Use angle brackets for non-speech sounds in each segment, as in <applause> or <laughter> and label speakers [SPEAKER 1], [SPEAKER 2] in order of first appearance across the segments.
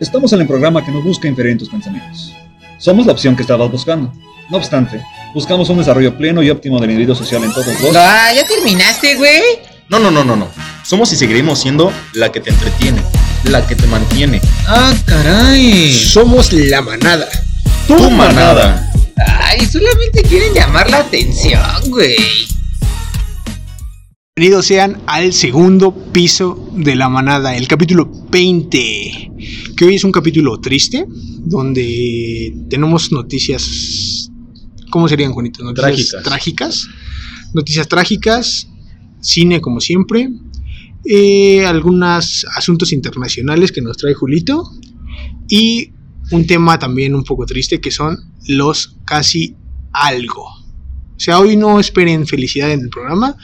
[SPEAKER 1] Estamos en el programa que no busca inferir en tus pensamientos. Somos la opción que estabas buscando. No obstante, buscamos un desarrollo pleno y óptimo del individuo social en todos los...
[SPEAKER 2] Ah, ¿ya terminaste, güey?
[SPEAKER 3] No, no, no, no, no. Somos y seguiremos siendo la que te entretiene, la que te mantiene.
[SPEAKER 2] Ah, caray.
[SPEAKER 4] Somos la manada.
[SPEAKER 3] Tu manada.
[SPEAKER 2] Ay, solamente quieren llamar la atención, güey.
[SPEAKER 4] Bienvenidos sean al segundo piso de la manada, el capítulo 20, que hoy es un capítulo triste, donde tenemos noticias, ¿cómo serían, Juanito? Noticias
[SPEAKER 3] Trágicas.
[SPEAKER 4] trágicas. Noticias trágicas, cine como siempre, eh, algunos asuntos internacionales que nos trae Julito y un tema también un poco triste que son los casi algo. O sea, hoy no esperen felicidad en el programa.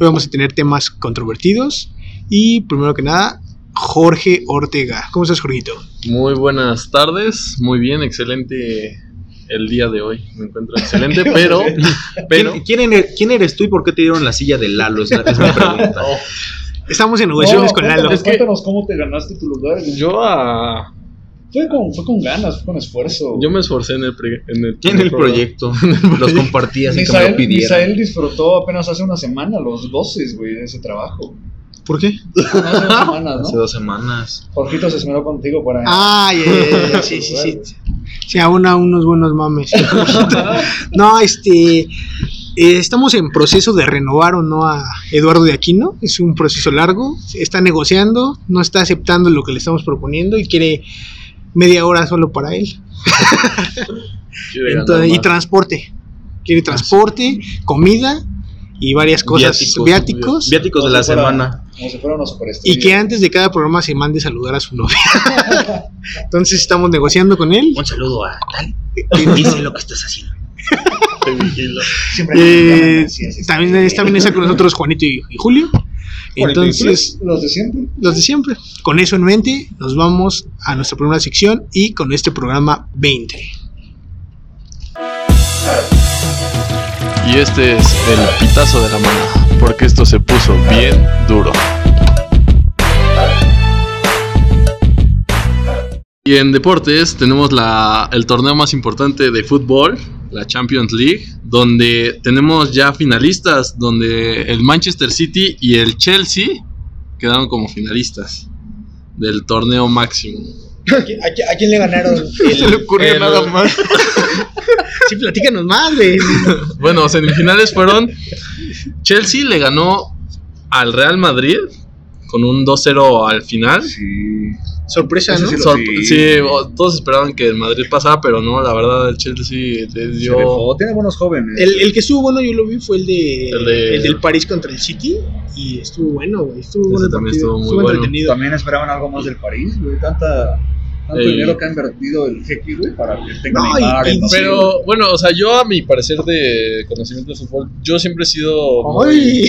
[SPEAKER 4] Hoy vamos a tener temas controvertidos. Y primero que nada, Jorge Ortega. ¿Cómo estás, Jorgito?
[SPEAKER 5] Muy buenas tardes, muy bien, excelente el día de hoy. Me encuentro excelente, pero, <laughs> pero
[SPEAKER 3] ¿Quién, quién eres, quién eres tú y por qué te dieron la silla de Lalo? Es, la- es <laughs> mi pregunta.
[SPEAKER 4] Estamos en negociaciones con Lalo.
[SPEAKER 1] Cuéntanos, cuéntanos cómo te ganaste tu lugar.
[SPEAKER 5] yo ah,
[SPEAKER 1] Fue con, fue con ganas, fue con esfuerzo.
[SPEAKER 5] yo me esforcé en el, pre- en el,
[SPEAKER 3] En el proyecto. <laughs> Los compartí así que me lo pidieran.
[SPEAKER 1] Misael disfrutó apenas hace una semana los doces, güey, de ese trabajo.
[SPEAKER 4] ¿Por qué?
[SPEAKER 1] No, hace dos semanas,
[SPEAKER 3] Hace
[SPEAKER 1] ¿no?
[SPEAKER 3] dos semanas.
[SPEAKER 1] Jorgito se esmeró contigo para...
[SPEAKER 4] Ah, ya, ya, sí, sí, sí. <laughs> Sí, aún a unos buenos mames. <laughs> No, este. eh, estamos en proceso de renovar o no a Eduardo de Aquino. Es un proceso largo. Está negociando, no está aceptando lo que le estamos proponiendo y quiere media hora solo para él. <laughs> Entonces, y transporte. Quiere transporte, comida y varias cosas.
[SPEAKER 3] Viáticos.
[SPEAKER 4] Viáticos.
[SPEAKER 3] Viáticos de la semana.
[SPEAKER 1] Como si fuera una superestrella.
[SPEAKER 4] Y que antes de cada programa se mande saludar a su novia. <laughs> Entonces estamos negociando con él.
[SPEAKER 3] Un saludo a Tal. <laughs> Dice lo que estás haciendo.
[SPEAKER 5] Te vigilo.
[SPEAKER 1] Siempre
[SPEAKER 4] Eh,
[SPEAKER 1] sí, sí.
[SPEAKER 4] también, también está con nosotros Juanito y, y Julio. Entonces,
[SPEAKER 1] Los de siempre.
[SPEAKER 4] los de siempre. Con eso en mente, nos vamos a nuestra primera sección y con este programa 20.
[SPEAKER 5] Y este es el pitazo de la mano, porque esto se puso bien duro. Y en deportes tenemos la, el torneo más importante de fútbol, la Champions League, donde tenemos ya finalistas, donde el Manchester City y el Chelsea quedaron como finalistas del torneo máximo.
[SPEAKER 4] ¿A, quién le ganaron? <laughs>
[SPEAKER 5] se le ocurrió
[SPEAKER 4] el-
[SPEAKER 5] nada más. <laughs>
[SPEAKER 4] Sí, platícanos más, güey. <laughs>
[SPEAKER 5] Bueno, semifinales fueron. Chelsea le ganó al Real Madrid con un 2-0 al final.
[SPEAKER 1] Sí.
[SPEAKER 4] Sorpresa, ¿no?
[SPEAKER 1] sí
[SPEAKER 5] Sor-
[SPEAKER 1] sí.
[SPEAKER 5] todos esperaban que el Madrid pasara, pero no, la verdad el Chelsea le
[SPEAKER 1] Se
[SPEAKER 5] dio.
[SPEAKER 1] rifó. Tiene buenos jóvenes.
[SPEAKER 4] El, el que estuvo bueno, yo lo vi, fue el de,
[SPEAKER 5] El de-
[SPEAKER 4] el del París contra el City. Y estuvo bueno, güey. Estuvo bueno
[SPEAKER 5] también
[SPEAKER 4] partido.
[SPEAKER 5] estuvo muy bueno.
[SPEAKER 4] entretenido.
[SPEAKER 1] También esperaban algo más del París, güey. Tanta, tanto
[SPEAKER 5] El-
[SPEAKER 1] dinero que ha invertido el Jeque, güey, para que tenga
[SPEAKER 4] No,
[SPEAKER 1] Neymar,
[SPEAKER 4] y- y-.
[SPEAKER 5] Pero bueno, o sea, yo a mi parecer de conocimiento de fútbol, yo siempre he sido. muy-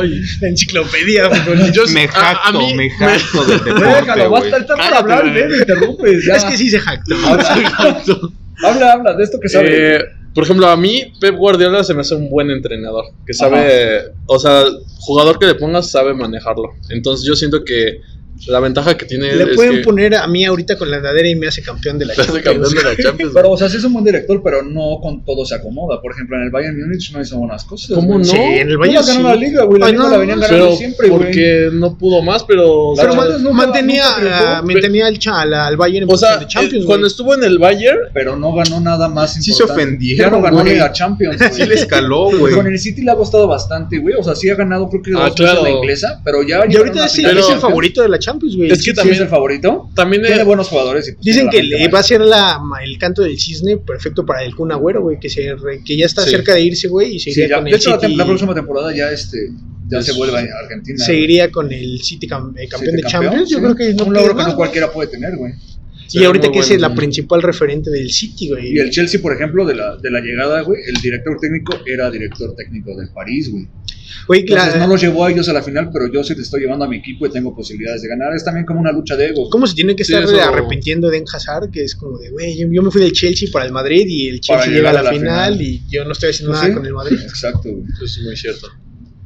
[SPEAKER 4] ¡Ay! La enciclopedia. <laughs>
[SPEAKER 5] Yo,
[SPEAKER 3] Me
[SPEAKER 5] a- a
[SPEAKER 3] jacto,
[SPEAKER 5] mí-
[SPEAKER 3] me jacto del <laughs> deporte,
[SPEAKER 1] Déjalo,
[SPEAKER 3] güey.
[SPEAKER 1] basta, está por hablar. Me interrumpes, ya.
[SPEAKER 4] Es que sí se jactó. <laughs>
[SPEAKER 1] Habla, habla de esto que sabe.
[SPEAKER 5] Eh, por ejemplo, a mí Pep Guardiola se me hace un buen entrenador, que sabe, o sea, jugador que le pongas sabe manejarlo. Entonces yo siento que la ventaja que tiene
[SPEAKER 4] Le
[SPEAKER 5] es
[SPEAKER 4] pueden
[SPEAKER 5] que
[SPEAKER 4] poner a mí ahorita con la andadera y me hace campeón de la <laughs>
[SPEAKER 5] te hace campeón de la Champions.
[SPEAKER 1] pero, o sea, sí es un buen director, pero no con todo se acomoda. Por ejemplo, en el Bayern Múnich no hizo buenas cosas.
[SPEAKER 5] ¿Cómo
[SPEAKER 1] güey.
[SPEAKER 5] no?
[SPEAKER 4] Sí, en el
[SPEAKER 1] No
[SPEAKER 4] Bayern
[SPEAKER 1] ganó
[SPEAKER 4] sí.
[SPEAKER 1] la liga, güey. La
[SPEAKER 4] Ay,
[SPEAKER 1] liga
[SPEAKER 4] no,
[SPEAKER 1] la venían ganando
[SPEAKER 5] pero
[SPEAKER 1] siempre, güey.
[SPEAKER 5] porque no pudo más, pero,
[SPEAKER 4] Pero man-
[SPEAKER 1] nunca-
[SPEAKER 4] mantenía, mantenía al, cha- al, al Bayern en
[SPEAKER 5] o sea,
[SPEAKER 4] Champions.
[SPEAKER 5] eh, cuando estuvo en el Bayern,
[SPEAKER 1] Pero no ganó nada más
[SPEAKER 3] Sí se
[SPEAKER 1] importante.
[SPEAKER 3] ofendieron,
[SPEAKER 1] Ya no ganó
[SPEAKER 3] güey.
[SPEAKER 1] ni la Champions, <laughs> güey.
[SPEAKER 3] Sí le escaló, güey.
[SPEAKER 1] Con el City le ha costado bastante, güey. O sea, sí ha ganado, creo que
[SPEAKER 5] Ah,
[SPEAKER 1] dos veces
[SPEAKER 5] claro.
[SPEAKER 1] la inglesa, pero ya.
[SPEAKER 4] y ahorita
[SPEAKER 1] a
[SPEAKER 4] es, el favorito de la Champions, güey.
[SPEAKER 5] Es que
[SPEAKER 1] Sí,
[SPEAKER 5] también-
[SPEAKER 1] es el favorito.
[SPEAKER 5] también
[SPEAKER 1] Tiene
[SPEAKER 5] eh,
[SPEAKER 1] buenos jugadores. y, pues,
[SPEAKER 4] Dicen que le va a ser la, el canto del cisne perfecto para el Kun Agüero, güey, que, se que ya está
[SPEAKER 5] Sí.
[SPEAKER 4] cerca de irse, güey, y se iría
[SPEAKER 1] ya-
[SPEAKER 4] con el
[SPEAKER 1] hecho, la,
[SPEAKER 4] City.
[SPEAKER 1] tem- la próxima temporada ya este ya
[SPEAKER 5] Es-
[SPEAKER 1] se vuelve a Argentina.
[SPEAKER 4] se iría con el City cam- eh, campeón de
[SPEAKER 1] campeón,
[SPEAKER 4] Champions. Yo creo que no
[SPEAKER 1] un logro que no cualquiera puede tener, güey.
[SPEAKER 4] Y ahorita que es la principal referente del City, güey.
[SPEAKER 1] Y el Chelsea, por ejemplo, de la, de la llegada, güey, el director técnico era director técnico del París, güey.
[SPEAKER 4] Güey,
[SPEAKER 1] Entonces
[SPEAKER 4] la-
[SPEAKER 1] no los llevó a ellos a la final, pero yo sí te estoy llevando a mi equipo y tengo posibilidades de ganar. Es también como una lucha de egos.
[SPEAKER 4] ¿Cómo se tiene que
[SPEAKER 5] Sí,
[SPEAKER 4] estar
[SPEAKER 5] eso-
[SPEAKER 4] arrepintiendo de Hazard? Que es como de, güey, yo, yo me fui del Chelsea para el Madrid y el Chelsea llega a la, final,
[SPEAKER 1] final.
[SPEAKER 4] y yo no estoy haciendo
[SPEAKER 1] Pues
[SPEAKER 4] nada
[SPEAKER 1] sí.
[SPEAKER 4] con el Madrid. <laughs>
[SPEAKER 1] Exacto.
[SPEAKER 5] Eso es muy cierto.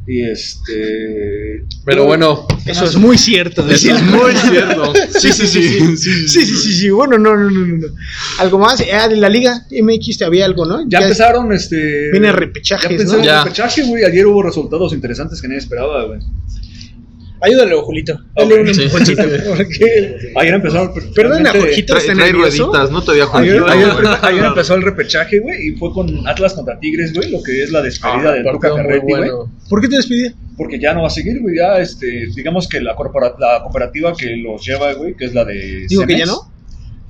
[SPEAKER 1] Y este.
[SPEAKER 5] Pero bueno,
[SPEAKER 4] Eso es muy cierto.
[SPEAKER 5] eso es muy cierto. Sí, sí, sí. sí,
[SPEAKER 4] Sí, sí, sí. Bueno, no, no, no, no. Algo más. Ah, de la Liga MX te había algo, ¿no?
[SPEAKER 1] Ya empezaron, este.
[SPEAKER 4] Viene repechajes,
[SPEAKER 1] Ya empezaron repechaje, güey. Ayer hubo resultados interesantes que nadie esperaba, güey.
[SPEAKER 4] Ayúdale, Julito. Dale un
[SPEAKER 5] Sí.
[SPEAKER 4] empujoncito. <laughs> Porque...
[SPEAKER 1] Ayer empezaron.
[SPEAKER 4] Perdón, a
[SPEAKER 1] realmente-
[SPEAKER 4] Jorgito está
[SPEAKER 3] trae
[SPEAKER 4] nervioso.
[SPEAKER 3] rueditas, ¿no?
[SPEAKER 1] Ayer,
[SPEAKER 3] Juanito.
[SPEAKER 1] ayer- ayer empezó el <laughs> repechaje, güey, y fue con Atlas contra Tigres, güey, lo que es la <laughs> despedida
[SPEAKER 5] Ah,
[SPEAKER 1] de Tuca Ferretti, güey.
[SPEAKER 5] bueno.
[SPEAKER 4] ¿Por qué te despidí?
[SPEAKER 1] Porque ya no va a seguir, güey, ya, este, digamos que la, corpora- la cooperativa que los lleva, güey, que es la de
[SPEAKER 4] Digo que ya no.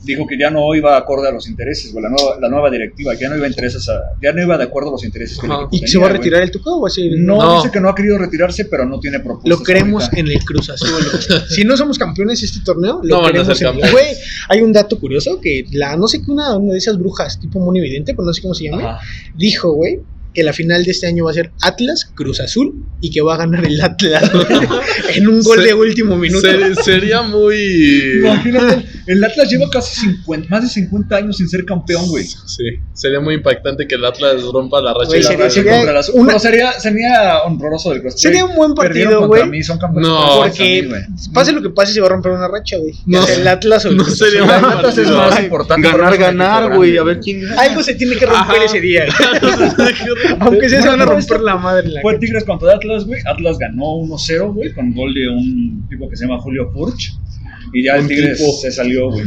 [SPEAKER 1] Dijo que ya no iba acorde a los intereses, güey, la nueva, la nueva directiva, ya no iba a intereses a- ya no iba de acuerdo a los intereses que
[SPEAKER 4] ¿Y
[SPEAKER 1] tenía,
[SPEAKER 4] se va a
[SPEAKER 1] güey.
[SPEAKER 4] retirar el Tuca o va a seguir?
[SPEAKER 1] No,
[SPEAKER 5] No.
[SPEAKER 1] dice que no ha querido retirarse, pero no tiene propuestas.
[SPEAKER 4] Lo queremos
[SPEAKER 1] ahorita.
[SPEAKER 4] en el Cruz Azul. <laughs> si no somos campeones este torneo, lo
[SPEAKER 5] No
[SPEAKER 4] queremos
[SPEAKER 5] ser
[SPEAKER 4] en el. Güey, hay un dato curioso que la no sé qué una, una de esas brujas, tipo muy evidente, pero no sé cómo se llama,
[SPEAKER 1] Ajá.
[SPEAKER 4] dijo, güey, que la final de este año va a ser Atlas Cruz Azul y que va a ganar el Atlas <laughs> en un gol
[SPEAKER 5] Se-
[SPEAKER 4] de último minuto.
[SPEAKER 5] Ser- <laughs> sería muy.
[SPEAKER 1] Imagínate, el Atlas lleva casi 50, más de 50 años sin ser campeón, güey.
[SPEAKER 5] Sí, sería muy impactante que el Atlas rompa la racha.
[SPEAKER 4] Güey,
[SPEAKER 5] y la
[SPEAKER 4] sería- sería-
[SPEAKER 1] Contra las-
[SPEAKER 4] una-
[SPEAKER 1] Pero sería, sería honroso del Cruz Azul.
[SPEAKER 4] Sería un buen partido,
[SPEAKER 1] contra
[SPEAKER 4] güey.
[SPEAKER 1] mí, son campeones
[SPEAKER 5] No,
[SPEAKER 4] Porque
[SPEAKER 1] mí,
[SPEAKER 4] pase lo que pase, se va a romper una racha, güey.
[SPEAKER 5] No.
[SPEAKER 4] El Atlas o el
[SPEAKER 5] No
[SPEAKER 4] Cruz
[SPEAKER 5] sería
[SPEAKER 4] Azul.
[SPEAKER 5] un
[SPEAKER 1] El Atlas es más importante.
[SPEAKER 3] Ganar, ganar, güey. A ver quién gana.
[SPEAKER 4] Algo se tiene que romper
[SPEAKER 5] Ajá.
[SPEAKER 4] ese día. <laughs> <laughs> Aunque sea, se van a romper la madre. la
[SPEAKER 1] Fue Tigres contra Atlas, güey. Atlas ganó 1-0, güey, con gol de un tipo que se llama Julio Furch. Y ya el Tigres
[SPEAKER 5] tipo.
[SPEAKER 1] se salió, güey.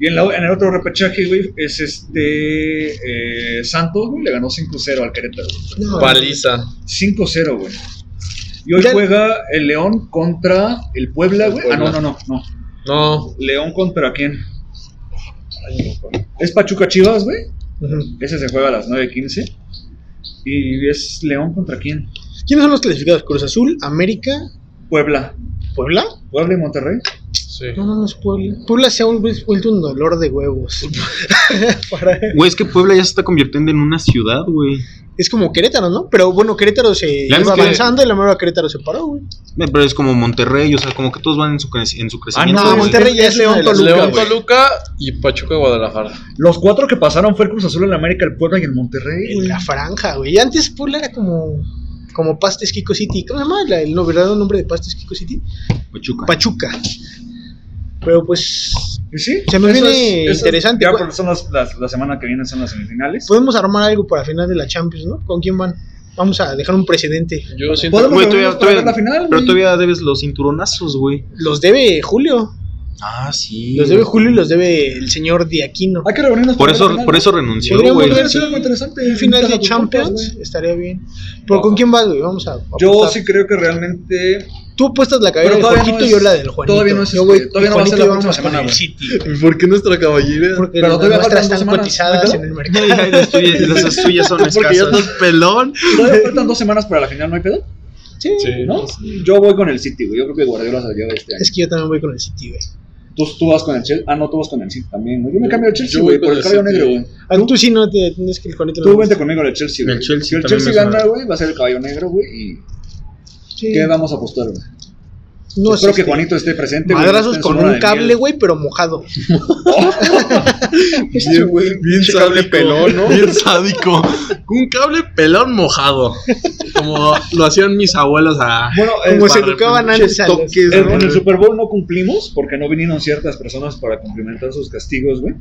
[SPEAKER 1] Y en, la- en el otro repechaje, güey, es este. eh, Santos, güey, le ganó 5-0 al Querétaro.
[SPEAKER 4] No,
[SPEAKER 5] Paliza.
[SPEAKER 1] 5-0, güey. Y hoy
[SPEAKER 4] Ya-
[SPEAKER 1] juega el León contra el Puebla, güey. Ah, no, no, no, no.
[SPEAKER 5] No.
[SPEAKER 1] León contra quién? Es Pachuca Chivas, güey. Ese se juega a las 9.15. Y es León contra quién?
[SPEAKER 4] ¿Quiénes son los clasificados? Cruz Azul, América,
[SPEAKER 1] Puebla.
[SPEAKER 4] Puebla.
[SPEAKER 1] Puebla y Monterrey.
[SPEAKER 5] Sí.
[SPEAKER 4] No, no, no es Puebla. Puebla se ha vuel- vuelto un dolor de huevos. <laughs> Para-
[SPEAKER 3] Güey, es que Puebla ya se está convirtiendo en una ciudad, güey.
[SPEAKER 4] Es como Querétaro, ¿no? Pero bueno, Querétaro se
[SPEAKER 3] Ya
[SPEAKER 4] iba
[SPEAKER 3] es que-
[SPEAKER 4] avanzando y la nueva Querétaro se paró, güey.
[SPEAKER 3] Eh, Pero es como Monterrey, o sea, como que todos van en su, en su
[SPEAKER 1] Ah,
[SPEAKER 3] crecimiento.
[SPEAKER 4] no,
[SPEAKER 3] güey.
[SPEAKER 4] Monterrey ya es
[SPEAKER 1] León Toluca,
[SPEAKER 5] León. Toluca y Pachuca Guadalajara.
[SPEAKER 1] Los cuatro que pasaron fue el Cruz Azul, el América, el Puebla y el Monterrey.
[SPEAKER 4] En la franja, güey. Y antes Puebla era como. Como Pastes Kiko City. ¿Cómo se llama? La- el no- verdadero nombre de Pastes Kiko City.
[SPEAKER 3] Pachuca.
[SPEAKER 4] Pachuca. Pero pues.
[SPEAKER 1] Y sí,
[SPEAKER 4] Se me
[SPEAKER 1] eso
[SPEAKER 4] viene interesante,
[SPEAKER 1] Ya son las, las- la semana que viene son las semifinales.
[SPEAKER 4] Podemos armar algo para final de la Champions, ¿no? ¿Con quién van? Vamos a dejar un precedente.
[SPEAKER 5] Yo siento
[SPEAKER 1] final,
[SPEAKER 3] Pero
[SPEAKER 1] güey.
[SPEAKER 3] todavía debes los cinturonazos, güey.
[SPEAKER 4] Los debe Julio.
[SPEAKER 3] Ah, sí.
[SPEAKER 4] Los debe Julio y los debe el señor Diaquino.
[SPEAKER 1] Hay que reunirnos
[SPEAKER 3] Por
[SPEAKER 1] para ver
[SPEAKER 3] eso,
[SPEAKER 1] la
[SPEAKER 3] por eso renunció,
[SPEAKER 4] Podríamos
[SPEAKER 3] güey.
[SPEAKER 4] ver
[SPEAKER 1] Podría ser muy interesante.
[SPEAKER 4] Un final de Champions estaría bien. ¿Pero con quién vas, güey? Vamos a. a
[SPEAKER 1] Yo
[SPEAKER 4] apostar.
[SPEAKER 1] sí creo que realmente.
[SPEAKER 4] Tú apuestas la cabeza
[SPEAKER 1] Pero
[SPEAKER 4] del
[SPEAKER 1] todavía
[SPEAKER 4] Juanito
[SPEAKER 1] no
[SPEAKER 4] y yo
[SPEAKER 1] es-
[SPEAKER 4] la del Juanito.
[SPEAKER 1] todavía no es
[SPEAKER 4] Yo,
[SPEAKER 1] este, todavía no va a ser
[SPEAKER 4] Juanito
[SPEAKER 1] la
[SPEAKER 4] y yo
[SPEAKER 1] próxima
[SPEAKER 4] vamos con
[SPEAKER 1] semana,
[SPEAKER 4] el
[SPEAKER 1] güey.
[SPEAKER 4] City.
[SPEAKER 5] ¿Por qué nuestra caballera?
[SPEAKER 4] Porque
[SPEAKER 1] Pero
[SPEAKER 4] las
[SPEAKER 1] todavía
[SPEAKER 4] nuestras
[SPEAKER 1] faltan
[SPEAKER 4] están
[SPEAKER 1] dos
[SPEAKER 4] cotizadas
[SPEAKER 1] semanas,
[SPEAKER 4] en el
[SPEAKER 3] No, <laughs>
[SPEAKER 4] mercado.
[SPEAKER 3] ya, las, tuyas, las suyas son <laughs>
[SPEAKER 5] Porque ya
[SPEAKER 3] escasas.
[SPEAKER 5] estás pelón.
[SPEAKER 1] Todavía faltan dos semanas para la final, ¿no hay pedo?
[SPEAKER 4] Sí.
[SPEAKER 1] ¿No? Yo voy con el City, güey. Yo creo que Guardiola se lleva este año.
[SPEAKER 4] Es que yo también voy con el City, güey.
[SPEAKER 1] Tú, tú vas con el Chelsea. Ah, no, tú vas con el City también, güey. Yo me cambio el Chelsea, güey, por
[SPEAKER 5] con
[SPEAKER 1] el
[SPEAKER 5] el
[SPEAKER 1] caballo negro, güey.
[SPEAKER 4] Ah, tú sí no te tienes que el Juanito.
[SPEAKER 1] Tú
[SPEAKER 4] no.
[SPEAKER 1] vente conmigo el Chelsea, güey.
[SPEAKER 3] El Chelsea
[SPEAKER 1] si el Chelsea gana, güey, va a ser el caballo negro, güey. ¿Y
[SPEAKER 4] Sí.
[SPEAKER 1] qué vamos a apostar, güey?
[SPEAKER 4] No
[SPEAKER 1] Espero que
[SPEAKER 4] este,
[SPEAKER 1] Juanito esté presente. güey,
[SPEAKER 4] Madrazos con un cable, güey, pero mojado. <laughs>
[SPEAKER 5] Bien, bien
[SPEAKER 3] Pinche cable
[SPEAKER 5] sádico.
[SPEAKER 3] pelón, ¿no?
[SPEAKER 5] Bien <laughs> sádico. Un cable pelón mojado. Como lo hacían mis abuelos a.
[SPEAKER 1] Bueno,
[SPEAKER 4] Como se educaban antes a los-
[SPEAKER 5] toques,
[SPEAKER 1] en,
[SPEAKER 5] ¿no?
[SPEAKER 1] en el Super Bowl no cumplimos porque no vinieron ciertas personas para cumplimentar sus castigos, güey.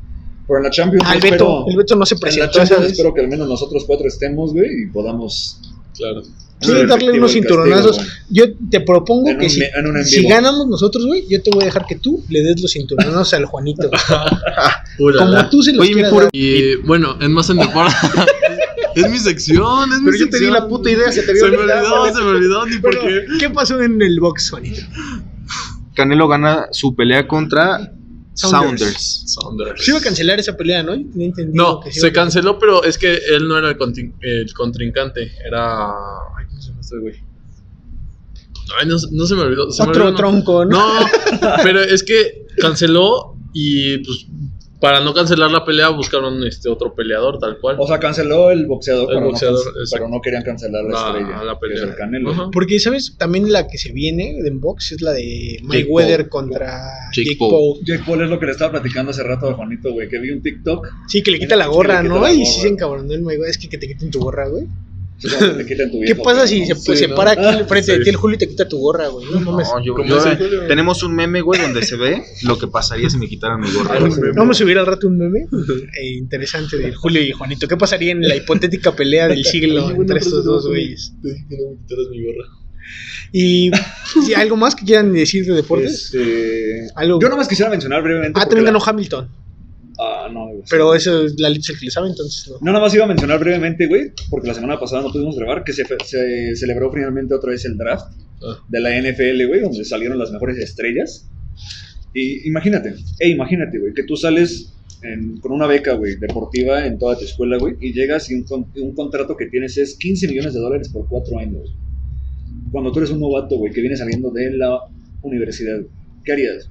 [SPEAKER 1] Pero en la Champions
[SPEAKER 4] Ah, el
[SPEAKER 1] espero-
[SPEAKER 4] Beto, el Beto no se
[SPEAKER 1] en la
[SPEAKER 4] presentó,
[SPEAKER 1] espero que al menos nosotros cuatro estemos, güey, y podamos
[SPEAKER 5] Claro.
[SPEAKER 1] Ser
[SPEAKER 4] darle unos
[SPEAKER 1] castigo,
[SPEAKER 4] cinturonazos. Yo te propongo
[SPEAKER 1] En
[SPEAKER 4] que
[SPEAKER 1] un
[SPEAKER 4] si, ganamos nosotros, güey, yo te voy a dejar que tú le des los cinturonazos al Juanito. <laughs> Como tú se los
[SPEAKER 3] Oye, mi
[SPEAKER 4] quieras
[SPEAKER 3] puro-
[SPEAKER 4] dar.
[SPEAKER 5] Y bueno, en más en deporte. <laughs> es mi sección, es mi
[SPEAKER 3] Pero yo te di
[SPEAKER 5] sección.
[SPEAKER 3] la puta idea, se te
[SPEAKER 5] Se
[SPEAKER 3] había
[SPEAKER 5] me olvidó, se me olvidó, ni por qué.
[SPEAKER 4] ¿Qué pasó en el box, Juanito?
[SPEAKER 3] Canelo gana su pelea contra
[SPEAKER 4] Saunders.
[SPEAKER 3] Saunders.
[SPEAKER 5] Saunders.
[SPEAKER 4] Se iba a cancelar esa pelea, ¿no?
[SPEAKER 5] No,
[SPEAKER 4] que
[SPEAKER 5] se canceló, pero es que él no era el, contrincante. Era. Ay, ¿cómo se llama este güey? Ay, no, no se me olvidó. Se me
[SPEAKER 4] Otro
[SPEAKER 5] olvidó, no.
[SPEAKER 4] tronco, ¿no?
[SPEAKER 5] No, pero es que canceló y pues para no cancelar la pelea buscaron este otro peleador tal cual.
[SPEAKER 1] O sea, canceló el boxeador,
[SPEAKER 5] El
[SPEAKER 1] pero,
[SPEAKER 5] boxeador,
[SPEAKER 1] no, pero no querían cancelar la,
[SPEAKER 5] La-
[SPEAKER 1] estrella,
[SPEAKER 5] la
[SPEAKER 1] que
[SPEAKER 5] pelea.
[SPEAKER 1] es el Canelo.
[SPEAKER 4] Porque, ¿sabes? También la que se viene en box es la de Mayweather contra
[SPEAKER 3] Jake
[SPEAKER 4] Jake,
[SPEAKER 3] Paul.
[SPEAKER 4] Paul.
[SPEAKER 1] Jake Paul es lo que le estaba platicando hace rato a Juanito, güey, que vi un TikTok.
[SPEAKER 4] Sí, que le quita la
[SPEAKER 1] Que
[SPEAKER 4] gorra, ¿no?
[SPEAKER 1] la
[SPEAKER 4] Y sí se encabronó el Mayweather. Es que, que te quiten tu gorra, güey.
[SPEAKER 1] Te quitan tu
[SPEAKER 4] ¿Qué pasa si
[SPEAKER 1] no.
[SPEAKER 4] se,
[SPEAKER 5] Sí,
[SPEAKER 4] se
[SPEAKER 5] ¿no?
[SPEAKER 4] para aquí
[SPEAKER 1] Ah,
[SPEAKER 4] frente de
[SPEAKER 5] sí.
[SPEAKER 4] ti el Julio y te quita tu gorra, güey? No mames.
[SPEAKER 3] No, yo,
[SPEAKER 5] ¿Cómo
[SPEAKER 3] yo-
[SPEAKER 5] se-
[SPEAKER 3] tenemos un meme, güey, donde se ve lo que pasaría si me quitaran mi gorra.
[SPEAKER 4] Vamos a subir al rato un meme eh, interesante de Julio y Juanito. ¿Qué pasaría en la hipotética pelea del siglo
[SPEAKER 5] bueno,
[SPEAKER 4] entre estos dos güeyes?
[SPEAKER 5] Te dije que no me quitaras mi gorra.
[SPEAKER 4] Y ¿sí, algo más que quieran decir de deportes.
[SPEAKER 1] Este,
[SPEAKER 4] Algo-
[SPEAKER 1] Yo nomás quisiera mencionar brevemente.
[SPEAKER 4] Ah, también
[SPEAKER 1] la-
[SPEAKER 4] ganó Hamilton.
[SPEAKER 1] Ah, no, güey.
[SPEAKER 4] Pero eso es la el que le sabe, entonces no.
[SPEAKER 1] No, nada más iba a mencionar brevemente, güey, porque la semana pasada no pudimos grabar, que se, se celebró finalmente otra vez el draft
[SPEAKER 5] Ah.
[SPEAKER 1] de la NFL, güey, donde salieron las mejores estrellas. Y imagínate, e imagínate, güey, que tú sales en- con una beca, güey, deportiva en toda tu escuela, güey, y llegas y un, un contrato que tienes es 15 millones de dólares por cuatro años. Cuando tú eres un novato, güey, que viene saliendo de la universidad, ¿qué harías?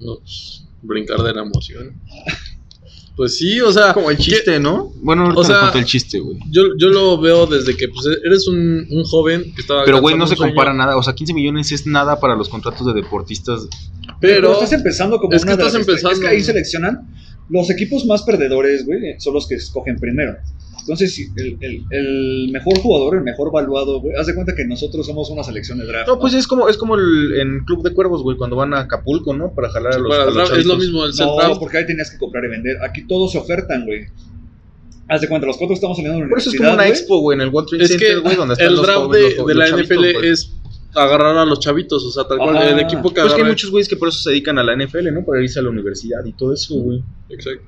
[SPEAKER 5] No, pues, brincar de la emoción. <laughs> Pues sí, o sea,
[SPEAKER 3] Como el
[SPEAKER 5] ¿qué-
[SPEAKER 3] chiste, ¿no? Bueno, ahorita
[SPEAKER 5] O sea,
[SPEAKER 3] el chiste, güey.
[SPEAKER 5] Yo, yo lo veo desde que pues, eres un, un joven que estaba.
[SPEAKER 3] Pero, güey, no se
[SPEAKER 5] sueño,
[SPEAKER 3] compara nada. O sea, 15 millones es nada para los contratos de deportistas.
[SPEAKER 5] Pero.
[SPEAKER 1] estás empezando como
[SPEAKER 5] es que
[SPEAKER 1] una de
[SPEAKER 5] estás empezando.
[SPEAKER 1] Es que ahí seleccionan los equipos más perdedores, güey, son los que escogen primero. Entonces, si el, el- el mejor jugador, el mejor valuado, güey, haz de cuenta que nosotros somos una selección de draft.
[SPEAKER 3] No, pues es como, es como el, en Club de Cuervos, güey, cuando van a Acapulco, ¿no? Para jalar a los,
[SPEAKER 5] para
[SPEAKER 3] a
[SPEAKER 5] el
[SPEAKER 3] los
[SPEAKER 5] draft es lo mismo el
[SPEAKER 1] No, porque ahí tenías que comprar y vender. Aquí todos se ofertan, güey. Haz de cuenta, los cuatro estamos saliendo de la
[SPEAKER 3] Por eso es
[SPEAKER 1] universidad,
[SPEAKER 3] como una
[SPEAKER 1] güey.
[SPEAKER 3] expo, güey, en el World Trade
[SPEAKER 5] Es que
[SPEAKER 3] güey, donde están
[SPEAKER 5] el
[SPEAKER 3] los
[SPEAKER 5] draft
[SPEAKER 3] jóvenes,
[SPEAKER 5] de,
[SPEAKER 3] los-
[SPEAKER 5] de
[SPEAKER 3] los
[SPEAKER 5] la
[SPEAKER 3] chavitos,
[SPEAKER 5] NFL
[SPEAKER 3] güey.
[SPEAKER 5] es agarrar a los chavitos, o sea, tal cual
[SPEAKER 1] Ajá.
[SPEAKER 5] el equipo que
[SPEAKER 3] Pero es que hay muchos güeyes que por eso se dedican a la NFL, ¿no? Para irse a la universidad y todo eso, güey.
[SPEAKER 5] Exacto.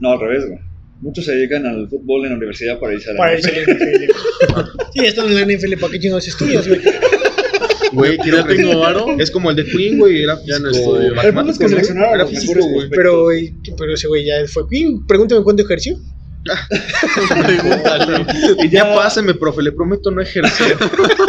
[SPEAKER 1] No, al revés, güey. Muchos se dedican al fútbol en la universidad para irse a la
[SPEAKER 4] Para
[SPEAKER 1] NFL.
[SPEAKER 4] irse a la NFL. <laughs> Sí, están en la NFL, ¿para qué chingados estudias, güey?
[SPEAKER 3] Güey,
[SPEAKER 5] Ya tengo varo.
[SPEAKER 3] Es como el de Queen, güey, era
[SPEAKER 5] Ya no estudio.
[SPEAKER 1] El punto es que seleccionaron a
[SPEAKER 3] Era
[SPEAKER 1] los
[SPEAKER 3] físico,
[SPEAKER 1] mejores
[SPEAKER 3] güey.
[SPEAKER 4] Pero, güey, pero ese güey ya fue Queen. Pregúntame cuánto ejerció. <laughs>
[SPEAKER 5] Pregúntale.
[SPEAKER 3] Y ya páseme, profe, le prometo no ejercer.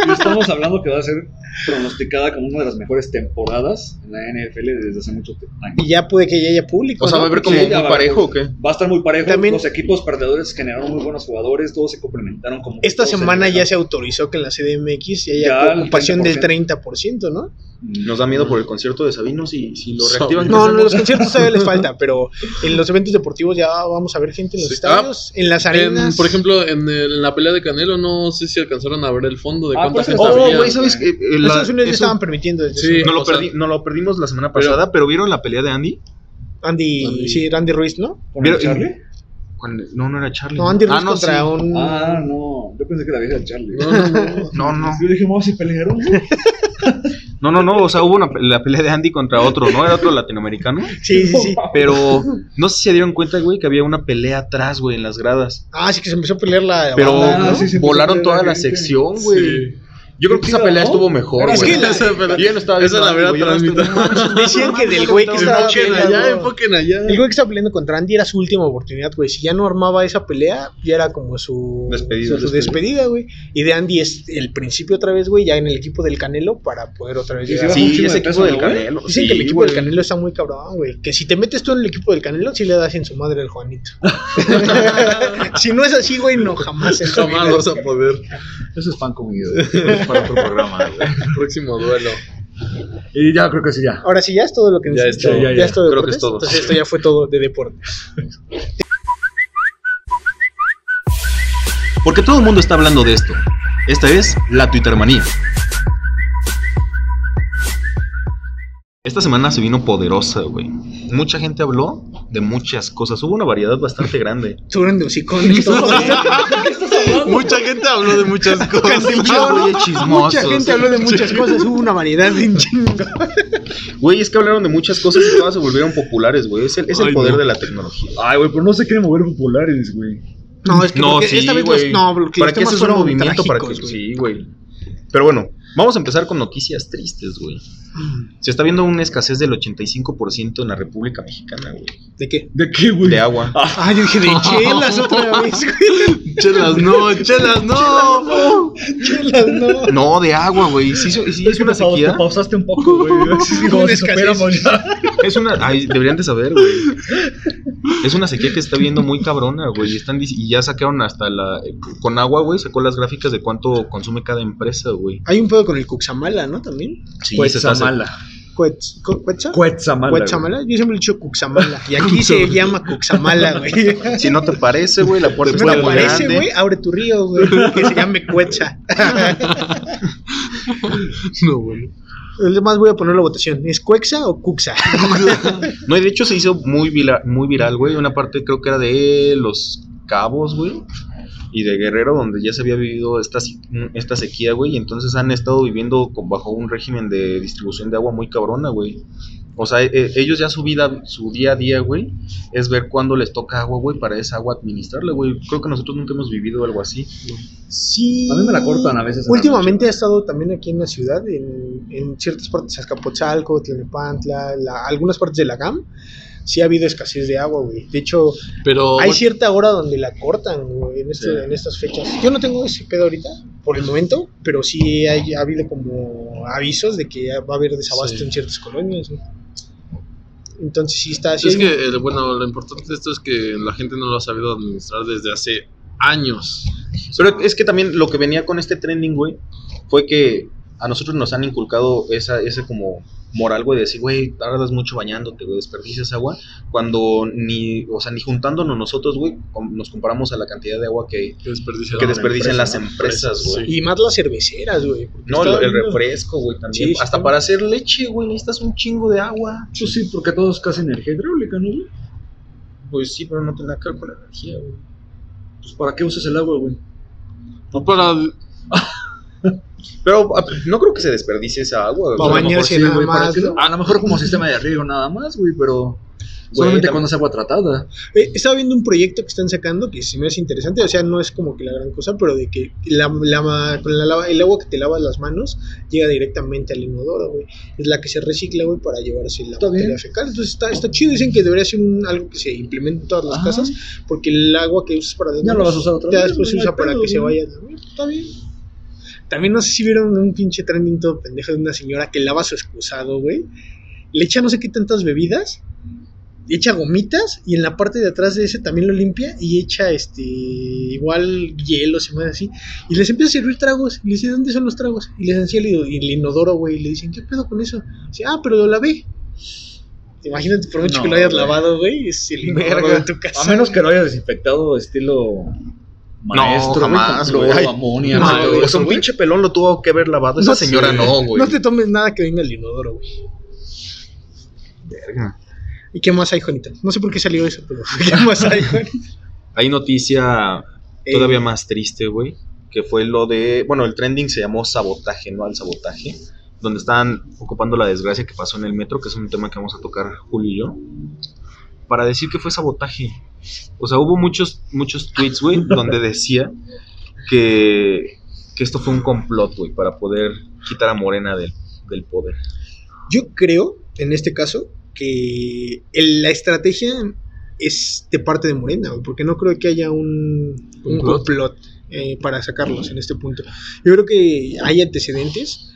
[SPEAKER 1] Y estamos hablando que va a ser pronosticada como una de las mejores temporadas en la NFL desde hace mucho tiempo.
[SPEAKER 4] Y ya puede que ya haya público.
[SPEAKER 3] O sea,
[SPEAKER 4] ¿no?
[SPEAKER 3] va a haber como
[SPEAKER 1] ya
[SPEAKER 3] muy parejo, ¿o qué?
[SPEAKER 1] Va a estar muy parejo.
[SPEAKER 4] También-
[SPEAKER 1] los equipos perdedores generaron muy buenos jugadores, todos se complementaron como.
[SPEAKER 4] Esta semana ya se autorizó que en la CDMX ya
[SPEAKER 1] Ya
[SPEAKER 4] haya
[SPEAKER 1] el
[SPEAKER 4] ocupación del
[SPEAKER 1] 30%.
[SPEAKER 4] 30%, ¿no?
[SPEAKER 3] Nos da miedo por el concierto de Sabino si, si lo reactivan. ¿qué
[SPEAKER 4] No, no, los conciertos todavía les falta, <laughs> pero en los eventos deportivos ya vamos a ver gente en los
[SPEAKER 5] Sí.
[SPEAKER 4] estadios, en las
[SPEAKER 5] En-
[SPEAKER 4] arenas.
[SPEAKER 5] por ejemplo, en, el- en la pelea de Canelo, no sé si alcanzaron a ver el fondo de
[SPEAKER 1] Ah,
[SPEAKER 5] cuánta gente
[SPEAKER 1] oh,
[SPEAKER 3] güey, ¿sabes qué? Eh, la-
[SPEAKER 4] Estados Unidos
[SPEAKER 3] eso-
[SPEAKER 4] estaban permitiendo desde
[SPEAKER 5] Sí.
[SPEAKER 3] no, lo
[SPEAKER 5] sea-
[SPEAKER 3] perdí, no lo perdimos la semana pasada, pero ¿vieron la pelea de Andy?
[SPEAKER 4] Andy,
[SPEAKER 5] Andy.
[SPEAKER 4] sí, Andy Ruiz, ¿no?
[SPEAKER 1] ¿Con el
[SPEAKER 3] ¿Vieron-
[SPEAKER 1] Charlie?
[SPEAKER 3] No, no era Charlie.
[SPEAKER 4] No, Andy Ruiz
[SPEAKER 3] Ah, no,
[SPEAKER 4] contra
[SPEAKER 3] sí.
[SPEAKER 4] un...
[SPEAKER 1] Ah, no. Yo pensé que la vieja del Charlie.
[SPEAKER 5] No, no, no. <laughs>
[SPEAKER 3] No, no.
[SPEAKER 1] Yo dije, vamos, se pelearon. güey? <laughs>
[SPEAKER 3] No, no, no, o sea, hubo una, pe- la pelea de Andy contra otro, ¿no? Era otro latinoamericano.
[SPEAKER 4] Sí, sí, sí. <laughs>
[SPEAKER 3] Pero no sé si se dieron cuenta, güey, que había una pelea atrás, güey, en las gradas.
[SPEAKER 4] Ah, sí que se empezó a pelear la
[SPEAKER 3] Pero.
[SPEAKER 1] Ah, sí,
[SPEAKER 3] volaron toda la
[SPEAKER 1] la
[SPEAKER 3] sección, güey.
[SPEAKER 5] Sí.
[SPEAKER 3] Yo creo que esa pelea estuvo mejor,
[SPEAKER 4] Es
[SPEAKER 3] güey.
[SPEAKER 4] que la-
[SPEAKER 5] esa <laughs> pelea-
[SPEAKER 3] Yo no estaba
[SPEAKER 5] esa la transmitido.
[SPEAKER 4] Decían que del güey que estaba
[SPEAKER 5] Enfoquen
[SPEAKER 4] peleando...
[SPEAKER 5] allá, enfoquen allá.
[SPEAKER 4] El güey que estaba peleando contra Andy era su última oportunidad, güey. Si ya no armaba esa pelea, ya era como su
[SPEAKER 3] Despedida.
[SPEAKER 4] su, despedida, güey. Y de Andy es el principio otra vez, güey, ya en el equipo del Canelo para poder otra vez
[SPEAKER 1] Sí,
[SPEAKER 3] ese equipo del. Canelo.
[SPEAKER 4] Dicen
[SPEAKER 3] sí,
[SPEAKER 4] que el equipo del Canelo está muy cabrón, güey. Que si te metes tú en el equipo del Canelo, sí le das en su madre al Juanito. <laughs> <laughs> si no es así, güey, no jamás.
[SPEAKER 5] Jamás vas a poder.
[SPEAKER 1] Eso es pan comido. Para otro programa. <laughs> güey.
[SPEAKER 5] Próximo duelo.
[SPEAKER 1] Y ya creo que sí, ya.
[SPEAKER 4] Ahora sí, ya es todo lo que
[SPEAKER 5] Ya
[SPEAKER 4] necesito.
[SPEAKER 5] es todo.
[SPEAKER 1] Ya, ya.
[SPEAKER 4] es todo
[SPEAKER 3] Creo que es todo.
[SPEAKER 4] Entonces esto ya fue todo de deportes.
[SPEAKER 3] Porque todo el mundo está hablando de esto. Esta es la Twittermanía. Esta semana se vino poderosa, güey. Mucha gente habló de muchas cosas. Hubo una variedad bastante grande. <laughs>
[SPEAKER 4] Suben <laughs> de hocicones.
[SPEAKER 5] Mucha gente habló de muchas cosas.
[SPEAKER 4] Mucha gente habló de muchas <laughs> cosas. Hubo una variedad de chingo.
[SPEAKER 3] Güey, es que hablaron de muchas cosas y todas se volvieron populares, güey. Es el, es el
[SPEAKER 5] Ay,
[SPEAKER 3] poder
[SPEAKER 5] no.
[SPEAKER 3] de la tecnología.
[SPEAKER 1] Ay, güey, pero no se quieren mover populares, güey.
[SPEAKER 4] No, es que
[SPEAKER 3] No, sí,
[SPEAKER 4] esta vez los,
[SPEAKER 3] güey.
[SPEAKER 4] no, porque
[SPEAKER 3] ¿Para qué haces un movimiento? Para que... Sí, güey. Pero bueno, vamos a empezar con noticias tristes, güey. Se está viendo una escasez del 85% en la República Mexicana, güey.
[SPEAKER 4] ¿De qué?
[SPEAKER 1] ¿De qué, güey?
[SPEAKER 3] De agua.
[SPEAKER 4] Ah, yo dije de <laughs> chelas otra vez, güey.
[SPEAKER 5] Chelas, no, chelas, no.
[SPEAKER 4] Chelas, no.
[SPEAKER 3] No, de agua, güey. Sí, sí, sí, es una sequía.
[SPEAKER 1] te pausaste un poco, güey. <laughs> Sí, como si ya.
[SPEAKER 3] Es una. Ay, deberían de saber, güey. Es una sequía que se está viendo muy cabrona, güey. Y, están, y ya sacaron hasta la. Con agua, güey, sacó las gráficas de cuánto consume cada empresa, güey.
[SPEAKER 4] Hay un pedo con el Cuxamala, ¿no? También.
[SPEAKER 3] Sí,
[SPEAKER 1] Pues
[SPEAKER 3] se está
[SPEAKER 1] mala.
[SPEAKER 4] Cuetz- Cu- ¿Cuetza?
[SPEAKER 1] Cuetzamala.
[SPEAKER 4] Cuetzamala. Yo siempre he dicho Cuxamala. Y aquí se <laughs> llama Cuxamala, güey. <laughs>
[SPEAKER 3] Si no te parece, güey, la puerta
[SPEAKER 4] Si no te parece, güey, abre tu río, güey. Que se llame Cuetza. <laughs>
[SPEAKER 5] No, bueno.
[SPEAKER 4] Además voy a poner la votación. ¿Es Cuexa o Cuxa?
[SPEAKER 3] No, y de hecho se hizo muy, vila- muy viral, güey. Una parte creo que era de Los Cabos, güey. Y de Guerrero, donde ya se había vivido esta, esta sequía, güey. Y entonces han estado viviendo con- bajo un régimen de distribución de agua muy cabrona, güey. O sea, e- ellos ya su vida, su día a día, güey, es ver cuándo les toca agua, güey, para esa agua administrarla, güey. Creo que nosotros nunca hemos vivido algo así.
[SPEAKER 4] Sí.
[SPEAKER 1] A mí me la cortan a veces.
[SPEAKER 4] Últimamente ha estado también aquí en la ciudad, en, en ciertas partes, Azcapotzalco, Tlalnepantla, la- algunas partes de la GAM, sí ha habido escasez de agua, güey. De hecho,
[SPEAKER 5] Pero
[SPEAKER 4] hay
[SPEAKER 5] bueno,
[SPEAKER 4] cierta hora donde la cortan, güey, en, este-
[SPEAKER 1] Sí.
[SPEAKER 4] en estas fechas. Yo no tengo ese pedo ahorita, por el momento, pero sí hay, ha habido como avisos de que va a haber desabasto
[SPEAKER 5] Sí.
[SPEAKER 4] en ciertas colonias, güey. Entonces sí está así.
[SPEAKER 5] es que, eh, bueno, lo importante de esto es que la gente no lo ha sabido administrar desde hace años.
[SPEAKER 3] Pero es que también lo que venía con este trending, güey, fue que a nosotros nos han inculcado esa, ese como moral, güey, de decir, güey, tardas mucho bañándote, güey, desperdicias agua, cuando ni, o sea, ni juntándonos nosotros, güey, nos comparamos a la cantidad de agua que,
[SPEAKER 5] Que desperdician.
[SPEAKER 3] que desperdician las
[SPEAKER 1] empresa,
[SPEAKER 3] empresas, güey.
[SPEAKER 4] Y más las cerveceras, güey.
[SPEAKER 3] No, el, refresco, güey, también.
[SPEAKER 4] Sí,
[SPEAKER 3] Hasta
[SPEAKER 4] sí.
[SPEAKER 3] para hacer leche, güey, necesitas un chingo de agua.
[SPEAKER 1] Pues sí, porque todo es casi energía hidráulica, ¿no, güey?
[SPEAKER 3] Pues sí, pero no tiene nada que ver con la energía, güey.
[SPEAKER 1] Pues ¿para qué usas el agua, güey?
[SPEAKER 5] No para. <laughs>
[SPEAKER 3] Pero a- no creo que se desperdicie esa agua, güey.
[SPEAKER 4] Pa'
[SPEAKER 1] a lo mejor
[SPEAKER 4] bañarse
[SPEAKER 1] sí,
[SPEAKER 4] nada
[SPEAKER 1] güey, ¿para
[SPEAKER 4] más? ¿no?
[SPEAKER 1] A lo mejor como sistema de riego nada más, güey, pero solamente
[SPEAKER 3] también-
[SPEAKER 1] cuando es agua tratada.
[SPEAKER 4] Eh, estaba viendo un proyecto que están sacando que se me hace interesante, o sea, no es como que la gran cosa, pero de que la, la- con la el agua que te lavas las manos llega directamente al inodoro, güey. Es la que se recicla, güey, para llevarse la materia fecal. Entonces está, está chido, dicen que debería ser un- algo que se implemente en todas las
[SPEAKER 1] Ajá.
[SPEAKER 4] casas, porque el agua que usas para las
[SPEAKER 1] Ya lo vas a usar otra
[SPEAKER 4] ya
[SPEAKER 1] vez,
[SPEAKER 4] después se usa para que se vaya. güey, Está bien. También no sé si vieron un pinche trending todo pendejo de una señora que lava su excusado, güey. Le echa no sé qué tantas bebidas y echa gomitas y en la parte de atrás de ese también lo limpia y echa este igual hielo, se me así. Y les empieza a servir tragos. Y le dice, ¿dónde son los tragos? Y les enseña el, el inodoro, güey. Y le dicen, ¿qué pedo con eso? dice, ah, pero lo lavé. Imagínate, por mucho
[SPEAKER 1] No,
[SPEAKER 4] que lo hayas lavado, güey, es el de tu casa.
[SPEAKER 1] A menos que lo hayas desinfectado estilo maestro, güey,
[SPEAKER 3] jamás,
[SPEAKER 1] con
[SPEAKER 3] güey.
[SPEAKER 4] no,
[SPEAKER 3] No, o sea, un pinche pelón lo tuvo que haber lavado. Esa
[SPEAKER 4] No
[SPEAKER 3] señora
[SPEAKER 5] sé.
[SPEAKER 3] no, güey.
[SPEAKER 4] No te tomes nada que venga del inodoro, güey.
[SPEAKER 3] Verga.
[SPEAKER 4] ¿Y qué más hay, Juanito? No sé por qué salió eso, pero <laughs> ¿qué más hay, Juanito?
[SPEAKER 3] Hay noticia
[SPEAKER 4] Eh,
[SPEAKER 3] todavía más triste, güey. Que fue lo de. Bueno, el trending se llamó sabotaje, ¿no? Al sabotaje. Donde estaban ocupando la desgracia que pasó en el metro, que es un tema que vamos a tocar Julio y yo. Para decir que fue sabotaje. O sea, hubo muchos, muchos tweets, güey, <laughs> donde decía que, que esto fue un complot, güey, para poder quitar a Morena del, del poder.
[SPEAKER 4] Yo creo, en este caso, que el- la estrategia es de parte de Morena, güey, porque no creo que haya un, un
[SPEAKER 5] ¿Complot?
[SPEAKER 4] complot eh, para sacarlos en este punto. Yo creo que hay antecedentes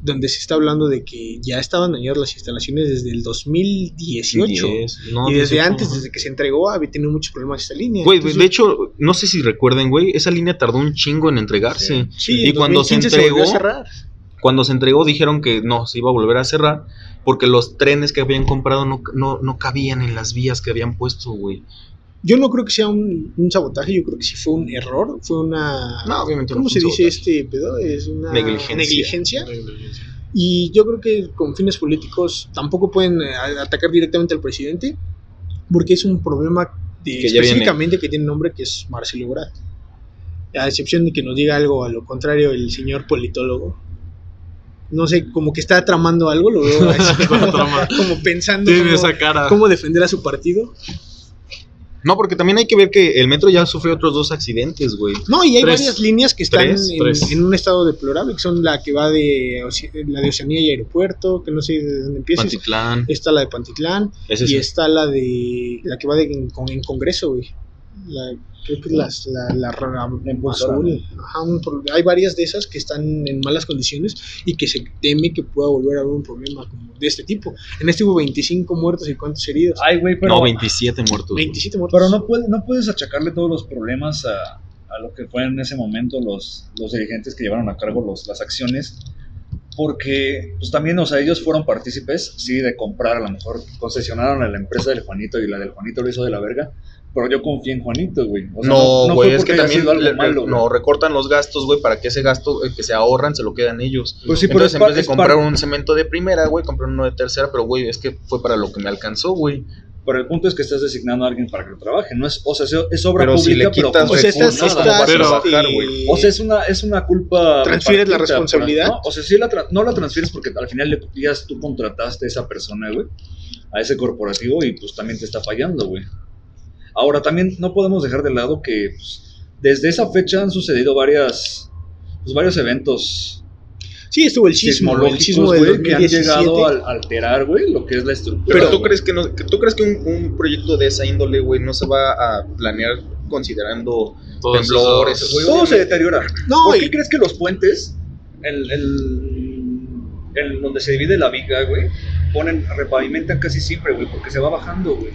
[SPEAKER 4] donde se está hablando de que ya estaban dañadas las instalaciones desde el 2018.
[SPEAKER 3] Diez, no,
[SPEAKER 4] y desde
[SPEAKER 3] 18,
[SPEAKER 4] antes, desde que se entregó, había tenido muchos problemas esta línea.
[SPEAKER 3] Güey,
[SPEAKER 4] Entonces,
[SPEAKER 3] de hecho, no sé si recuerden, güey, esa línea tardó un chingo en entregarse.
[SPEAKER 4] sí,
[SPEAKER 3] y
[SPEAKER 4] en
[SPEAKER 3] cuando se
[SPEAKER 4] 2015 volvió a
[SPEAKER 3] entregó-
[SPEAKER 4] cerrar.
[SPEAKER 3] Cuando se entregó dijeron que no, se iba a volver a cerrar porque los trenes que habían comprado no, no, no cabían en las vías que habían puesto, güey.
[SPEAKER 4] Yo no creo que sea un, un sabotaje, yo creo que sí fue un error, fue una...
[SPEAKER 3] No, obviamente no
[SPEAKER 4] ¿Cómo
[SPEAKER 3] fue
[SPEAKER 4] se
[SPEAKER 3] un
[SPEAKER 4] dice
[SPEAKER 3] sabotaje.
[SPEAKER 4] este pedo? Es una
[SPEAKER 3] Negligencia.
[SPEAKER 4] negligencia. Y yo creo que con fines políticos tampoco pueden eh, a- atacar directamente al presidente, porque es un problema de-
[SPEAKER 3] Que
[SPEAKER 4] específicamente que tiene nombre que es Marcelo Ebrard. A excepción de que nos diga algo a lo contrario el señor politólogo. No sé, como que está tramando algo, lo veo así <laughs> como, como pensando
[SPEAKER 5] Tiene
[SPEAKER 4] cómo,
[SPEAKER 5] esa cara.
[SPEAKER 4] cómo defender a su partido.
[SPEAKER 3] No, porque también hay que ver que el metro ya sufrió otros dos accidentes, güey.
[SPEAKER 4] No, y hay
[SPEAKER 5] Tres.
[SPEAKER 4] varias líneas que están
[SPEAKER 3] Tres,
[SPEAKER 4] en,
[SPEAKER 5] tres.
[SPEAKER 4] en un estado deplorable, que son la que va de la de Oceanía y Aeropuerto, que no sé de dónde empieza.
[SPEAKER 3] Pantitlán.
[SPEAKER 4] Está la de Pantitlán y
[SPEAKER 3] es
[SPEAKER 4] está la de la que va de, en, con- en Congreso, güey. La, creo que las- la, la,
[SPEAKER 1] La
[SPEAKER 4] azul. Ajá, hay varias de esas que están en malas condiciones y que se teme que pueda volver a haber un problema como de este tipo. En este hubo 25 muertos y cuántos heridos.
[SPEAKER 1] Ay, güey, pero,
[SPEAKER 3] No, 27 muertos. güey.
[SPEAKER 4] 27 muertos.
[SPEAKER 1] pero no, puede- no puedes achacarle todos los problemas a, a lo que fue en ese momento los, los dirigentes que llevaron a cargo los, las acciones Porque, pues también, o sea, ellos fueron partícipes, sí, de comprar, a lo mejor concesionaron a la empresa del Juanito y la del Juanito lo hizo de la verga, pero yo confié en Juanito, güey. O sea,
[SPEAKER 3] no, güey, es que también le-
[SPEAKER 1] malo, güey.
[SPEAKER 3] no recortan los gastos, güey, para que ese gasto eh, que se ahorran se lo quedan ellos.
[SPEAKER 1] Pues sí,
[SPEAKER 3] Entonces,
[SPEAKER 1] es
[SPEAKER 3] en vez de comprar un cemento de primera, güey, comprar uno de tercera, pero güey, es que fue para lo que me alcanzó, güey.
[SPEAKER 1] Pero el punto es que estás designando a alguien para que lo trabaje, no es, o sea, es- obra
[SPEAKER 3] Pero si
[SPEAKER 1] pública,
[SPEAKER 3] le quitas
[SPEAKER 1] pero
[SPEAKER 4] O sea,
[SPEAKER 1] con
[SPEAKER 4] estás,
[SPEAKER 1] nada.
[SPEAKER 4] estás,
[SPEAKER 5] Pero-
[SPEAKER 4] este,
[SPEAKER 3] bajar.
[SPEAKER 1] O sea, es una, es una culpa.
[SPEAKER 4] ¿Transfieres la responsabilidad?
[SPEAKER 1] pero- no, o sea, sí la no la transfieres porque al final de días tú contrataste a esa persona, güey, a ese corporativo y pues también te está fallando, güey. Ahora, también no podemos dejar de lado que pues, desde esa fecha han sucedido varias, pues, varios eventos
[SPEAKER 4] Sí, estuvo el sismo, el sismo del
[SPEAKER 1] güey, que han
[SPEAKER 4] 2017.
[SPEAKER 1] llegado a alterar, güey, lo que es la estructura.
[SPEAKER 3] Pero tú crees que no, que tú crees que un, un proyecto de esa índole, güey, no se va a planear considerando
[SPEAKER 5] Todos
[SPEAKER 3] temblores,
[SPEAKER 5] esos-
[SPEAKER 3] güey,
[SPEAKER 1] Todo se deteriora.
[SPEAKER 4] No,
[SPEAKER 1] ¿Por
[SPEAKER 4] y-
[SPEAKER 1] qué crees que los puentes, el, el- el donde se divide la viga, güey, ponen, repavimentan casi siempre, güey, porque se va bajando, güey?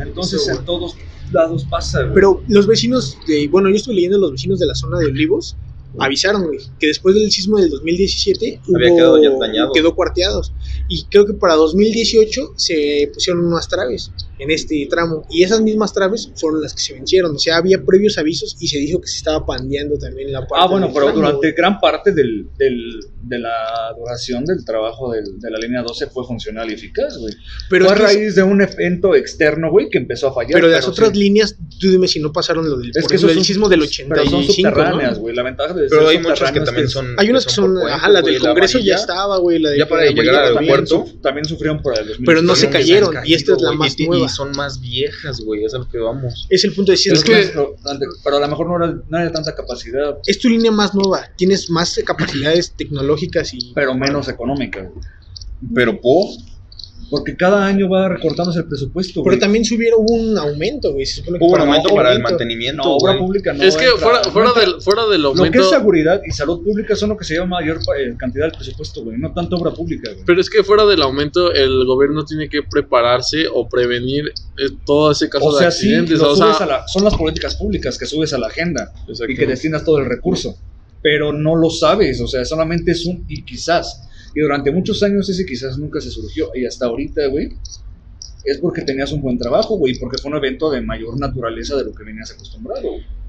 [SPEAKER 1] Entonces en todos lados pasa, güey.
[SPEAKER 4] Pero los vecinos de, bueno, yo estuve leyendo los vecinos de la zona de Olivos, avisaron, güey, que después del sismo del 2017
[SPEAKER 3] Había
[SPEAKER 4] hubo-
[SPEAKER 3] quedado ya dañado.
[SPEAKER 4] quedó cuarteados. Y creo que para 2018 se pusieron unas traves en este tramo. Y esas mismas traves fueron las que se vencieron. O sea, había previos avisos y se dijo que se estaba pandeando también la parte
[SPEAKER 1] Ah, bueno, pero
[SPEAKER 4] tramo,
[SPEAKER 1] durante gran parte del, del- de la duración del trabajo del- de la línea 12 fue funcional y eficaz, güey.
[SPEAKER 4] Pero,
[SPEAKER 1] fue a
[SPEAKER 4] que es-
[SPEAKER 1] raíz de un evento externo, güey, que empezó a fallar.
[SPEAKER 4] pero las otras
[SPEAKER 1] sí.
[SPEAKER 4] líneas, tú dime si no pasaron lo del,
[SPEAKER 1] Es que
[SPEAKER 4] ejemplo,
[SPEAKER 1] esos
[SPEAKER 4] el
[SPEAKER 1] son-
[SPEAKER 4] sismo del
[SPEAKER 1] Pero
[SPEAKER 4] 85,
[SPEAKER 1] son
[SPEAKER 4] ¿no?
[SPEAKER 1] subterráneas, güey. La ventaja de
[SPEAKER 3] Pero hay muchas que también son.
[SPEAKER 4] Hay unas que son,
[SPEAKER 3] por
[SPEAKER 4] ajá, la del Congreso ya estaba, güey, la de
[SPEAKER 3] Ya para llegar al
[SPEAKER 4] también.
[SPEAKER 3] aeropuerto.
[SPEAKER 1] También, su- también sufrieron por el 2000.
[SPEAKER 4] Pero no se cayeron, y esta es la
[SPEAKER 3] güey,
[SPEAKER 4] más
[SPEAKER 3] y-
[SPEAKER 4] nueva.
[SPEAKER 3] Y son más viejas, güey, es a lo que vamos.
[SPEAKER 4] Es el punto de decir,
[SPEAKER 1] Es que,
[SPEAKER 4] que
[SPEAKER 1] pero, pero a lo mejor no era, no era tanta capacidad,
[SPEAKER 4] es tu línea más nueva, tienes más capacidades tecnológicas y...
[SPEAKER 1] pero menos económica. güey. Pero por. Porque cada año va recortándose el presupuesto.
[SPEAKER 4] Pero
[SPEAKER 1] güey.
[SPEAKER 4] también subieron un aumento, güey. Se supone que
[SPEAKER 3] Hubo un
[SPEAKER 4] para
[SPEAKER 3] aumento para el
[SPEAKER 4] aumento.
[SPEAKER 3] mantenimiento,
[SPEAKER 1] No, obra
[SPEAKER 3] güey.
[SPEAKER 1] pública no.
[SPEAKER 5] es que
[SPEAKER 1] entra-
[SPEAKER 5] fuera, fuera, del, fuera del
[SPEAKER 1] Lo que
[SPEAKER 5] aumento.
[SPEAKER 1] es seguridad y salud pública son lo que se llama mayor eh, cantidad del presupuesto, güey. No tanto obra pública, güey.
[SPEAKER 5] Pero es que fuera del aumento, el gobierno tiene que prepararse o prevenir eh, todo ese caso
[SPEAKER 1] O sea,
[SPEAKER 5] de
[SPEAKER 1] sí,
[SPEAKER 5] accidentes.
[SPEAKER 1] lo
[SPEAKER 5] o sea,
[SPEAKER 1] a la- son las políticas públicas que subes a la agenda y que destinas todo el recurso. Pero no lo sabes, o sea, solamente es un y quizás. Y durante muchos años ese quizás nunca se surgió. Y hasta ahorita, güey, es porque tenías un buen trabajo, güey, porque fue un evento de mayor naturaleza de lo que venías acostumbrado. güey.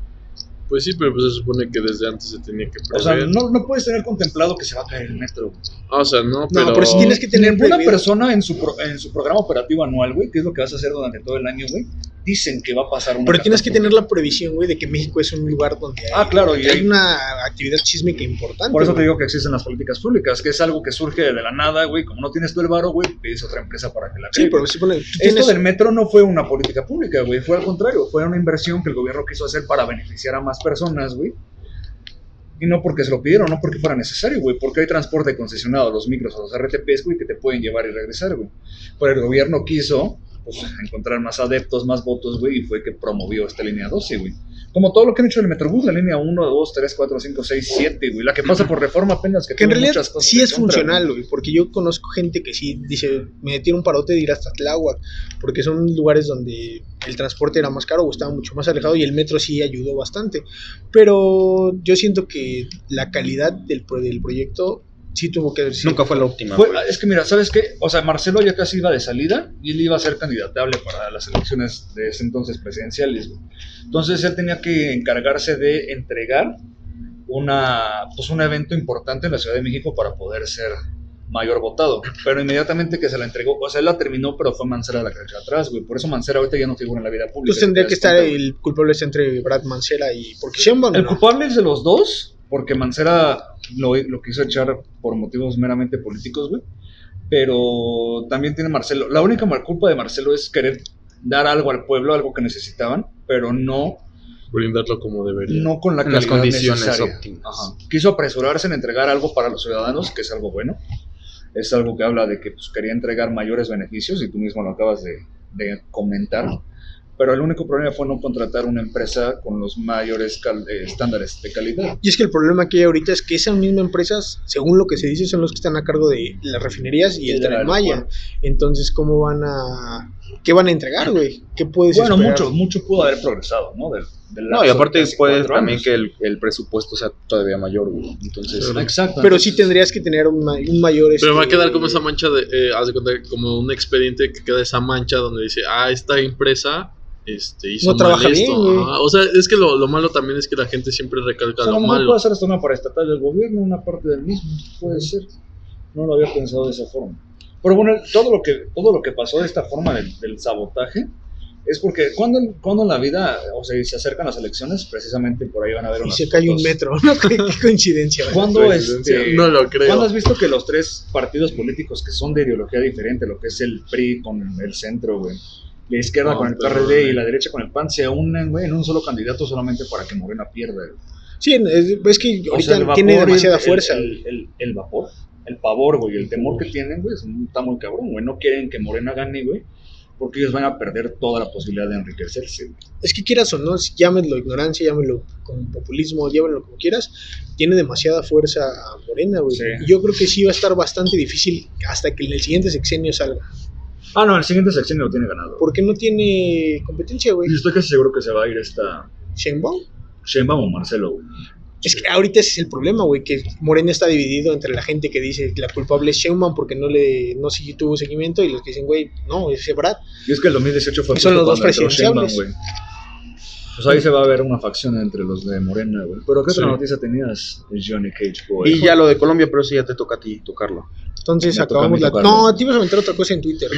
[SPEAKER 5] Pues sí, pero pues se supone que desde antes se tenía que
[SPEAKER 1] O sea,
[SPEAKER 5] prever.
[SPEAKER 1] no, no puedes tener contemplado que se va a caer el metro.
[SPEAKER 5] Ah, o sea, no,
[SPEAKER 4] No,
[SPEAKER 5] pero.
[SPEAKER 4] pero sí tienes que tener previsto.
[SPEAKER 1] persona en su, pro- en su programa operativo anual, güey, que es lo que vas a hacer durante todo el año, güey, dicen que va a pasar una
[SPEAKER 4] Pero tienes que tener la previsión, güey, de que México es un lugar donde hay,
[SPEAKER 1] Ah, claro, y
[SPEAKER 4] hay
[SPEAKER 1] hay-
[SPEAKER 4] una actividad sísmica importante.
[SPEAKER 1] Por eso te digo que existen las políticas públicas, que es algo que surge de la nada, güey. Como no tienes tú el varo, güey, pides a otra empresa para que la
[SPEAKER 4] Sí,
[SPEAKER 1] cree.
[SPEAKER 4] pero se supone que tú
[SPEAKER 1] Esto
[SPEAKER 4] tienes...
[SPEAKER 1] del metro no fue una política pública, güey. Fue al contrario. Fue una inversión que el gobierno quiso hacer para beneficiar a más personas, güey. Y no porque se lo pidieron, no porque fuera necesario, güey. Porque hay transporte concesionado a los micros, a los RTPs, güey, que te pueden llevar y regresar, güey. Pero el gobierno quiso, pues, encontrar más adeptos, más votos, güey, y fue que promovió esta línea 12, güey. Como todo lo que han hecho el Metrobús, la línea 1, 2, 3, 4, 5, 6, 7, güey. La que pasa por reforma apenas que
[SPEAKER 4] Que en realidad
[SPEAKER 1] muchas cosas
[SPEAKER 4] sí es
[SPEAKER 1] contra,
[SPEAKER 4] funcional,
[SPEAKER 1] güey.
[SPEAKER 4] güey, porque yo conozco gente que sí dice, me tiene un parote de ir hasta Tláhuac, porque son lugares donde el transporte era más caro o estaba mucho más alejado y el metro sí ayudó bastante. Pero yo siento que la calidad del, pro- del proyecto sí tuvo que haber sido.
[SPEAKER 3] Nunca fue la.
[SPEAKER 1] Fue-
[SPEAKER 3] güey.
[SPEAKER 1] es que mira, ¿sabes qué? O sea, Marcelo ya casi iba de salida y él iba a ser candidatable para las elecciones de ese entonces presidenciales. güey. Entonces él tenía que encargarse de entregar una, pues un evento importante en la Ciudad de México para poder ser mayor votado. Pero inmediatamente que se la entregó, o sea, él la terminó, pero fue Mancera la que echó atrás, güey. Por eso Mancera ahorita ya no figura en la vida pública.
[SPEAKER 4] Entonces tendría
[SPEAKER 1] ¿te
[SPEAKER 4] que estar
[SPEAKER 1] cuenta, güey?
[SPEAKER 4] el culpable es entre Brad Mancera y. Porque Sheinbaum.
[SPEAKER 1] El
[SPEAKER 4] ¿no?
[SPEAKER 1] culpable es de los dos, porque Mancera lo, lo quiso echar por motivos meramente políticos, güey. Pero también tiene Marcelo. La única mal- culpa de Marcelo es querer dar algo al pueblo, algo que necesitaban, pero no,
[SPEAKER 5] Brindarlo como debería.
[SPEAKER 1] no con la
[SPEAKER 3] En las
[SPEAKER 1] calidad
[SPEAKER 3] condiciones
[SPEAKER 1] necesaria.
[SPEAKER 3] óptimas.
[SPEAKER 1] Ajá. Quiso apresurarse en entregar algo para los ciudadanos, que es algo bueno. Es algo que habla de que pues, quería entregar mayores beneficios, y tú mismo lo acabas de, de comentar. Pero el único problema fue no contratar una empresa con los mayores eh, estándares de calidad.
[SPEAKER 4] Y es que el problema que hay ahorita es que esas mismas empresas, según lo que se dice, son los que están a cargo de las refinerías y
[SPEAKER 1] Y
[SPEAKER 4] el Tren Maya. Entonces, ¿cómo van a ¿qué van a entregar, güey? ¿Qué puedes
[SPEAKER 1] Bueno,
[SPEAKER 4] esperar?
[SPEAKER 1] mucho, mucho pudo haber progresado, ¿no? Del, del
[SPEAKER 3] No, y aparte puede también que el, el presupuesto sea todavía mayor, güey. Entonces,
[SPEAKER 1] Exacto.
[SPEAKER 4] Pero sí tendrías que tener un, un mayor...
[SPEAKER 5] Pero va a
[SPEAKER 4] este,
[SPEAKER 5] quedar como esa mancha de, eh, haz de cuenta, como un expediente que queda esa mancha donde dice, ah, esta empresa este, hizo
[SPEAKER 4] No trabaja
[SPEAKER 5] mal
[SPEAKER 4] bien,
[SPEAKER 5] esto.
[SPEAKER 4] güey.
[SPEAKER 5] Ajá. O sea, es que lo, lo malo también es que la gente siempre recalca
[SPEAKER 1] O sea,
[SPEAKER 5] lo
[SPEAKER 1] lo
[SPEAKER 5] malo.
[SPEAKER 1] puede ser hasta una paraestatal del gobierno, una parte del mismo, puede ser. No lo había pensado de esa forma. Pero bueno, todo lo que, todo lo que pasó de esta forma del, del sabotaje es porque cuando, cuando en la vida, o sea, se acercan las elecciones, precisamente por ahí van a ver
[SPEAKER 4] Y
[SPEAKER 1] unas
[SPEAKER 4] se cae un metro, <laughs> ¿no? qué, qué coincidencia.
[SPEAKER 1] ¿Cuándo, este,
[SPEAKER 5] No lo creo.
[SPEAKER 1] ¿Cuándo has visto que los tres partidos políticos que son de ideología diferente, lo que es el PRI con el centro, güey, la izquierda
[SPEAKER 5] No,
[SPEAKER 1] con el PRD y la derecha con el PAN, se unen, güey, en un solo candidato solamente para que Morena pierda? güey?
[SPEAKER 4] Sí, es, es que
[SPEAKER 1] O
[SPEAKER 4] ahorita
[SPEAKER 1] sea, el vapor
[SPEAKER 4] tiene demasiada
[SPEAKER 1] el-
[SPEAKER 4] fuerza.
[SPEAKER 1] El, el- el vapor, el pavor, güey, el temor que tienen, güey, es- está muy cabrón, güey. No quieren que Morena gane, güey, porque ellos van a perder toda la posibilidad de enriquecerse. güey.
[SPEAKER 4] Es que quieras o no, llámenlo ignorancia, llámenlo como populismo, llámenlo como quieras, tiene demasiada fuerza a Morena, güey.
[SPEAKER 1] Sí.
[SPEAKER 4] Y Yo creo que sí va a estar bastante difícil hasta que en el siguiente sexenio salga.
[SPEAKER 1] Ah, no, el siguiente sección lo tiene ganado.
[SPEAKER 4] Porque no tiene competencia, güey.
[SPEAKER 1] Y estoy casi seguro que se va a ir esta
[SPEAKER 4] Sheinbaum.
[SPEAKER 1] Sheinbaum o Marcelo, güey.
[SPEAKER 4] Es que ahorita ese es el problema, güey, que Morena está dividido entre la gente que dice que la culpable es Sheinbaum porque no le no sí tuvo seguimiento y los que dicen, güey, no, es Brad.
[SPEAKER 1] Y es que el 2018 fue
[SPEAKER 4] Son los dos presidenciables.
[SPEAKER 1] Sheinbaum, güey. Pues ahí se va a ver una facción entre los de Morena, güey. Pero ¿qué otra
[SPEAKER 5] Sí.
[SPEAKER 1] noticia tenías, Johnny Cage, güey?
[SPEAKER 3] y ya lo de Colombia, pero sí ya te toca a ti tocarlo.
[SPEAKER 4] Entonces
[SPEAKER 1] Me toca a
[SPEAKER 4] acabamos la...
[SPEAKER 1] tocarlo.
[SPEAKER 4] No, te ibas a aventar otra cosa en Twitter.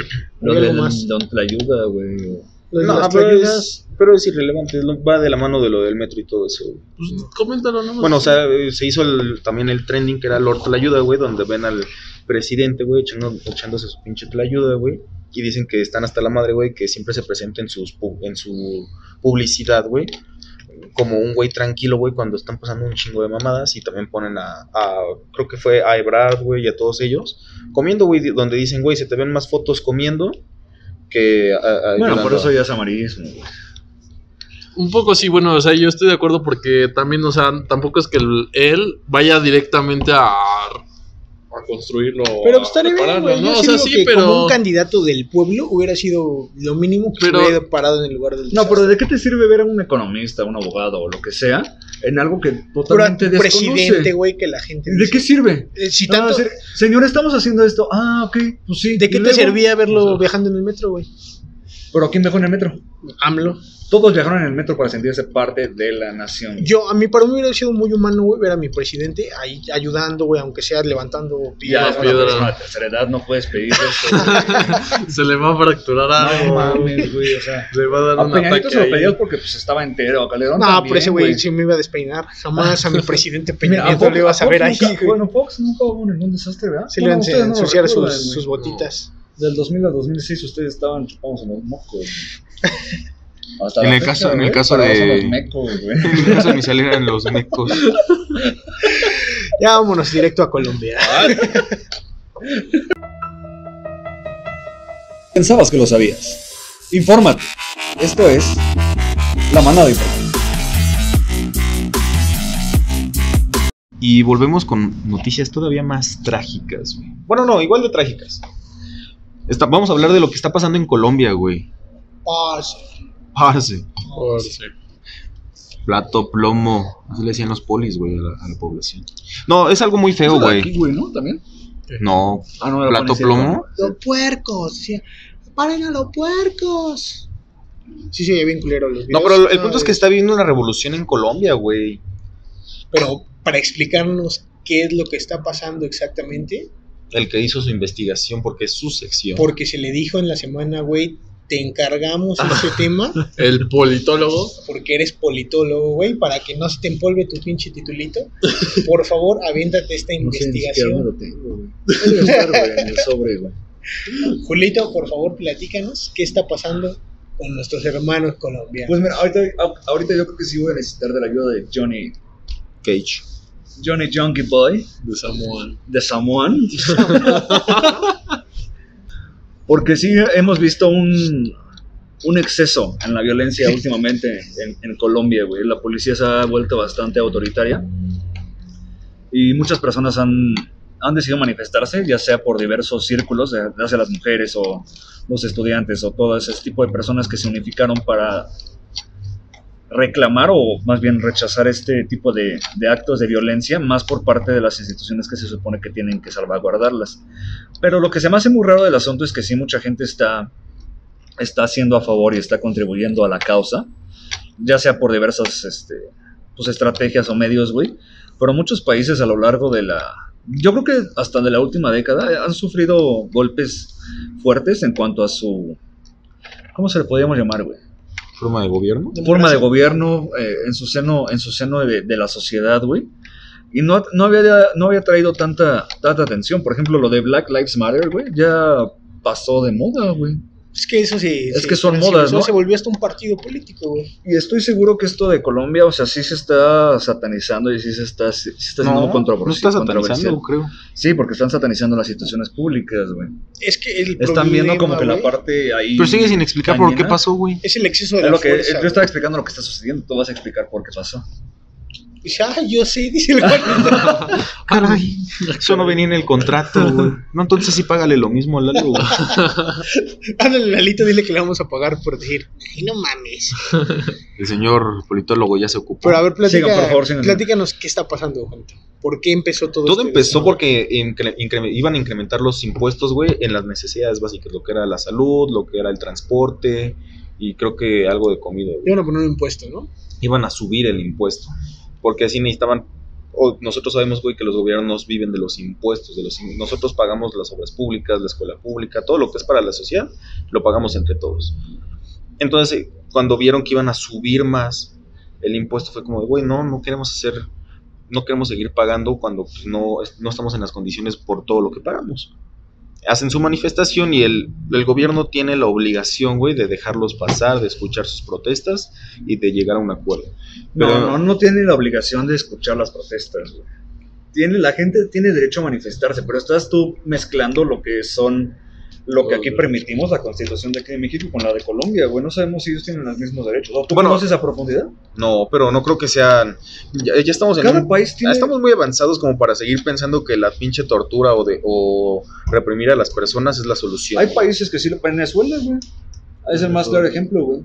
[SPEAKER 1] Lo del
[SPEAKER 4] más.
[SPEAKER 1] Don Tlayuda, güey.
[SPEAKER 3] No,
[SPEAKER 4] las
[SPEAKER 3] pero es, pero es irrelevante, va de la mano de lo del metro y todo eso.
[SPEAKER 5] Pues, coméntalo nomás.
[SPEAKER 3] Bueno, o sea, eh, se hizo el- también el trending que era Lord Tlayuda, güey, donde ven al presidente, güey, echando, echándose su pinche Tlayuda, güey. Y dicen que están hasta la madre, güey, que siempre se presenta en, sus, pu- en su publicidad, güey. Como un güey tranquilo, güey, cuando están pasando un chingo de mamadas. Y también ponen a, a- creo que fue a Ebrard, güey, y a todos ellos. Comiendo, güey, donde dicen, güey, se te ven más fotos comiendo que... a- a-
[SPEAKER 1] Bueno,
[SPEAKER 3] ayudando
[SPEAKER 1] por
[SPEAKER 3] a-
[SPEAKER 1] eso ya es amarillismo, güey.
[SPEAKER 5] Un poco sí, bueno, o sea, yo estoy de acuerdo porque también, o sea, tampoco es que el- él vaya directamente a, a construirlo.
[SPEAKER 4] Pero pues estaría bien, güey.
[SPEAKER 5] ¿no?
[SPEAKER 4] Yo
[SPEAKER 5] O
[SPEAKER 4] sí
[SPEAKER 5] sea, sí,
[SPEAKER 4] que como
[SPEAKER 5] pero.
[SPEAKER 4] un candidato del pueblo hubiera sido lo mínimo que
[SPEAKER 5] Pero-
[SPEAKER 4] se hubiera parado en el lugar del
[SPEAKER 1] No, pero ¿de qué te sirve ver a un economista, un abogado o lo que sea en algo que
[SPEAKER 4] Pero
[SPEAKER 1] totalmente
[SPEAKER 4] un presidente,
[SPEAKER 1] desconoce?
[SPEAKER 4] güey, que la gente
[SPEAKER 1] ¿De
[SPEAKER 4] dice,
[SPEAKER 1] qué sirve?
[SPEAKER 4] eh, si
[SPEAKER 1] Ah,
[SPEAKER 4] tanto,
[SPEAKER 1] ser- señor, estamos haciendo esto. Ah, ok, pues sí.
[SPEAKER 4] ¿de
[SPEAKER 1] ¿Y
[SPEAKER 4] qué te
[SPEAKER 1] luego?
[SPEAKER 4] servía verlo
[SPEAKER 5] O sea-
[SPEAKER 4] viajando en el metro, güey?
[SPEAKER 1] Pero ¿quién viajó en el metro?
[SPEAKER 4] AMLO.
[SPEAKER 1] Todos viajaron en el metro para sentirse parte de la nación.
[SPEAKER 4] Yo, a mí, para mí hubiera sido muy humano, güey, ver a mi presidente ahí ayudando, güey, aunque sea levantando
[SPEAKER 1] ya
[SPEAKER 4] piedras.
[SPEAKER 1] es una persona de tercera edad, no puedes pedir eso. <laughs>
[SPEAKER 5] Se le va a fracturar algo.
[SPEAKER 1] no mames, güey, o sea.
[SPEAKER 5] Le va a dar
[SPEAKER 1] A
[SPEAKER 5] un ataque.
[SPEAKER 1] se lo pedías porque pues estaba entero. A Calderón
[SPEAKER 4] No,
[SPEAKER 1] también,
[SPEAKER 4] por ese güey sí me iba a despeinar. Jamás a mi <laughs> presidente Peña Nieto le ibas a ver ahí, güey.
[SPEAKER 1] Bueno, Fox nunca hubo ningún desastre, ¿verdad?
[SPEAKER 4] Se le iban a ensuciar sus botitas.
[SPEAKER 1] Del 2000 al 2006 ustedes estaban chupados en los mocos. <laughs> Hasta
[SPEAKER 3] En
[SPEAKER 1] la
[SPEAKER 3] el
[SPEAKER 1] fecha,
[SPEAKER 3] caso- en el caso de-
[SPEAKER 1] los mecos, güey. <laughs>
[SPEAKER 3] En el caso de mi salida eran los mecos. <laughs>
[SPEAKER 4] Ya vámonos directo a Colombia.
[SPEAKER 1] Pensabas que lo sabías. Infórmate. Esto es La Manada Informativa.
[SPEAKER 3] Y volvemos con noticias todavía más trágicas, güey. Bueno, no, igual de trágicas. Está- vamos a hablar de lo que está pasando en Colombia, güey.
[SPEAKER 4] Parce.
[SPEAKER 3] Parce.
[SPEAKER 5] Sí.
[SPEAKER 3] Plato, plomo. Así le decían los polis, güey, a la, a la población. No, es algo muy feo, güey.
[SPEAKER 1] Aquí, güey, ¿no? También.
[SPEAKER 3] No,
[SPEAKER 1] Ah, no,
[SPEAKER 3] plato,
[SPEAKER 1] policía,
[SPEAKER 3] plomo.
[SPEAKER 4] Los puercos. decía, ¡Paren a los puercos! Sí, oye bien culero los
[SPEAKER 3] No,
[SPEAKER 4] videos.
[SPEAKER 3] pero el punto es que está habiendo una revolución en Colombia, güey.
[SPEAKER 4] Pero para explicarnos qué es lo que está pasando exactamente,
[SPEAKER 3] El que hizo su investigación porque es su sección.
[SPEAKER 4] porque se le dijo en la semana, güey, te encargamos ese tema <laughs>
[SPEAKER 5] El politólogo.
[SPEAKER 4] porque eres politólogo, güey, para que no se te empolve tu pinche titulito. Por favor, aviéntate esta <laughs>
[SPEAKER 1] No sé, ni
[SPEAKER 4] investigación.
[SPEAKER 1] lo tengo, güey. En el sobre, güey. <laughs>
[SPEAKER 4] Julito, por favor, platícanos qué está pasando con nuestros hermanos colombianos.
[SPEAKER 1] Pues mira, ahorita, ahorita yo creo que sí voy a necesitar de la ayuda de Johnny,
[SPEAKER 3] Cage.
[SPEAKER 1] Johnny Junkie Boy
[SPEAKER 5] De Samoa.
[SPEAKER 1] de Samoan. Porque sí hemos visto un, un exceso en la violencia últimamente en, en Colombia, güey. La policía se ha vuelto bastante autoritaria y muchas personas han, han decidido manifestarse, ya sea por diversos círculos, ya sea las mujeres o los estudiantes o todo ese tipo de personas que se unificaron para reclamar o más bien rechazar este tipo de, de actos de violencia, más por parte de las instituciones que se supone que tienen que salvaguardarlas. Pero lo que se me hace muy raro del asunto es que sí mucha gente está, está haciendo a favor y está contribuyendo a la causa, ya sea por diversas este, pues, estrategias o medios, güey. Pero muchos países a lo largo de la... Yo creo que hasta de la última década han sufrido golpes fuertes en cuanto a su... ¿Cómo se le podríamos llamar, güey?
[SPEAKER 3] Forma de gobierno.
[SPEAKER 1] forma de gobierno eh, en su seno, en su seno de, de la sociedad, güey. Y no, no, había, no había traído tanta, tanta atención. Por ejemplo, lo de Black Lives Matter, güey, ya pasó de moda, güey.
[SPEAKER 4] Es que eso sí.
[SPEAKER 1] Es
[SPEAKER 4] sí,
[SPEAKER 1] que son modas, ¿no?
[SPEAKER 4] se volvió hasta un partido político, güey.
[SPEAKER 1] Y estoy seguro que esto de Colombia, o sea, sí se está satanizando y sí se está, sí se está haciendo
[SPEAKER 3] No,
[SPEAKER 1] controversi-
[SPEAKER 3] no está
[SPEAKER 1] controversial.
[SPEAKER 3] satanizando, creo.
[SPEAKER 1] Sí, porque están satanizando las instituciones públicas, güey.
[SPEAKER 4] Es que el
[SPEAKER 1] Están viendo como que la
[SPEAKER 4] güey,
[SPEAKER 1] parte ahí.
[SPEAKER 3] Pero sigue sin explicar por qué pasó, güey.
[SPEAKER 4] Es el exceso de
[SPEAKER 1] Es
[SPEAKER 4] la
[SPEAKER 1] lo que
[SPEAKER 4] fuerza.
[SPEAKER 1] yo
[SPEAKER 4] güey.
[SPEAKER 1] estaba explicando lo que está sucediendo, tú vas a explicar por qué pasó.
[SPEAKER 4] Ah, yo sé, dice el güey. <laughs>
[SPEAKER 3] Caray, eso no venía en el contrato, güey. No, entonces sí págale lo mismo al Lalo, güey. <laughs>
[SPEAKER 4] Ándale, Lalito, dile que le vamos a pagar por decir, ay, no mames.
[SPEAKER 3] El señor politólogo ya se ocupó.
[SPEAKER 4] Pero a ver, platica,
[SPEAKER 1] Sigan, por favor,
[SPEAKER 4] platícanos qué está pasando, Juanito. ¿Por qué empezó todo
[SPEAKER 3] Todo
[SPEAKER 4] este
[SPEAKER 3] empezó
[SPEAKER 4] desmadre?
[SPEAKER 3] porque incre- incre- iban a incrementar los impuestos, güey, en las necesidades básicas, lo que era la salud, lo que era el transporte y creo que algo de comida, güey.
[SPEAKER 4] Iban a poner un impuesto, ¿no?
[SPEAKER 3] Iban a subir el impuesto, porque así necesitaban, o nosotros sabemos, güey, que los gobiernos viven de los impuestos, de los nosotros pagamos las obras públicas, la escuela pública, todo lo que es para la sociedad, lo pagamos entre todos. Entonces, eh, cuando vieron que iban a subir más el impuesto, fue como, güey, no, no queremos hacer, no queremos seguir pagando cuando pues, no, no estamos en las condiciones por todo lo que pagamos. Hacen su manifestación y el, el gobierno tiene la obligación, güey, de dejarlos pasar, de escuchar sus protestas y de llegar a un acuerdo.
[SPEAKER 1] No,
[SPEAKER 3] Pero-
[SPEAKER 1] no, no tiene la obligación de escuchar las protestas, güey. Tiene, la gente tiene derecho a manifestarse, pero estás tú mezclando lo que son, lo que aquí permitimos, la constitución de aquí de México con la de Colombia, güey. No sabemos si ellos tienen los mismos derechos. ¿O ¿Tú
[SPEAKER 3] Bueno,
[SPEAKER 1] conoces a profundidad?
[SPEAKER 3] No, pero no creo que sean. Ya, ya estamos en
[SPEAKER 1] Cada
[SPEAKER 3] un-
[SPEAKER 1] país tiene...
[SPEAKER 3] Estamos muy avanzados como para seguir pensando que la pinche tortura o de o reprimir a las personas es la solución.
[SPEAKER 1] Hay países que sí lo... Venezuela, güey. Es el más claro ejemplo, güey.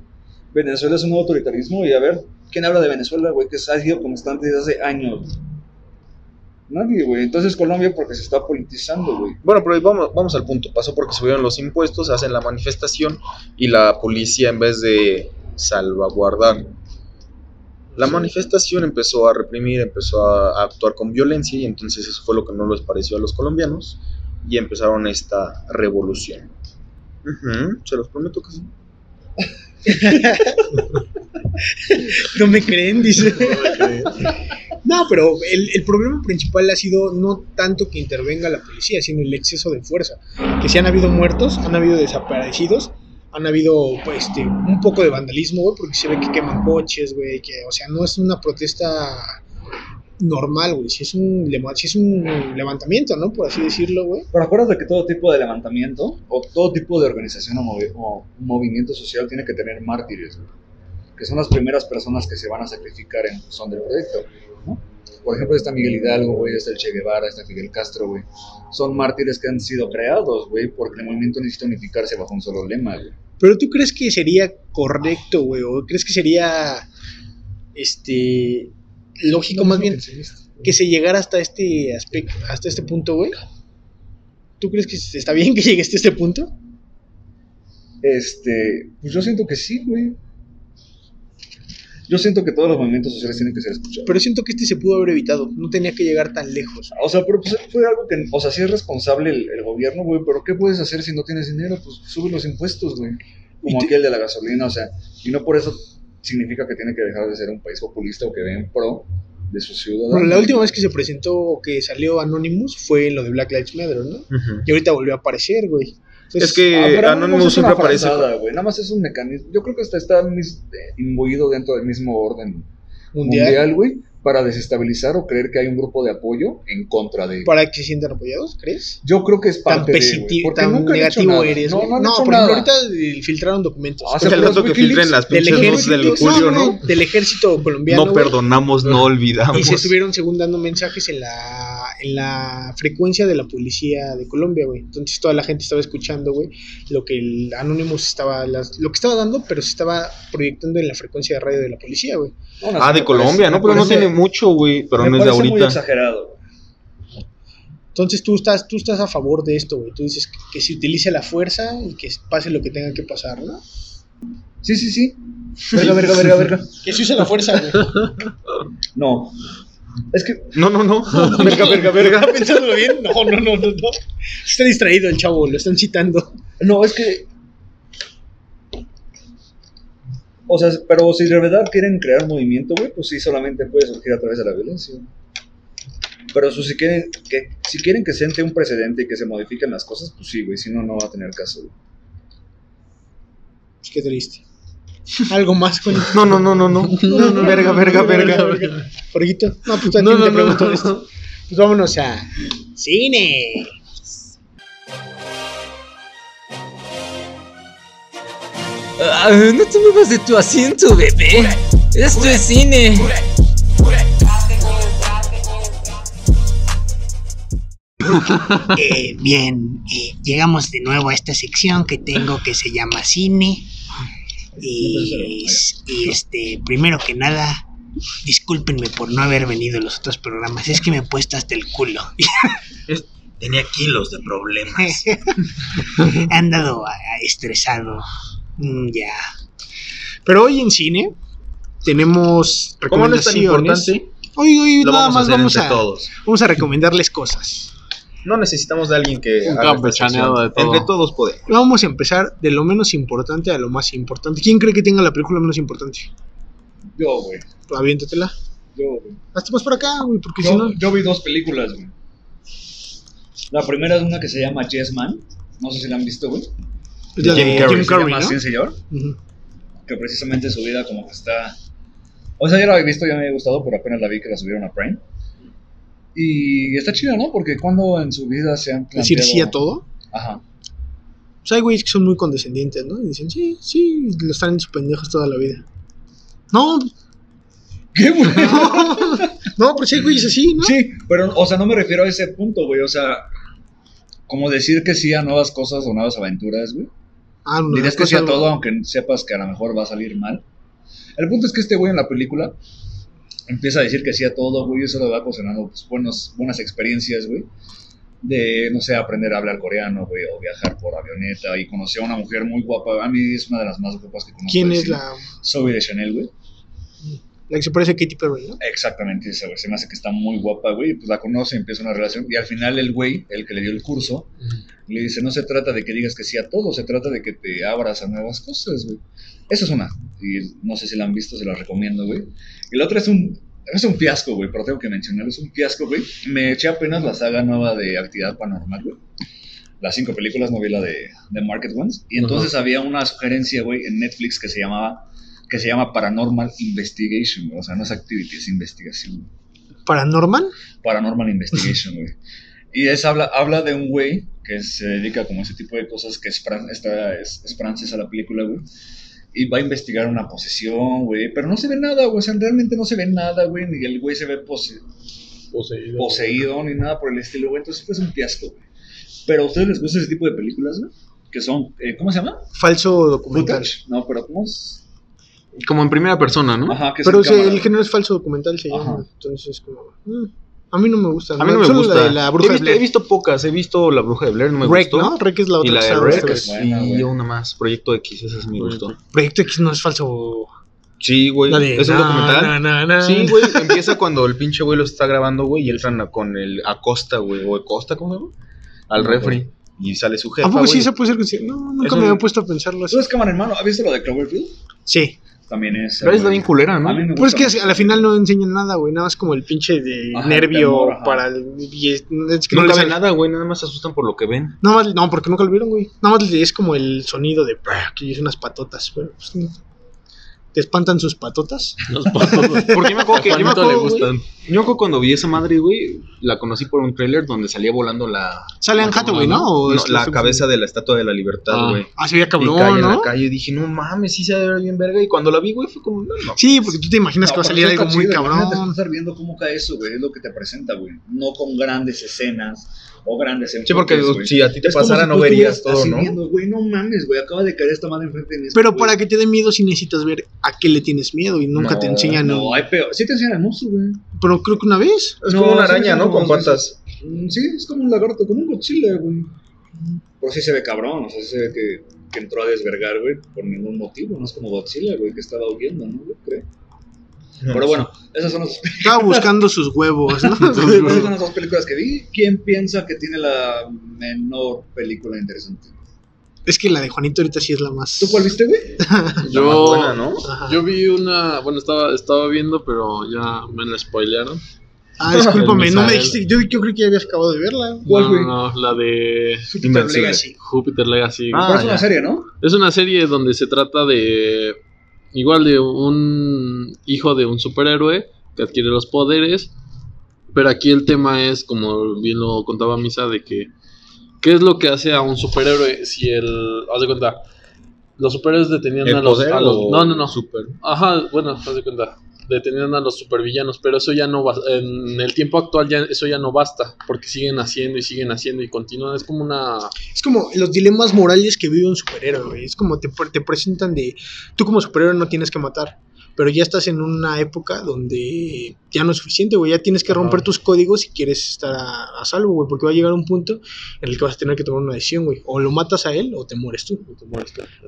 [SPEAKER 1] Venezuela es un autoritarismo y a ver, ¿quién habla de Venezuela, güey? Que ha sido constante desde hace años. Nadie, güey. Entonces Colombia porque se está politizando, güey.
[SPEAKER 3] Bueno, pero vamos, vamos al punto. Pasó porque subieron los impuestos, hacen la manifestación y la policía en vez de salvaguardar la manifestación empezó a reprimir, empezó a, actuar con violencia y entonces eso fue lo que no les pareció a los colombianos y empezaron esta revolución. Se los prometo que sí. <laughs>
[SPEAKER 4] No me creen, dice. No, pero el, el problema principal ha sido no tanto que intervenga la policía, sino el exceso de fuerza. Que si han habido muertos, han habido desaparecidos, han habido pues, este, un poco de vandalismo, güey, porque se ve que queman coches, güey, que, o sea, no es una protesta normal, güey, si es un, si es un levantamiento, ¿no? Por así decirlo, güey.
[SPEAKER 1] Pero acuérdate que todo tipo de levantamiento o todo tipo de organización o, movi- o movimiento social tiene que tener mártires, güey, que son las primeras personas que se van a sacrificar en son del proyecto. ¿no? Por ejemplo, está Miguel Hidalgo, güey, está el Che Guevara, está Fidel Castro, güey. Son mártires que han sido creados, güey, porque el movimiento necesita unificarse bajo un solo lema, güey.
[SPEAKER 4] Pero tú crees que sería correcto, güey, o crees que sería, este, lógico más bien que se llegara hasta este aspecto, hasta este punto, güey. ¿Tú crees que está bien que llegue hasta este punto?
[SPEAKER 1] Este, pues yo siento que sí, güey. Yo siento que todos los movimientos sociales tienen que ser escuchados.
[SPEAKER 4] Pero siento que este se pudo haber evitado, no tenía que llegar tan lejos.
[SPEAKER 1] O sea, pero pues fue algo que, o sea, sí es responsable el, el gobierno, güey, pero ¿qué puedes hacer si no tienes dinero? Pues sube los impuestos, güey. Como
[SPEAKER 4] Y te-
[SPEAKER 1] aquí el de la gasolina, o sea, y no por eso significa que tiene que dejar de ser un país populista o que ve en pro de sus ciudadanos.
[SPEAKER 4] Bueno, la última vez que se presentó o que salió Anonymous fue en lo de Black Lives Matter, ¿no? Y ahorita volvió a aparecer, güey. Entonces,
[SPEAKER 3] Es que
[SPEAKER 1] Ah,
[SPEAKER 3] Anonymous siempre aparece.
[SPEAKER 1] güey. Nada más es un mecanismo. Yo creo que hasta está mis- eh, imbuido dentro del mismo orden
[SPEAKER 4] mundial,
[SPEAKER 1] mundial, güey, para desestabilizar o creer que hay un grupo de apoyo en contra de.
[SPEAKER 4] para que se sientan apoyados, ¿crees?
[SPEAKER 1] Yo creo que es
[SPEAKER 4] Tan,
[SPEAKER 1] parte de, güey,
[SPEAKER 4] positivo,
[SPEAKER 1] porque
[SPEAKER 4] tan
[SPEAKER 1] nunca han hecho
[SPEAKER 4] negativo
[SPEAKER 1] nada.
[SPEAKER 4] eres.
[SPEAKER 1] No, no han hecho
[SPEAKER 4] por
[SPEAKER 1] nada.
[SPEAKER 4] ejemplo, ahorita filtraron documentos.
[SPEAKER 1] Ah, los
[SPEAKER 3] rato que filtren las
[SPEAKER 4] del ejército,
[SPEAKER 3] del Julio,
[SPEAKER 4] no,
[SPEAKER 3] ¿no?
[SPEAKER 4] Del ejército colombiano.
[SPEAKER 3] No perdonamos, no olvidamos.
[SPEAKER 4] Y se estuvieron según dando mensajes en la en la frecuencia de la policía de Colombia, güey. Entonces toda la gente estaba escuchando, güey, lo que el Anonymous estaba, las- lo que estaba dando, pero se estaba proyectando en la frecuencia de radio de la policía, güey.
[SPEAKER 3] Ah, de Colombia,
[SPEAKER 1] parece-
[SPEAKER 3] ¿no? Pero no tiene mucho, güey. Pero
[SPEAKER 1] me
[SPEAKER 3] no es de
[SPEAKER 1] parece muy
[SPEAKER 3] ahorita.
[SPEAKER 1] exagerado. güey.
[SPEAKER 4] Entonces tú estás, tú estás a favor de esto, güey. Tú dices que, que se utilice la fuerza y que pase lo que tenga que pasar, ¿no?
[SPEAKER 1] Sí, sí, sí. Verga, verga, verga, verga.
[SPEAKER 4] Que se use la fuerza, güey. <laughs>
[SPEAKER 1] No. Es que.
[SPEAKER 3] No, no, no. <laughs>
[SPEAKER 1] Verga, verga, verga. <laughs>
[SPEAKER 4] ¿Está pensándolo bien? No, no, no, no, no. Está distraído el chavo, lo están citando.
[SPEAKER 1] No, es que. O sea, pero si de verdad quieren crear movimiento, güey, pues sí, solamente puede surgir a través de la violencia. Pero eso, si quieren que, si quieren que siente un precedente y que se modifiquen las cosas, pues sí, güey, si no, no va a tener caso. güey.
[SPEAKER 4] Pues qué triste. Algo más con
[SPEAKER 3] No, no, no, no, no. <laughs> Verga, verga, verga.
[SPEAKER 4] Jorgito. No, pues a ti
[SPEAKER 5] No,
[SPEAKER 4] no,
[SPEAKER 5] no,
[SPEAKER 4] te
[SPEAKER 5] no,
[SPEAKER 4] pregunto esto. Pues vámonos a cine.
[SPEAKER 2] Ah, no te muevas de tu asiento, bebé. Esto es cine.
[SPEAKER 4] Eh, bien, eh, llegamos de nuevo a esta sección que tengo que se llama cine. Y, y, este, primero que nada, discúlpenme por no haber venido a los otros programas. Es que me he puesto hasta el culo. <laughs>
[SPEAKER 3] Tenía kilos de problemas. <laughs>
[SPEAKER 4] He andado estresado. Mm, ya. Pero hoy en cine tenemos
[SPEAKER 3] Como no es tan
[SPEAKER 4] recomendaciones.
[SPEAKER 3] importante,
[SPEAKER 4] Hoy, hoy
[SPEAKER 3] lo
[SPEAKER 4] nada
[SPEAKER 3] vamos a
[SPEAKER 4] más
[SPEAKER 3] hacer
[SPEAKER 4] vamos
[SPEAKER 3] entre
[SPEAKER 4] a,
[SPEAKER 3] todos.
[SPEAKER 4] vamos a recomendarles cosas.
[SPEAKER 3] No necesitamos de alguien que.
[SPEAKER 5] Un campechaneado
[SPEAKER 3] sección.
[SPEAKER 5] de todo.
[SPEAKER 3] Entre todos podemos.
[SPEAKER 4] Vamos a empezar de lo menos importante a lo más importante. ¿Quién cree que tenga la película menos importante?
[SPEAKER 1] Yo, güey.
[SPEAKER 4] Aviéntatela.
[SPEAKER 1] Yo, güey.
[SPEAKER 4] Hazte más por acá, güey, porque si
[SPEAKER 1] Yo,
[SPEAKER 4] no.
[SPEAKER 1] yo vi dos películas, güey. La primera es una que se llama Yes Man. No sé si la han visto, güey.
[SPEAKER 3] Jim Carrey,
[SPEAKER 4] Jim Carrey, ¿no?
[SPEAKER 1] Sí, señor. Que precisamente su vida como que está... O sea, ya la había visto, ya me había gustado, pero apenas la vi que la subieron a Prime. Y está chida, ¿no? Porque cuando en su vida se han planteado...
[SPEAKER 4] Decir sí a todo.
[SPEAKER 1] Ajá.
[SPEAKER 4] Pues hay güeyes que son muy condescendientes, ¿no? Y dicen, sí, sí, y lo están en sus pendejos toda la vida. No,
[SPEAKER 1] ¿Qué, güey? <laughs>
[SPEAKER 4] no, pero sí hay güeyes así, ¿no?
[SPEAKER 1] Sí, pero, o sea, no me refiero a ese punto, güey. O sea, como decir que sí a nuevas cosas o nuevas aventuras, güey.
[SPEAKER 4] Ah, no,
[SPEAKER 1] Dirías que sí a todo, aunque sepas que a lo mejor va a salir mal. El punto es que este güey en la película empieza a decir que sí a todo, güey, eso le va ocasionando pues, buenos, buenas experiencias, güey. De, no sé, aprender a hablar coreano, güey, o viajar por avioneta y conoció a una mujer muy guapa. A mí es una de las más guapas que conozco.
[SPEAKER 4] ¿Quién es
[SPEAKER 1] cine.
[SPEAKER 4] la,
[SPEAKER 1] Zoe de Chanel, güey.
[SPEAKER 4] la que se parece a Katy Perry, no?
[SPEAKER 1] Exactamente, esa, güey. Se me hace que está muy guapa, güey. Pues la conoce, empieza una relación. Y al final el güey, el que le dio el curso, le dice, no se trata de que digas que sí a todo, se trata de que te abras a nuevas cosas, güey. Eso es una. Y no sé si la han visto, se la recomiendo, güey. Y la otra es un... Es un fiasco, güey, pero tengo que mencionarlo. Es un fiasco, güey. Me eché apenas la saga nueva de Actividad Paranormal, güey. Las cinco películas, no vi la de, de Market Ones. Y entonces había una sugerencia, güey, en Netflix que se llamaba que se llama Paranormal Investigation, güey. O sea, no es Activity, es investigación. güey.
[SPEAKER 4] ¿Paranormal?
[SPEAKER 1] Paranormal Investigation, güey. Y es, habla, habla de un güey que se dedica como a ese tipo de cosas, que es, fran- esta, es, es francesa la película, güey. Y va a investigar una posesión, güey. Pero no se ve nada, güey. O sea, realmente no se ve nada, güey. Ni el güey se ve pose-
[SPEAKER 5] Poseído.
[SPEAKER 1] poseído, ni nada por el estilo, güey. Entonces, pues es un fiasco, güey. Pero a ustedes les gusta ese tipo de películas, güey. Que son, eh, ¿cómo se llama?
[SPEAKER 4] Falso documental.
[SPEAKER 1] Footage. No, pero ¿cómo es?
[SPEAKER 3] Como en primera persona, ¿no?
[SPEAKER 1] Ajá, que
[SPEAKER 4] Pero o sea, el género es falso documental, se llama.
[SPEAKER 1] Ajá.
[SPEAKER 4] Entonces es como. mm, a mí no me gusta.
[SPEAKER 3] A mí no me
[SPEAKER 4] Solo
[SPEAKER 3] gusta.
[SPEAKER 4] La de la bruja
[SPEAKER 3] he,
[SPEAKER 4] de
[SPEAKER 3] visto,
[SPEAKER 4] Blair.
[SPEAKER 3] he visto pocas. He visto La Bruja de Blair, no me
[SPEAKER 4] Rec,
[SPEAKER 3] gustó.
[SPEAKER 4] ¿no? Rec es la otra
[SPEAKER 3] Y la de Rec
[SPEAKER 1] es buena,
[SPEAKER 3] y
[SPEAKER 1] güey.
[SPEAKER 3] una más. Proyecto X, esa sí me gustó.
[SPEAKER 4] Proyecto X no es falso.
[SPEAKER 3] Sí, güey.
[SPEAKER 4] La de.
[SPEAKER 3] Es un
[SPEAKER 4] na,
[SPEAKER 3] documental.
[SPEAKER 4] na, na, na.
[SPEAKER 3] Sí, güey, empieza cuando el pinche güey lo está grabando, güey, y entran a- con el Acosta, güey, o Acosta, ¿cómo se llama? Al
[SPEAKER 1] No,
[SPEAKER 3] refri. Y sale su jefa,
[SPEAKER 4] ¿A poco sí esa puede ser que sí? No, nunca
[SPEAKER 3] Es
[SPEAKER 4] me
[SPEAKER 3] un-
[SPEAKER 4] había puesto a pensarlo así.
[SPEAKER 1] ¿Tú es cámara en mano? ¿Has visto lo de Cloverfield?
[SPEAKER 4] Sí.
[SPEAKER 1] También es.
[SPEAKER 3] Pero está bien culera, ¿no?
[SPEAKER 4] Pues es que a la final no enseñan nada, güey. Nada más como el pinche de
[SPEAKER 1] Ajá,
[SPEAKER 4] nervio
[SPEAKER 1] temor,
[SPEAKER 4] para el. y es, es que no
[SPEAKER 3] Nunca
[SPEAKER 4] les
[SPEAKER 3] ven nada, güey, nada más se asustan por lo que ven.
[SPEAKER 4] Nada más, no, porque nunca lo vieron, güey. Nada más es como el sonido de. que es unas patotas. Pero, pues, no. ¿Te espantan sus patotas? <laughs>
[SPEAKER 5] Los patos.
[SPEAKER 3] Porque yo me acuerdo que.
[SPEAKER 5] A
[SPEAKER 3] Yo me
[SPEAKER 5] le
[SPEAKER 3] acuerdo, güey,
[SPEAKER 5] gustan.
[SPEAKER 3] yo me acuerdo cuando vi esa madre, güey. La conocí por un tráiler donde salía volando la.
[SPEAKER 4] Sale Anne Hathaway, ¿no? ¿O
[SPEAKER 3] no,
[SPEAKER 4] es-
[SPEAKER 3] la cabeza de la estatua de la libertad,
[SPEAKER 5] Ah.
[SPEAKER 3] güey.
[SPEAKER 4] Ah, se veía
[SPEAKER 3] y cae
[SPEAKER 4] cabrón,
[SPEAKER 3] en la
[SPEAKER 4] ¿no?
[SPEAKER 3] calle y dije, no mames, sí se debe ver bien verga. Y cuando la vi, güey, fue como, no, no.
[SPEAKER 4] Sí, porque tú te imaginas
[SPEAKER 1] No,
[SPEAKER 4] que va a salir algo muy
[SPEAKER 1] chido,
[SPEAKER 4] cabrón.
[SPEAKER 1] estar viendo cómo cae eso, güey. Es lo que te presenta, güey. No con grandes escenas o grandes
[SPEAKER 3] Sí, porque si a ti te
[SPEAKER 1] Es
[SPEAKER 3] pasara
[SPEAKER 1] si
[SPEAKER 3] no verías todo, ¿no?
[SPEAKER 1] viendo, güey, no mames, güey. Acaba de caer esta madre enfrente de mí.
[SPEAKER 4] Pero para que te dé miedo sí necesitas ver a qué le tienes miedo y nunca
[SPEAKER 3] No,
[SPEAKER 4] te enseñan.
[SPEAKER 1] No, hay peor. Sí te enseñan el monstruo, güey.
[SPEAKER 4] Pero creo que una vez.
[SPEAKER 3] Es
[SPEAKER 1] No,
[SPEAKER 3] como una araña,
[SPEAKER 1] sí,
[SPEAKER 3] ¿no? Con patas.
[SPEAKER 1] Mm, Sí, es como un lagarto, como un Godzilla, güey. Pero sí se ve cabrón, o sea, sí se ve que, que entró a desvergar, güey, por ningún motivo. No es como Godzilla, güey, que estaba huyendo, ¿no? Yo creo. Pero bueno, esas son las <laughs>
[SPEAKER 4] Estaba buscando sus huevos, ¿no? <laughs>
[SPEAKER 1] Esas son las dos películas que vi. ¿Quién piensa que tiene la menor película interesante?
[SPEAKER 4] es que la de Juanito ahorita sí es la más.
[SPEAKER 1] ¿Tú cuál viste, güey?
[SPEAKER 5] Yo, <laughs>
[SPEAKER 3] La más buena, ¿no?
[SPEAKER 4] Ajá.
[SPEAKER 5] yo vi una. Bueno, estaba, estaba viendo, pero ya me la spoilearon.
[SPEAKER 4] Ah, discúlpame, no me dijiste. Yo, yo creo que ya habías acabado de verla.
[SPEAKER 1] ¿Cuál,
[SPEAKER 5] no,
[SPEAKER 1] güey?
[SPEAKER 5] no, la de
[SPEAKER 3] Invencible.
[SPEAKER 4] Legacy.
[SPEAKER 5] Júpiter Legacy.
[SPEAKER 3] Ah,
[SPEAKER 1] Pero es una
[SPEAKER 3] ya.
[SPEAKER 1] serie, ¿no?
[SPEAKER 5] Es una serie donde se trata de. Igual de un hijo de un superhéroe que adquiere los poderes. Pero aquí el tema es, como bien lo contaba Misa, de que. ¿Qué es lo que hace a un superhéroe si el. Haz de cuenta. Los superhéroes detenían
[SPEAKER 3] ¿El
[SPEAKER 5] a los, a los- No, no, no.
[SPEAKER 3] super?
[SPEAKER 5] Ajá, bueno, haz de cuenta. Detenían a los supervillanos, pero eso ya no va. En el tiempo actual ya eso ya no basta. Porque siguen haciendo y siguen haciendo y continúan. Es como una.
[SPEAKER 4] Es como los dilemas morales que vive un superhéroe. Es como te, te presentan de. Tú como superhéroe no tienes que matar. Pero ya estás en una época donde ya no es suficiente, güey. Ya tienes que romper tus códigos si quieres estar a, a salvo, güey. Porque va a llegar un punto en el que vas a tener que tomar una decisión, güey. O lo matas a él o te mueres tú.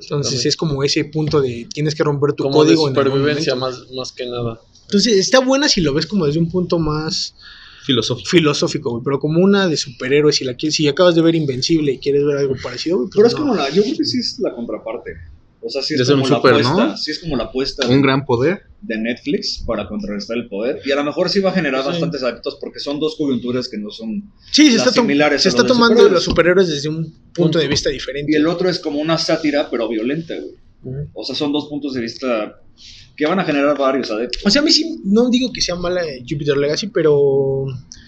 [SPEAKER 4] Entonces es como ese punto de tienes que romper tu
[SPEAKER 5] como de
[SPEAKER 4] código. en algún
[SPEAKER 5] supervivencia más, más que nada.
[SPEAKER 4] Entonces está buena si lo ves como desde un punto más
[SPEAKER 3] Filosófico.
[SPEAKER 4] filosófico, güey. Pero como una de superhéroes, si, la quieres, si acabas de ver Invencible y quieres ver algo parecido, güey. pues
[SPEAKER 1] Pero es como la. Yo creo que sí es la contraparte. O sea, sí
[SPEAKER 3] De
[SPEAKER 1] es como
[SPEAKER 3] un
[SPEAKER 1] la
[SPEAKER 3] super,
[SPEAKER 1] apuesta.
[SPEAKER 3] ¿no?
[SPEAKER 1] Sí es como la apuesta
[SPEAKER 3] Un gran poder.
[SPEAKER 1] de Netflix para contrarrestar el poder. Y a lo mejor sí va a generar
[SPEAKER 5] Sí.
[SPEAKER 1] bastantes actos porque son dos coyunturas que no son.
[SPEAKER 4] Sí, se está,
[SPEAKER 1] similares
[SPEAKER 4] se está
[SPEAKER 1] de
[SPEAKER 4] tomando
[SPEAKER 1] superhéroes.
[SPEAKER 4] los superhéroes desde un punto de vista diferente.
[SPEAKER 1] Y el otro es como una sátira, pero violenta, güey. O sea, son dos puntos de vista que van a generar varios adeptos.
[SPEAKER 4] O sea, a mí sí, no digo que sea mala eh, Jupiter Legacy, pero.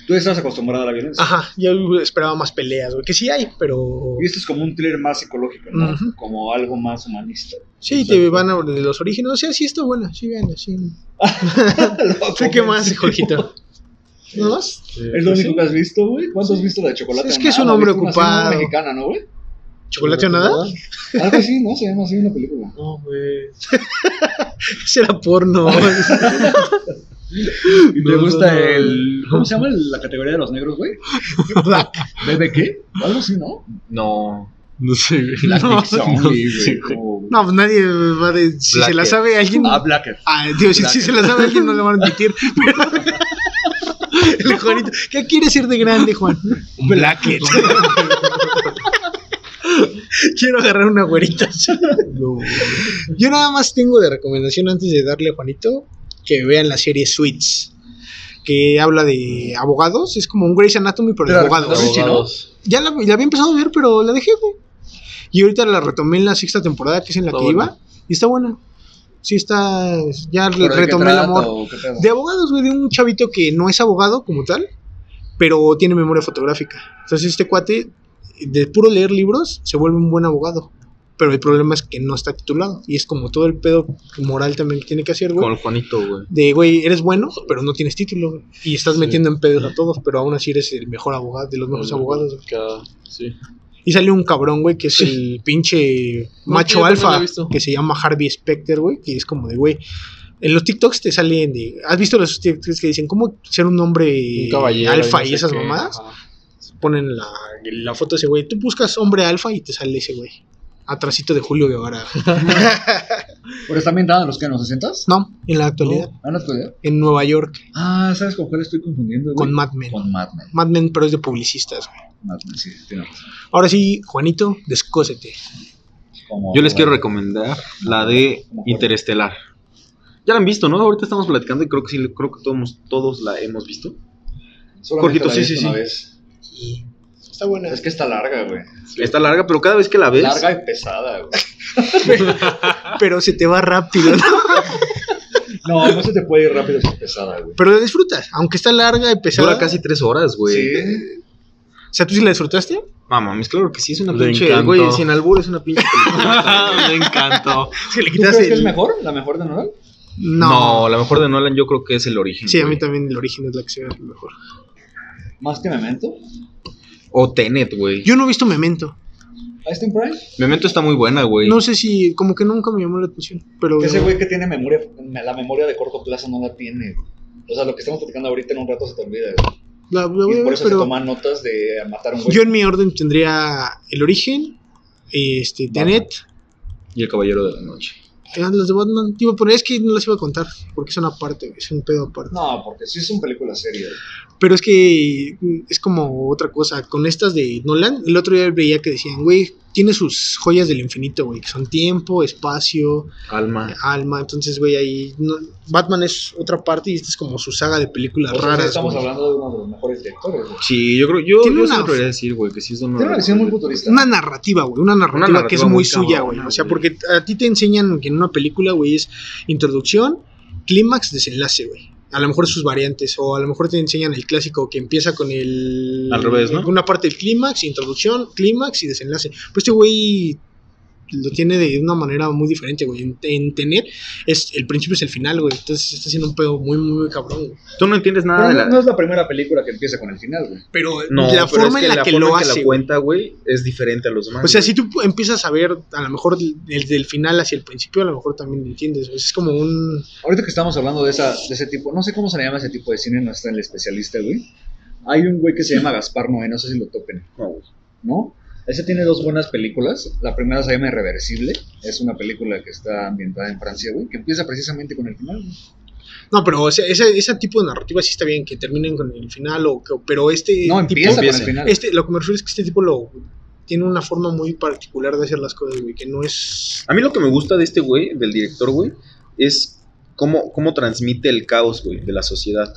[SPEAKER 1] Tú estás acostumbrada a la violencia.
[SPEAKER 4] Ajá, yo esperaba más peleas, güey. Que sí hay, pero.
[SPEAKER 1] Y esto es como un thriller más psicológico, ¿no? Como algo más humanista.
[SPEAKER 4] Sí, te van a de los orígenes. O sea, sí está buena, sí, vean, sí. ¿Sé <laughs> qué más, Jorgito? ¿No más?
[SPEAKER 1] Es lo único que has visto, güey. ¿Cuánto has visto la de chocolate?
[SPEAKER 4] Es que es un
[SPEAKER 1] nada?
[SPEAKER 4] hombre
[SPEAKER 1] ¿Viste una serie
[SPEAKER 4] ocupado.
[SPEAKER 1] mexicana, ¿no, güey?
[SPEAKER 4] ¿Chocolate o nada?
[SPEAKER 1] Algo así, ¿no? Se llama así una película.
[SPEAKER 5] No, güey. <laughs> <laughs>
[SPEAKER 4] Será porno. <laughs> <laughs>
[SPEAKER 1] ¿Y
[SPEAKER 5] No,
[SPEAKER 1] te gusta
[SPEAKER 5] no, no.
[SPEAKER 1] el. ¿Cómo se llama la categoría de los negros, güey?
[SPEAKER 4] Black.
[SPEAKER 1] ¿Bebe qué? Algo así, ¿no?
[SPEAKER 3] No.
[SPEAKER 5] No sé, güey.
[SPEAKER 1] Black
[SPEAKER 4] No,
[SPEAKER 1] Dick Zombie,
[SPEAKER 5] no
[SPEAKER 1] güey.
[SPEAKER 5] sé,
[SPEAKER 1] como-
[SPEAKER 4] No, pues nadie va de. Si se la
[SPEAKER 3] Blacker.
[SPEAKER 4] sabe alguien.
[SPEAKER 1] Ah, Blacker.
[SPEAKER 4] Ah, tío, si, si se la sabe alguien no le van a admitir. Pero... El Juanito. ¿Qué quiere ser de grande, Juan? Un blacket. <laughs> Quiero agarrar una güerita.
[SPEAKER 5] No.
[SPEAKER 4] Yo nada más tengo de recomendación antes de darle a Juanito que vean la serie Suits. Que habla de abogados. Es como un Grey's Anatomy, pero de abogados. Ya la, la había empezado a ver, pero la dejé, güey. Y ahorita la retomé en la sexta temporada, que es en la
[SPEAKER 5] Está
[SPEAKER 4] que
[SPEAKER 5] buena.
[SPEAKER 4] iba. Y está buena. Sí, está. Ya
[SPEAKER 1] ¿Pero de qué
[SPEAKER 4] retomé el amor. De abogados, güey, de un chavito que no es abogado como tal, pero tiene memoria fotográfica. Entonces este cuate, de puro leer libros, se vuelve un buen abogado. Pero el problema es que no está titulado. Y es como todo el pedo moral también que tiene que hacer, güey.
[SPEAKER 3] el Juanito, güey.
[SPEAKER 4] De, güey, eres bueno, pero no tienes título. güey. Y estás
[SPEAKER 5] Sí.
[SPEAKER 4] metiendo en pedos a todos, pero aún así eres el mejor abogado, de los mejores abogados. güey.
[SPEAKER 5] Sí.
[SPEAKER 4] Y sale un cabrón, güey, que es el pinche
[SPEAKER 5] No,
[SPEAKER 4] macho alfa, que se llama Harvey Specter, güey, que es como de, güey, en los TikToks te salen de, ¿has visto los TikToks que dicen cómo ser un hombre
[SPEAKER 5] Un caballero.
[SPEAKER 4] alfa
[SPEAKER 5] no
[SPEAKER 4] y,
[SPEAKER 5] sé
[SPEAKER 4] esas
[SPEAKER 5] qué.
[SPEAKER 4] mamadas?
[SPEAKER 5] Ajá.
[SPEAKER 4] Ponen la, la foto de ese güey, tú buscas hombre alfa y te sale ese güey. Atrasito de Julio Guevara. <laughs>
[SPEAKER 1] ¿Pero está ambientada en los que en los 60
[SPEAKER 4] No, en la actualidad,
[SPEAKER 1] ¿Ah, en la actualidad?
[SPEAKER 4] en Nueva York,
[SPEAKER 1] Ah, ¿sabes con cuál estoy confundiendo? güey?
[SPEAKER 4] con Mad Men.
[SPEAKER 1] Con Mad Men.
[SPEAKER 4] Mad Men, pero es de publicistas, güey.
[SPEAKER 1] Mad Men, sí, tiene razón.
[SPEAKER 4] Ahora sí, Juanito, descósete.
[SPEAKER 1] Como-
[SPEAKER 3] Yo les quiero recomendar la de Interestelar. Ya la han visto, ¿no? Ahorita estamos platicando y creo que sí, creo que todos, todos la hemos visto.
[SPEAKER 1] Solamente
[SPEAKER 3] Jorgito,
[SPEAKER 1] la
[SPEAKER 3] sí, sí,
[SPEAKER 1] una
[SPEAKER 3] sí.
[SPEAKER 1] vez.
[SPEAKER 4] Y está buena.
[SPEAKER 1] Es que está larga, güey.
[SPEAKER 3] Está larga, pero cada vez que la ves,
[SPEAKER 1] Larga y pesada, güey. <laughs>
[SPEAKER 4] pero se te va rápido, ¿no? <laughs>
[SPEAKER 1] No, no se te puede ir rápido si es pesada, güey.
[SPEAKER 4] Pero la disfrutas, aunque está larga y pesada.
[SPEAKER 3] Dura casi tres horas, güey.
[SPEAKER 1] Sí.
[SPEAKER 4] O sea, ¿tú sí la disfrutaste?
[SPEAKER 3] Mames, claro que sí, es una
[SPEAKER 5] Le
[SPEAKER 3] pinche.
[SPEAKER 5] encantó.
[SPEAKER 3] Güey, sin albur es una pinche película. <laughs>
[SPEAKER 5] Me encantó.
[SPEAKER 4] Es que le
[SPEAKER 1] ¿Tú
[SPEAKER 4] quitas
[SPEAKER 1] crees que es mejor? ¿La mejor de Nolan?
[SPEAKER 4] No.
[SPEAKER 3] No. la mejor de Nolan yo creo que es el origen.
[SPEAKER 4] Sí, a mí también el origen es la que se ve mejor.
[SPEAKER 1] ¿Más que Memento?
[SPEAKER 3] O Tenet, güey.
[SPEAKER 4] Yo no he visto Memento.
[SPEAKER 1] ¿Einstein Prime?
[SPEAKER 3] Memento está muy buena, güey.
[SPEAKER 4] No sé si, como que nunca me llamó la atención. Pero
[SPEAKER 1] Ese güey que tiene memoria, la memoria de corto plazo no la tiene. O sea, lo que estamos platicando ahorita en un rato se te olvida. güey.
[SPEAKER 4] la, la voy
[SPEAKER 1] Y
[SPEAKER 4] a
[SPEAKER 1] por
[SPEAKER 4] ver,
[SPEAKER 1] eso se toman notas de matar a un güey.
[SPEAKER 4] yo en mi orden tendría el origen, este, Tenet,
[SPEAKER 3] Y el Caballero de la Noche.
[SPEAKER 4] Eran las de Batman. Te iba a poner, es que no las iba a contar, porque son aparte, es un pedo aparte.
[SPEAKER 1] No, porque sí son películas serias.
[SPEAKER 4] Pero es que mm, es como otra cosa. Con estas de Nolan, el otro día veía que decían, güey, tiene sus joyas del infinito, güey, que son tiempo, espacio,
[SPEAKER 3] Alma.
[SPEAKER 4] alma. Entonces, güey, ahí no- Batman es otra parte y esta es como su saga de películas
[SPEAKER 1] O sea,
[SPEAKER 4] raras.
[SPEAKER 1] estamos
[SPEAKER 4] güey.
[SPEAKER 1] hablando de uno de los mejores directores. güey.
[SPEAKER 3] Sí, yo creo. Yo,
[SPEAKER 4] Tiene
[SPEAKER 3] yo
[SPEAKER 4] una-
[SPEAKER 3] se podría decir, güey, que sí es
[SPEAKER 1] Tiene una visión muy futurista.
[SPEAKER 4] Una narrativa, güey, una narrativa,
[SPEAKER 3] narrativa
[SPEAKER 4] que es
[SPEAKER 3] muy
[SPEAKER 4] muy suya, güey. O sea, porque a ti te enseñan que en una película, güey, es introducción, clímax, desenlace, güey. A lo mejor sus variantes, o a lo mejor te enseñan el clásico que empieza con el.
[SPEAKER 3] Al revés, ¿no?
[SPEAKER 4] Una parte del clímax, introducción, clímax y desenlace. Pues este güey lo tiene de una manera muy diferente, güey. En, en tener, es, el principio es el final, güey. Entonces está haciendo un pedo muy, muy, muy cabrón, güey.
[SPEAKER 3] Tú no entiendes nada
[SPEAKER 1] Pero
[SPEAKER 3] de
[SPEAKER 1] no,
[SPEAKER 3] la.
[SPEAKER 1] no es la primera película que empieza con el final, güey.
[SPEAKER 4] Pero
[SPEAKER 3] No,
[SPEAKER 4] la
[SPEAKER 3] pero
[SPEAKER 4] forma
[SPEAKER 3] es
[SPEAKER 4] en la
[SPEAKER 3] la
[SPEAKER 4] que
[SPEAKER 3] forma
[SPEAKER 4] lo
[SPEAKER 3] en que
[SPEAKER 4] hace.
[SPEAKER 3] la cuenta, güey, es diferente a los demás.
[SPEAKER 4] O sea,
[SPEAKER 3] güey.
[SPEAKER 4] si tú empiezas a ver a lo mejor desde el final hacia el principio, a lo mejor también lo entiendes. güey. Es como un...
[SPEAKER 1] Ahorita que estamos hablando de, esa, de ese tipo, no sé cómo se le llama ese tipo de cine, no está el especialista, güey. Hay un güey que se llama Gaspar Noé, no sé si lo topen,
[SPEAKER 3] No, güey.
[SPEAKER 1] ¿no? Ese tiene dos buenas películas. La primera se llama Irreversible. Es una película que está ambientada en Francia, güey, que empieza precisamente con el final. güey.
[SPEAKER 4] No, pero o sea, ese, ese tipo de narrativa sí está bien, que terminen con el final, o que, pero este
[SPEAKER 1] No,
[SPEAKER 4] tipo...
[SPEAKER 1] empieza con el final.
[SPEAKER 4] Este, lo que me refiero es que este tipo lo... Tiene una forma muy particular de hacer las cosas, güey, que no es...
[SPEAKER 3] A mí lo que me gusta de este güey, del director, güey, es cómo, cómo transmite el caos, güey, de la sociedad.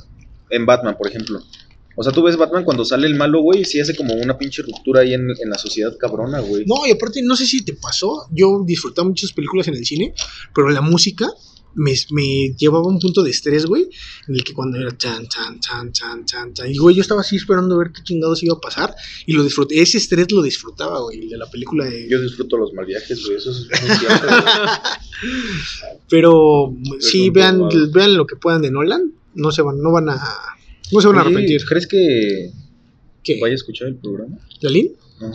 [SPEAKER 3] En Batman, por ejemplo. O sea, tú ves Batman cuando sale el malo, güey, y sí hace como una pinche ruptura ahí en, en la sociedad cabrona, güey.
[SPEAKER 4] No, y aparte, no sé si te pasó, yo disfrutaba muchas películas en el cine, pero la música me, me llevaba a un punto de estrés, güey, en el que cuando era chan, chan, chan, chan, chan, chan, y güey, yo estaba así esperando a ver qué chingados iba a pasar, y lo disfruté, ese estrés lo disfrutaba, güey, el de la película de...
[SPEAKER 3] Yo disfruto los mal viajes, güey, eso es muy cierto, güey. <laughs>
[SPEAKER 4] Pero sí, vean, vean lo que puedan de Nolan, no se van, no van a... No se van a arrepentir.
[SPEAKER 3] ¿Crees que
[SPEAKER 4] ¿Qué?
[SPEAKER 3] vaya a escuchar el programa?
[SPEAKER 4] ¿Lalín?
[SPEAKER 3] No.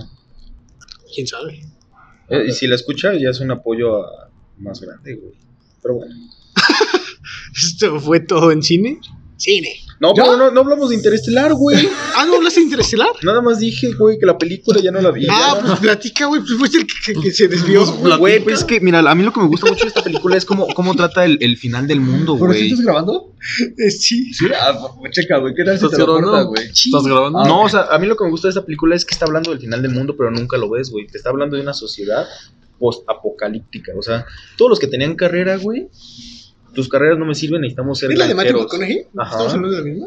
[SPEAKER 4] ¿Quién sabe?
[SPEAKER 3] Eh, y si la escucha, ya es un apoyo a- más grande, güey. Pero bueno. <laughs>
[SPEAKER 4] ¿Esto fue todo en cine? Cine.
[SPEAKER 3] No, pero no, no hablamos de Interestelar, güey. <laughs>
[SPEAKER 4] Ah, ¿no hablaste de Interestelar?
[SPEAKER 3] Nada más dije, güey, que la película ya no la vi.
[SPEAKER 4] Ah,
[SPEAKER 3] ya.
[SPEAKER 4] pues platica, güey, pues fuiste el que, que- que se desvió.
[SPEAKER 3] Güey, pues es que, mira, a mí lo que me gusta mucho de esta película es cómo, cómo trata el, el final del mundo,
[SPEAKER 1] ¿Pero sí
[SPEAKER 3] güey.
[SPEAKER 1] estás grabando?
[SPEAKER 4] Eh, sí.
[SPEAKER 1] Sí. Ah, pues checa, güey. ¿Qué tal si
[SPEAKER 5] ¿Estás
[SPEAKER 1] te lo corta, güey?
[SPEAKER 5] ¿Estás grabando?
[SPEAKER 1] Ah,
[SPEAKER 3] No, o sea, a mí lo que me gusta de esta película es que está hablando del final del mundo, pero nunca lo ves, güey. Te está hablando de una sociedad post-apocalíptica. O sea, todos los que tenían carrera, güey, tus carreras no me sirven, necesitamos ser
[SPEAKER 4] ¿Es la de Matthew. McConaughey? ¿Estamos hablando de la misma?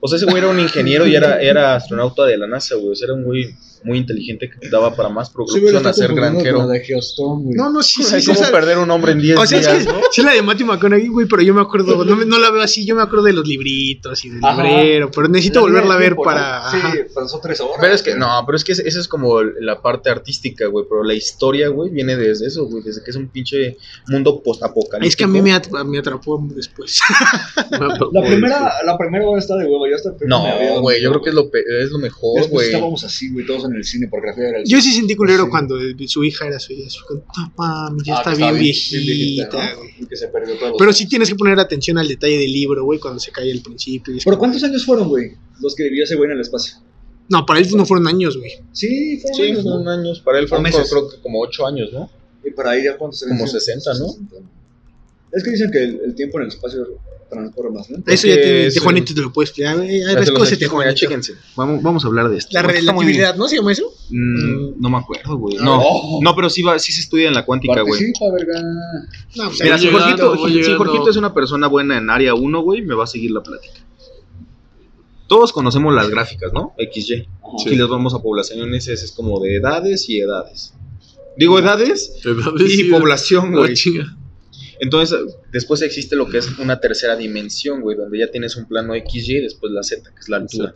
[SPEAKER 3] O sea, ese güey era un ingeniero y era, era astronauta de la NASA, güey. O sea, era un güey muy inteligente que daba para más producción a ser granjero.
[SPEAKER 1] de Geostorm, güey.
[SPEAKER 4] No, no, sí, sí,
[SPEAKER 3] Ay,
[SPEAKER 4] sí.
[SPEAKER 3] ¿Cómo
[SPEAKER 4] o sea,
[SPEAKER 3] perder un hombre en 10
[SPEAKER 4] o sea, es
[SPEAKER 3] días,
[SPEAKER 4] que
[SPEAKER 3] no?
[SPEAKER 4] sí la de Matthew McConaughey, güey, pero yo me acuerdo, no, me- no la veo así, yo me acuerdo de los libritos y del
[SPEAKER 1] Ajá.
[SPEAKER 4] librero, pero necesito
[SPEAKER 1] La
[SPEAKER 4] volverla a ver
[SPEAKER 1] tiempo, ¿no?
[SPEAKER 4] para...
[SPEAKER 1] Sí, pero son tres horas.
[SPEAKER 3] Pero es que, no, pero es que esa es como la parte artística, güey. Pero la historia, güey, viene desde eso, güey. Desde que es un pinche mundo post-apocalíptico.
[SPEAKER 4] Es que a mí me, at- me atrapó después. <laughs>
[SPEAKER 1] La primera, la primera hora está de huevo, ya está.
[SPEAKER 3] No, güey, yo creo que es lo, pe- es lo mejor, güey.
[SPEAKER 1] estábamos así, güey, todos en el cine, porque Rafael era el
[SPEAKER 4] Yo sí sentí culero
[SPEAKER 1] Sí.
[SPEAKER 4] cuando su hija era su hija. como, No mami, ya
[SPEAKER 1] Ah,
[SPEAKER 4] está bien viejita,
[SPEAKER 1] ¿no?
[SPEAKER 4] güey.
[SPEAKER 1] Y que se perdió todos los
[SPEAKER 4] Pero sí tienes que poner atención al detalle del libro, güey, cuando se cae al principio. y
[SPEAKER 1] ¿Pero
[SPEAKER 4] como-
[SPEAKER 1] cuántos años fueron, güey? Los que vivió ese güey en el espacio.
[SPEAKER 4] No, para él no fueron años, güey.
[SPEAKER 1] Sí, fueron
[SPEAKER 3] Sí,
[SPEAKER 1] años, ¿no?
[SPEAKER 3] fueron años. Para él fueron
[SPEAKER 1] meses.
[SPEAKER 3] como- creo que como 8 años, ¿no?
[SPEAKER 1] Y para ahí ya cuántos
[SPEAKER 3] Como
[SPEAKER 1] años?
[SPEAKER 3] 60, ¿no?
[SPEAKER 1] Es que dicen que el, el tiempo en el espacio lento.
[SPEAKER 4] Eso ya te,
[SPEAKER 3] es,
[SPEAKER 4] te
[SPEAKER 3] eh,
[SPEAKER 4] Juanito te lo puedes explicar.
[SPEAKER 3] los
[SPEAKER 4] cósete,
[SPEAKER 3] explico, mira,
[SPEAKER 4] Juanito.
[SPEAKER 3] chéquense. Vamos, vamos a hablar de esto.
[SPEAKER 4] La relatividad, ¿no se llama eso?
[SPEAKER 3] Mm, no me acuerdo, güey.
[SPEAKER 4] Ah,
[SPEAKER 3] No,
[SPEAKER 1] no.
[SPEAKER 3] no, pero sí, va, sí se estudia en la cuántica, güey.
[SPEAKER 1] Verga.
[SPEAKER 4] No, pues,
[SPEAKER 3] Mira, si Jorgito, si es una persona buena en área 1, güey, me va a seguir la plática. Todos conocemos las gráficas, ¿no? XY.
[SPEAKER 1] Ajá.
[SPEAKER 3] Si les vamos a poblaciones, es, es como de edades y edades. Digo, edades
[SPEAKER 5] Edades
[SPEAKER 3] y
[SPEAKER 5] sí,
[SPEAKER 3] población,
[SPEAKER 5] la
[SPEAKER 3] güey. Entonces, después existe lo que es una tercera dimensión, güey, donde ya tienes un plano XY y después la Z, que es la altura.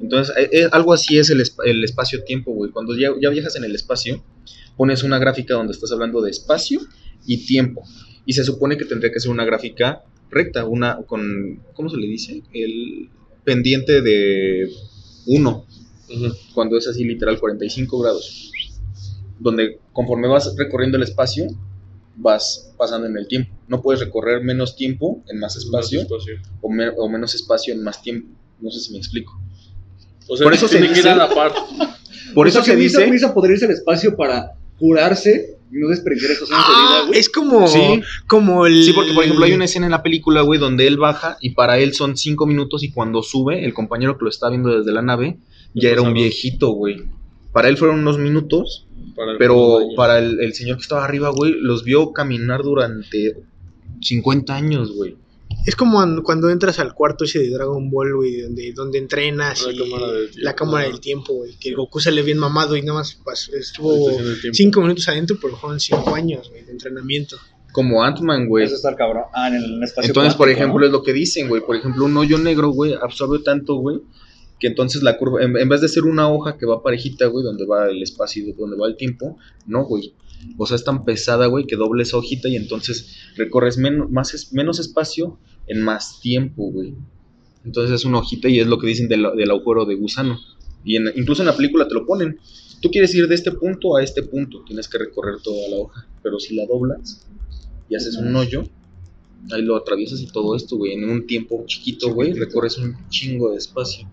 [SPEAKER 3] Entonces, eh, eh, algo así es el, esp- el espacio-tiempo, güey. Cuando ya, ya viajas en el espacio, pones una gráfica donde estás hablando de espacio y tiempo. Y se supone que tendría que ser una gráfica recta, una con, ¿cómo se le dice? El pendiente de 1,
[SPEAKER 5] Ujú.
[SPEAKER 3] cuando es así literal 45 grados. Donde conforme vas recorriendo el espacio, vas pasando en el tiempo. No puedes recorrer menos tiempo en más espacio o, me- o menos espacio en más tiempo. No sé si me explico.
[SPEAKER 5] O sea,
[SPEAKER 3] Por eso se
[SPEAKER 5] tiene que ir
[SPEAKER 3] dice-
[SPEAKER 5] a la par. <laughs>
[SPEAKER 3] Por
[SPEAKER 1] O sea,
[SPEAKER 3] eso se dice...
[SPEAKER 1] Misa podría irse al espacio para curarse y no desprender estos años de
[SPEAKER 4] Ah,
[SPEAKER 1] vida, güey.
[SPEAKER 4] es como,
[SPEAKER 3] Sí.
[SPEAKER 4] como el.
[SPEAKER 3] Sí, porque por ejemplo hay una escena en la película, güey, donde él baja y para él son cinco minutos y cuando sube, el compañero que lo está viendo desde la nave ya era un viejito, güey. Para él fueron unos minutos,
[SPEAKER 5] Para el
[SPEAKER 3] pero para el, el señor que estaba arriba, güey, los vio caminar durante 50 años, güey.
[SPEAKER 4] Es como an- cuando entras al cuarto ese de Dragon Ball, güey, donde, donde entrenas
[SPEAKER 5] La
[SPEAKER 4] y
[SPEAKER 5] cámara del tiempo.
[SPEAKER 4] la cámara del tiempo, güey. Que Goku sale bien mamado y nada más pas- estuvo
[SPEAKER 5] Estación del tiempo.
[SPEAKER 4] cinco minutos adentro, pero fueron cinco años, güey, de entrenamiento.
[SPEAKER 3] Como Ant-Man, güey.
[SPEAKER 1] Eso está el cabrón. Ah, en el espacio
[SPEAKER 3] Entonces, por ejemplo,
[SPEAKER 1] ¿no?
[SPEAKER 3] es lo que dicen, güey. Por ejemplo, un hoyo negro, güey, absorbe tanto, güey, que entonces la curva, en, vez de ser una hoja que va parejita, güey, donde va el espacio, donde va el tiempo, no, güey. O sea, es tan pesada, güey, que doble esa hojita y entonces recorres menos, más, menos espacio en más tiempo, güey. Entonces es una hojita y es lo que dicen del, del agujero de gusano. Y incluso en la película te lo ponen. Tú quieres ir de este punto a este punto, tienes que recorrer toda la hoja. Pero si la doblas y haces un hoyo, ahí lo atraviesas y todo esto, güey. En un tiempo chiquito, güey, recorres un chingo de espacio.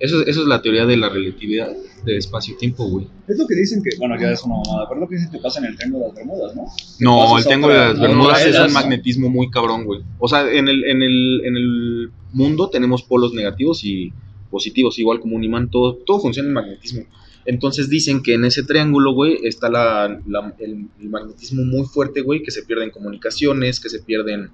[SPEAKER 3] Eso, eso es la teoría de la relatividad de espacio-tiempo, güey.
[SPEAKER 1] Es lo que dicen que, bueno, ya es una mamada, pero es lo que dicen que pasa en el Triángulo de las Bermudas, ¿no?
[SPEAKER 3] No, el Triángulo de las Bermudas es un magnetismo muy cabrón, güey. O sea, en el, en el, en el mundo tenemos polos negativos y positivos, igual como un imán, todo, todo funciona en magnetismo. Entonces dicen que en ese triángulo, güey, está la, la- el, el magnetismo muy fuerte, güey, que se pierden comunicaciones, que se pierden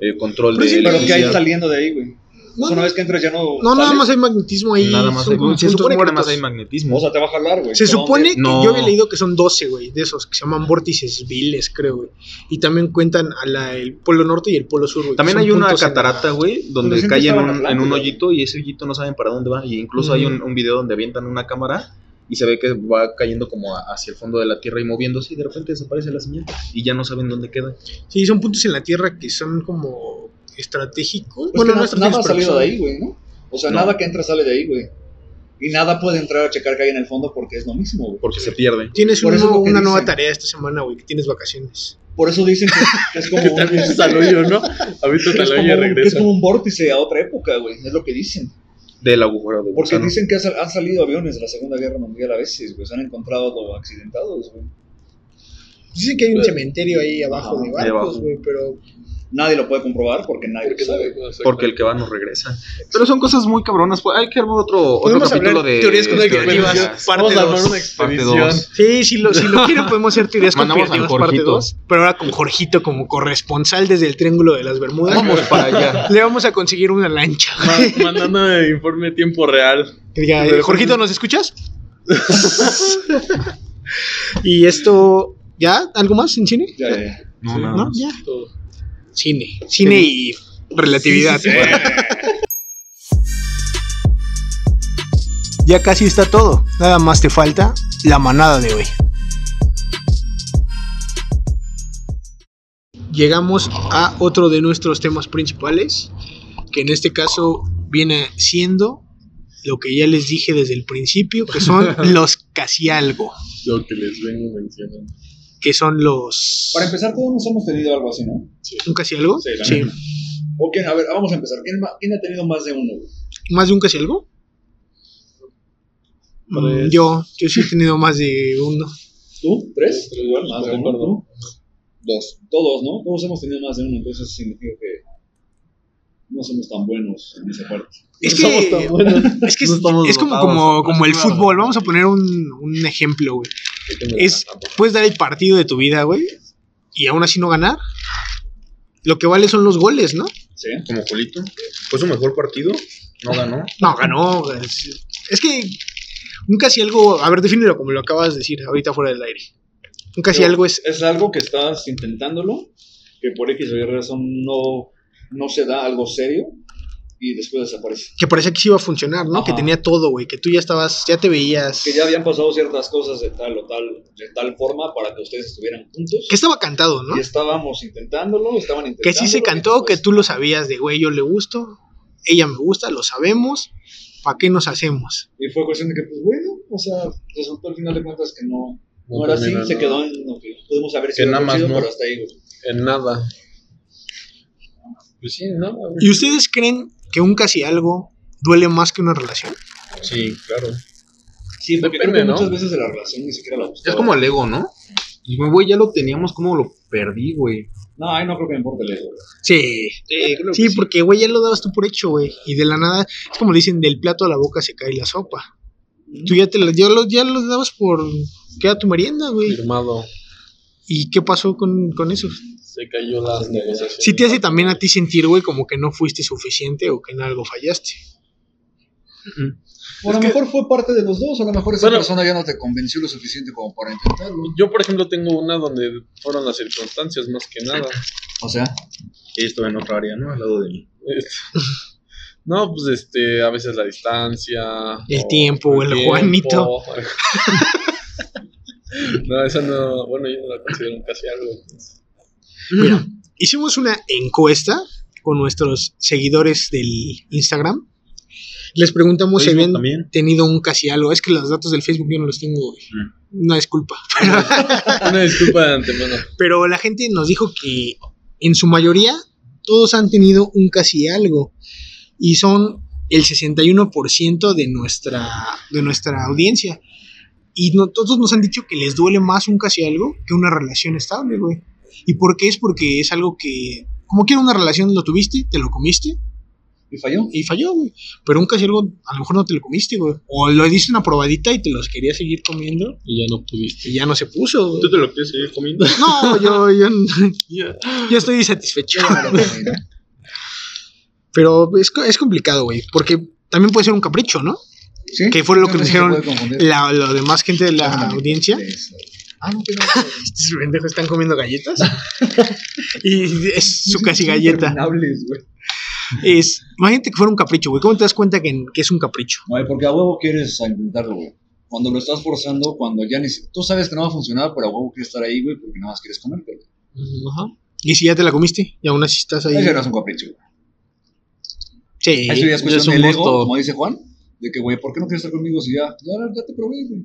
[SPEAKER 3] eh, control
[SPEAKER 4] Pero
[SPEAKER 3] de
[SPEAKER 4] sí,
[SPEAKER 1] Pero que hay saliendo de ahí, güey.
[SPEAKER 4] No,
[SPEAKER 1] una vez que entras ya no.
[SPEAKER 4] No, nada más hay magnetismo ahí.
[SPEAKER 3] Nada más hay- se supone que nada más hay magnetismo.
[SPEAKER 1] O sea, te va a jalar, güey.
[SPEAKER 4] Se
[SPEAKER 1] ¿Pero
[SPEAKER 4] supone
[SPEAKER 1] dónde?
[SPEAKER 4] que
[SPEAKER 3] No.
[SPEAKER 4] yo había leído que son 12, güey, de esos que se llaman vórtices viles, creo, güey. Y también cuentan a la, el polo norte y el polo sur, güey.
[SPEAKER 3] También hay una catarata, güey, donde cae en un, en un hoyito y ese hoyito no saben para dónde va. Y incluso hay un, un video donde avientan una cámara y se ve que va cayendo como a- hacia el fondo de la tierra y moviéndose y de repente desaparece la señal y ya no saben dónde queda.
[SPEAKER 4] Sí, son puntos en la Tierra que son como estratégicos.
[SPEAKER 1] Pues
[SPEAKER 4] bueno, no
[SPEAKER 1] nada ha salido de ahí, güey, ¿no? O sea,
[SPEAKER 3] No.
[SPEAKER 1] nada que entra sale de ahí, güey. Y nada puede entrar a checar que hay en el fondo porque es lo mismo, güey.
[SPEAKER 3] Porque se pierde.
[SPEAKER 4] Tienes
[SPEAKER 1] Por
[SPEAKER 4] un
[SPEAKER 1] eso
[SPEAKER 4] una nueva tarea esta semana, güey, que tienes vacaciones.
[SPEAKER 1] Por eso dicen que, que es como <laughs> un,
[SPEAKER 5] al <laughs> hoyo, ¿no? Ahorita <laughs>
[SPEAKER 1] es como que es
[SPEAKER 5] regresa.
[SPEAKER 1] como un vórtice a otra época, güey. Es lo que dicen.
[SPEAKER 3] Del agujero de
[SPEAKER 1] Porque
[SPEAKER 3] gusano.
[SPEAKER 1] dicen que han salido aviones de la Segunda Guerra Mundial a veces, güey. Se han encontrado accidentados, güey.
[SPEAKER 4] Dicen que hay un cementerio ahí abajo de barcos, güey, pero
[SPEAKER 1] Nadie lo puede comprobar porque nadie
[SPEAKER 5] Porque
[SPEAKER 1] lo sabe.
[SPEAKER 3] Porque el que va no regresa. Pero son cosas muy cabronas. Hay que armar otro, otro capítulo de
[SPEAKER 4] teorías conspirativas. parte
[SPEAKER 5] Vamos a armar
[SPEAKER 4] dos.
[SPEAKER 5] una
[SPEAKER 3] Parte
[SPEAKER 5] expedición.
[SPEAKER 3] dos.
[SPEAKER 4] Sí, si lo, si lo <laughs> quieren podemos hacer teorías conspirativas parte
[SPEAKER 3] Jorgito.
[SPEAKER 4] 2, pero ahora con Jorgito como corresponsal desde el Triángulo de las Bermudas.
[SPEAKER 3] Vamos para allá. <laughs>
[SPEAKER 4] Le vamos a conseguir una lancha.
[SPEAKER 5] Ma- mandando el informe en tiempo real.
[SPEAKER 4] Diga, Jorgito, ¿nos escuchas? <laughs> y esto, ¿ya? ¿Algo más en cine?
[SPEAKER 1] Ya, ya.
[SPEAKER 3] No,
[SPEAKER 5] Sí,
[SPEAKER 3] nada
[SPEAKER 4] ¿No?
[SPEAKER 3] más.
[SPEAKER 4] Ya. Cine. Cine y relatividad. <laughs> Ya casi está todo. Nada más te falta la manada de hoy. Llegamos a otro de nuestros temas principales, que en este caso viene siendo lo que ya les dije desde el principio, que son <laughs> los casi algo,
[SPEAKER 5] Lo que les vengo mencionando.
[SPEAKER 4] Que son los...
[SPEAKER 1] Para empezar, todos nos hemos tenido algo así, ¿no?
[SPEAKER 4] ¿Un casi algo?
[SPEAKER 1] Sí, la
[SPEAKER 4] Sí.
[SPEAKER 1] neta. ¿O quién? A ver, vamos a empezar. ¿Quién, quién ha tenido más de uno? güey?
[SPEAKER 4] ¿Más de un casi algo? Mm, yo, yo sí he tenido más de uno.
[SPEAKER 1] ¿Tú? ¿Tres?
[SPEAKER 5] Tres,
[SPEAKER 1] Igual, más de uno. Dos. Todos, ¿no? Todos hemos tenido más de uno, entonces eso significa que no somos tan buenos en esa parte.
[SPEAKER 4] Es
[SPEAKER 5] No somos tan
[SPEAKER 4] que,
[SPEAKER 5] buenos.
[SPEAKER 4] es, que
[SPEAKER 5] No
[SPEAKER 4] es,
[SPEAKER 5] estamos
[SPEAKER 4] es como, como, como el fútbol. Vamos a poner un, un ejemplo, güey. Es, puedes dar el partido de tu vida, güey, y aún así no ganar. Lo que vale son los goles, ¿no?
[SPEAKER 1] ¿Sí?
[SPEAKER 3] Como Julito. Fue su mejor partido. No ganó.
[SPEAKER 4] No, ganó. Es, es que un casi algo, a ver, defínelo como lo acabas de decir ahorita fuera del aire. Un casi
[SPEAKER 1] Pero
[SPEAKER 4] algo es.
[SPEAKER 1] Es algo que estás intentándolo, que por X o Y razón no, no se da algo serio y después desaparece.
[SPEAKER 4] Que parecía que sí iba a funcionar, ¿no?
[SPEAKER 1] Ajá.
[SPEAKER 4] Que tenía todo, güey. Que tú ya estabas, ya te veías.
[SPEAKER 1] Que ya habían pasado ciertas cosas de tal o tal, de tal forma para que ustedes estuvieran juntos.
[SPEAKER 4] Que estaba cantado, ¿no?
[SPEAKER 1] Y estábamos intentándolo, estaban intentando.
[SPEAKER 4] Que sí se cantó, que tú lo sabías de, güey, yo le gusto, ella me gusta, lo sabemos. ¿Para qué nos hacemos?
[SPEAKER 1] Y fue cuestión de que, pues bueno, o sea, resultó al final de cuentas que no, no,
[SPEAKER 5] No
[SPEAKER 1] era así, se quedó en lo que pudimos haber sido
[SPEAKER 3] nada más no.
[SPEAKER 1] pero hasta ahí, güey.
[SPEAKER 5] En nada. Pues sí, nada. güey.
[SPEAKER 4] ¿Y ustedes creen que un casi algo duele más que una relación?
[SPEAKER 3] Sí, claro.
[SPEAKER 1] Sí,
[SPEAKER 5] Depende,
[SPEAKER 1] creo que
[SPEAKER 5] ¿no?
[SPEAKER 1] muchas veces de la relación ni siquiera la
[SPEAKER 3] Es
[SPEAKER 1] gustaba.
[SPEAKER 3] como el ego, ¿no? Y, Güey, ya lo teníamos, ¿cómo lo perdí, güey?
[SPEAKER 1] No, ahí no creo que me importe el ego, güey.
[SPEAKER 4] Sí.
[SPEAKER 3] Sí, creo
[SPEAKER 4] Sí, porque, güey, ya lo dabas tú por hecho, güey. Y de la nada, es como dicen, del plato a la boca se cae la sopa. Tú ya te lo, ya lo, ya lo dabas por que era tu merienda, güey.
[SPEAKER 5] Firmado.
[SPEAKER 4] ¿Y qué pasó con, con eso?
[SPEAKER 5] Se cayó las negociaciones.
[SPEAKER 4] Si te hace también a ti sentir, güey, como que no fuiste suficiente o que en algo fallaste.
[SPEAKER 1] O a lo mejor fue parte de los dos, a lo mejor esa
[SPEAKER 5] Bueno.
[SPEAKER 1] persona ya no te convenció lo suficiente como para intentarlo.
[SPEAKER 5] Yo, por ejemplo, tengo una donde fueron las circunstancias más que nada.
[SPEAKER 1] O sea,
[SPEAKER 3] Y esto en otra área, ¿no? Al lado de mí.
[SPEAKER 5] No, pues este, a veces la distancia.
[SPEAKER 4] El tiempo, o el Juanito. <laughs>
[SPEAKER 5] no, esa no, bueno, yo no la considero casi algo. entonces.
[SPEAKER 4] Mira, hicimos una encuesta con nuestros seguidores del Instagram. Les preguntamos si habían
[SPEAKER 3] también.
[SPEAKER 4] tenido un casi algo. Es que los datos del Facebook yo no los tengo, güey. No es culpa. <laughs>
[SPEAKER 5] Una disculpa de antemano.
[SPEAKER 4] Pero la gente nos dijo que en su mayoría todos han tenido un casi algo. Y son el 61% de nuestra, de nuestra audiencia. Y no, todos nos han dicho que les duele más un casi algo que una relación estable, güey. ¿Y por qué? Es porque es algo que, como que una relación lo tuviste, te lo comiste
[SPEAKER 1] ¿y falló?
[SPEAKER 4] y falló, güey. Pero un casi algo a lo mejor no te lo comiste, güey. O lo diste una probadita y te los querías seguir comiendo
[SPEAKER 5] Y ya no pudiste.
[SPEAKER 4] y ya no se puso, güey.
[SPEAKER 3] ¿Tú te lo quieres seguir comiendo? <laughs>
[SPEAKER 4] No, yo, yo, yo estoy satisfecho. Pero es, es complicado, güey. Porque también puede ser un capricho, ¿no?
[SPEAKER 1] ¿Sí?
[SPEAKER 4] Que fue lo que nos dijeron. La, lo demás gente de la audiencia.
[SPEAKER 1] Eso. Ah, no, que no. <laughs>
[SPEAKER 4] Estos pendejos están comiendo galletas. <laughs> y es su casi galleta.
[SPEAKER 1] Güey.
[SPEAKER 4] Es, imagínate que fuera un capricho, güey. ¿Cómo te das cuenta que, que es un capricho?
[SPEAKER 1] Güey, porque a huevo quieres intentarlo, güey. Cuando lo estás forzando, cuando ya ni Tú sabes que no va a funcionar, pero a huevo quieres estar ahí, güey, porque nada más quieres comer, güey.
[SPEAKER 4] Ajá. Y si ya te la comiste y aún así estás ahí.
[SPEAKER 1] Ese no es un capricho, güey.
[SPEAKER 4] Sí.
[SPEAKER 1] Eso ya es
[SPEAKER 5] es
[SPEAKER 1] cuestión
[SPEAKER 5] un
[SPEAKER 1] del ego, como dice Juan. De que, güey, ¿por qué no quieres estar conmigo si ya, ya, ya te probé, güey?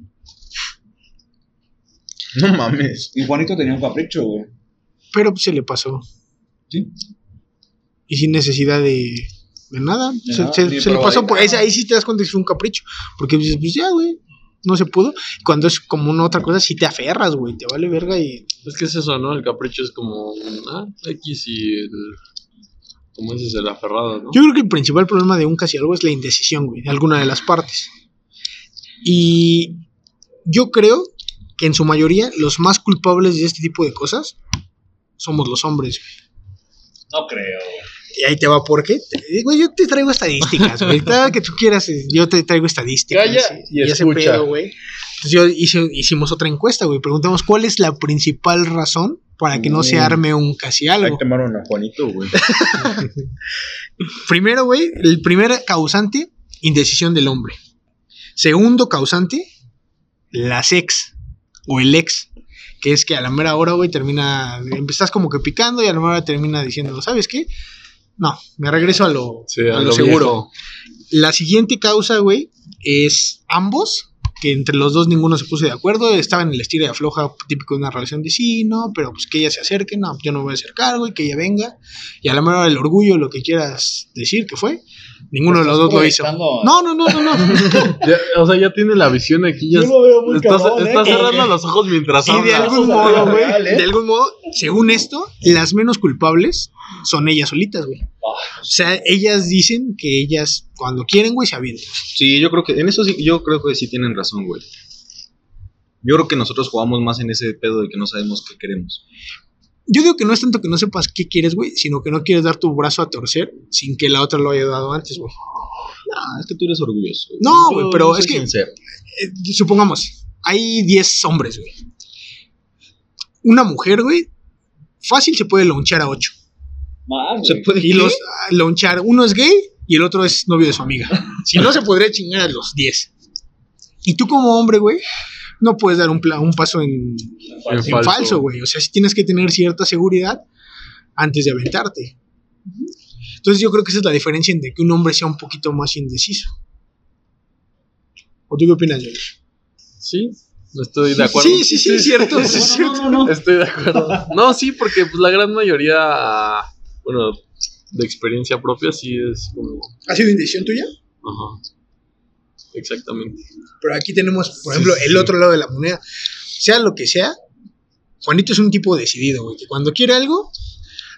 [SPEAKER 1] <laughs>
[SPEAKER 3] No mames.
[SPEAKER 1] Y Juanito tenía un capricho, güey.
[SPEAKER 4] Pero pues, se le pasó.
[SPEAKER 1] Sí.
[SPEAKER 4] Y sin necesidad de, de nada.
[SPEAKER 1] De
[SPEAKER 4] se
[SPEAKER 1] nada,
[SPEAKER 4] se-
[SPEAKER 1] ni
[SPEAKER 4] se le pasó. Por, ahí sí te das cuenta que fue un capricho. Porque dices, pues ya, güey. No se pudo. Cuando es como una otra cosa, sí te aferras, güey. Te vale verga y.
[SPEAKER 5] Es que es eso, ¿no? El capricho es como. Ah, X y el. Como dices, el aferrado, ¿no?
[SPEAKER 4] Yo creo que el principal problema de un casi algo es la indecisión, güey, de alguna de las partes. Y yo creo que en su mayoría los más culpables de este tipo de cosas somos los hombres. güey.
[SPEAKER 1] No creo.
[SPEAKER 4] Y ahí te va, ¿por qué? Te- Güey, yo te traigo estadísticas, güey. <laughs> Cada que tú quieras, eh, yo te traigo estadísticas.
[SPEAKER 5] Calla y
[SPEAKER 4] ese
[SPEAKER 5] escucha.
[SPEAKER 4] pedo, güey. Entonces yo hice- hicimos otra encuesta, güey. Preguntamos cuál es la principal razón para que no se
[SPEAKER 3] Mm.
[SPEAKER 4] arme un casi algo.
[SPEAKER 3] Ahí quemaron a Juanito, güey. <laughs>
[SPEAKER 4] Primero, güey, el primer causante, indecisión del hombre. Segundo causante, las ex o el ex, que es que a la mera hora, güey, termina, estás como que picando y a la mera hora termina diciendo, ¿sabes qué? No, me regreso a lo,
[SPEAKER 5] Sí,
[SPEAKER 4] a
[SPEAKER 5] a
[SPEAKER 4] lo
[SPEAKER 5] lo
[SPEAKER 4] seguro. La siguiente causa, güey, es ambos, que entre los dos ninguno se puso de acuerdo, estaban en el estilo de afloja típico de una relación de sí, no, pero pues que ella se acerque, no, yo no me voy a acercar, güey, que ella venga, y a la mera hora el orgullo, lo que quieras decir que fue, ninguno de los dos lo hizo. No, no, no, no, no. <laughs>
[SPEAKER 5] Ya, o sea, ya tiene la visión aquí. Ya
[SPEAKER 1] Yo lo veo muy
[SPEAKER 5] estás,
[SPEAKER 1] cabrón, ¿eh?
[SPEAKER 5] cerrando
[SPEAKER 1] Eh,
[SPEAKER 5] los ojos mientras
[SPEAKER 4] Y de
[SPEAKER 5] hablas.
[SPEAKER 4] algún modo, güey,
[SPEAKER 1] real, ¿eh?
[SPEAKER 4] de algún modo, según esto, las menos culpables son ellas solitas, güey. O sea, ellas dicen que ellas, cuando quieren, güey, se avientan.
[SPEAKER 3] Sí, yo creo que en eso sí, yo creo que sí tienen razón, güey. Yo creo que nosotros jugamos más en ese pedo de que no sabemos qué queremos.
[SPEAKER 4] Yo digo que no es tanto que no sepas qué quieres, güey, sino que no quieres dar tu brazo a torcer sin que la otra lo haya dado antes, güey.
[SPEAKER 3] Ah, es que tú eres orgulloso. güey.
[SPEAKER 4] No, güey, pero es que-
[SPEAKER 3] sincero.
[SPEAKER 4] Eh, supongamos, hay 10 hombres, güey. una mujer, güey, fácil se puede launchar a ocho.
[SPEAKER 1] Más,
[SPEAKER 3] Se
[SPEAKER 1] güey.
[SPEAKER 3] puede
[SPEAKER 4] Y los ah, launchar, uno es gay y el otro es novio de su amiga. <laughs> Si no, se podría chingar a los 10. Y tú como hombre, güey, no puedes dar un, pla- un paso en,
[SPEAKER 5] En
[SPEAKER 4] en falso, güey. O sea, sí tienes que tener cierta seguridad antes de aventarte. Entonces yo creo que esa es la diferencia entre que un hombre sea un poquito más indeciso. ¿O tú qué opinas, Johnny?
[SPEAKER 5] Sí, estoy de acuerdo.
[SPEAKER 4] Sí, sí, sí, es cierto. sí, es cierto.
[SPEAKER 1] No, no, no.
[SPEAKER 5] Estoy de acuerdo. No, sí, porque pues, la gran mayoría, bueno, de experiencia propia, sí es como.
[SPEAKER 4] ¿Ha sido indecisión tuya?
[SPEAKER 5] Ajá. Exactamente.
[SPEAKER 4] Pero aquí tenemos, por ejemplo, el otro lado de la moneda. Sea lo que sea, Juanito es un tipo decidido, güey, que cuando quiere algo,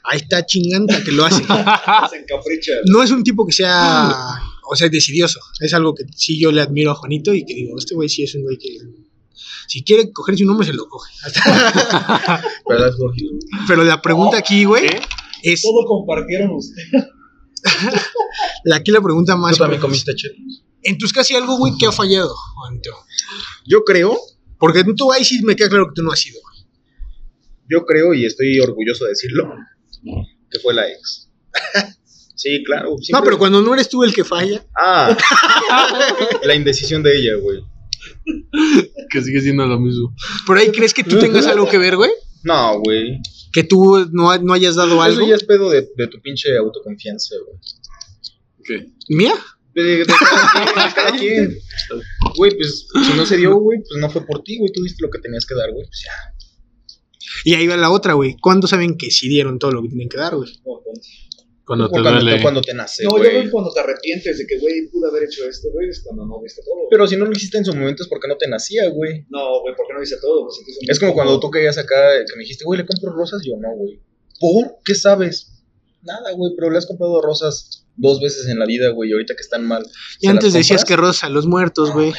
[SPEAKER 4] ahí está chingando que lo hace. <laughs>
[SPEAKER 1] Se encapricha.
[SPEAKER 4] No es un tipo que sea, o sea, decidioso. Es algo que sí yo le admiro a Juanito y que digo, este güey sí es un güey que si quiere cogerse un hombre se lo coge. <laughs> Pero la pregunta aquí, güey,
[SPEAKER 5] ¿Qué?
[SPEAKER 4] es
[SPEAKER 1] Todo compartieron ustedes. <laughs>
[SPEAKER 4] la, aquí la pregunta
[SPEAKER 3] ¿Tú
[SPEAKER 4] más.
[SPEAKER 3] también comiste chetos?
[SPEAKER 4] En tus casi algo, güey, que ha fallado, Juanito.
[SPEAKER 3] Yo creo,
[SPEAKER 4] Porque tú ahí sí me queda claro que tú no has sido. güey.
[SPEAKER 3] yo creo y estoy orgulloso de decirlo, que fue la ex. <laughs> sí, claro.
[SPEAKER 4] No, pero cuando no eres tú el que falla,
[SPEAKER 3] Ah, <laughs> la indecisión de ella, güey.
[SPEAKER 5] Que sigue siendo lo mismo.
[SPEAKER 4] por ahí crees que tú tengas algo que ver, güey.
[SPEAKER 3] No, güey.
[SPEAKER 4] Que tú no, no hayas dado algo.
[SPEAKER 3] Eso ya es pedo de, de tu pinche autoconfianza, güey.
[SPEAKER 5] ¿Qué?
[SPEAKER 4] ¿Mía?
[SPEAKER 3] De, de cada quien, de cada <laughs> quien. Güey, pues si no se dio, güey, pues no fue por ti, güey. Tú diste lo que tenías que dar, güey. Pues ya.
[SPEAKER 4] Y ahí va la otra, güey. ¿Cuándo saben que sí dieron todo lo que tienen que dar, güey?
[SPEAKER 5] Cuando te
[SPEAKER 3] cuando,
[SPEAKER 5] duele.
[SPEAKER 3] cuando te nace,
[SPEAKER 1] No, yo
[SPEAKER 3] güey.
[SPEAKER 1] cuando te arrepientes de que, güey, pude haber hecho esto, güey, es cuando no viste todo.
[SPEAKER 3] Pero si no lo hiciste en su momento es porque no te nacía, güey.
[SPEAKER 1] No, güey, ¿por qué no hice todo? Pues,
[SPEAKER 3] Es como cuando tú querías acá, que me dijiste, güey, ¿le compro rosas? Yo, no, güey. ¿Por? ¿Qué sabes? Nada, güey, pero le has comprado rosas dos veces en la vida, güey, y ahorita que están mal.
[SPEAKER 4] Y
[SPEAKER 3] ¿se
[SPEAKER 4] antes decías que <laughs> <laughs> rosa a los muertos, güey.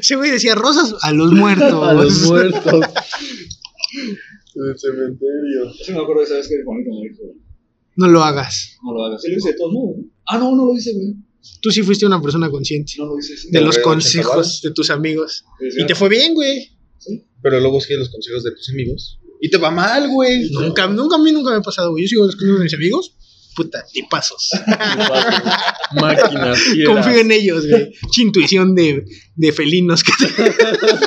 [SPEAKER 4] Ese güey decía rosas a los muertos.
[SPEAKER 5] A los muertos. En el cementerio.
[SPEAKER 1] Sí me acuerdo de esa vez que Juanito me dijo,
[SPEAKER 4] No lo hagas.
[SPEAKER 1] no lo hagas. Sí lo hice de todos modos. Ah, no, no lo hice, güey.
[SPEAKER 4] Tú sí fuiste una persona consciente
[SPEAKER 1] No lo hice, sí.
[SPEAKER 4] de los consejos
[SPEAKER 3] 80 varos.
[SPEAKER 4] de tus amigos.
[SPEAKER 1] Sí,
[SPEAKER 4] Y te fue bien, güey.
[SPEAKER 3] Pero luego sigues los consejos de tus amigos. Y te va mal, güey.
[SPEAKER 4] Nunca, nunca a mí nunca me ha pasado, güey. Yo sigo consejos de mis amigos. Puta, tipazos. <laughs>
[SPEAKER 5] Máquinas. <laughs>
[SPEAKER 4] Confío en ellos, güey. Intuición de, de felinos que <laughs>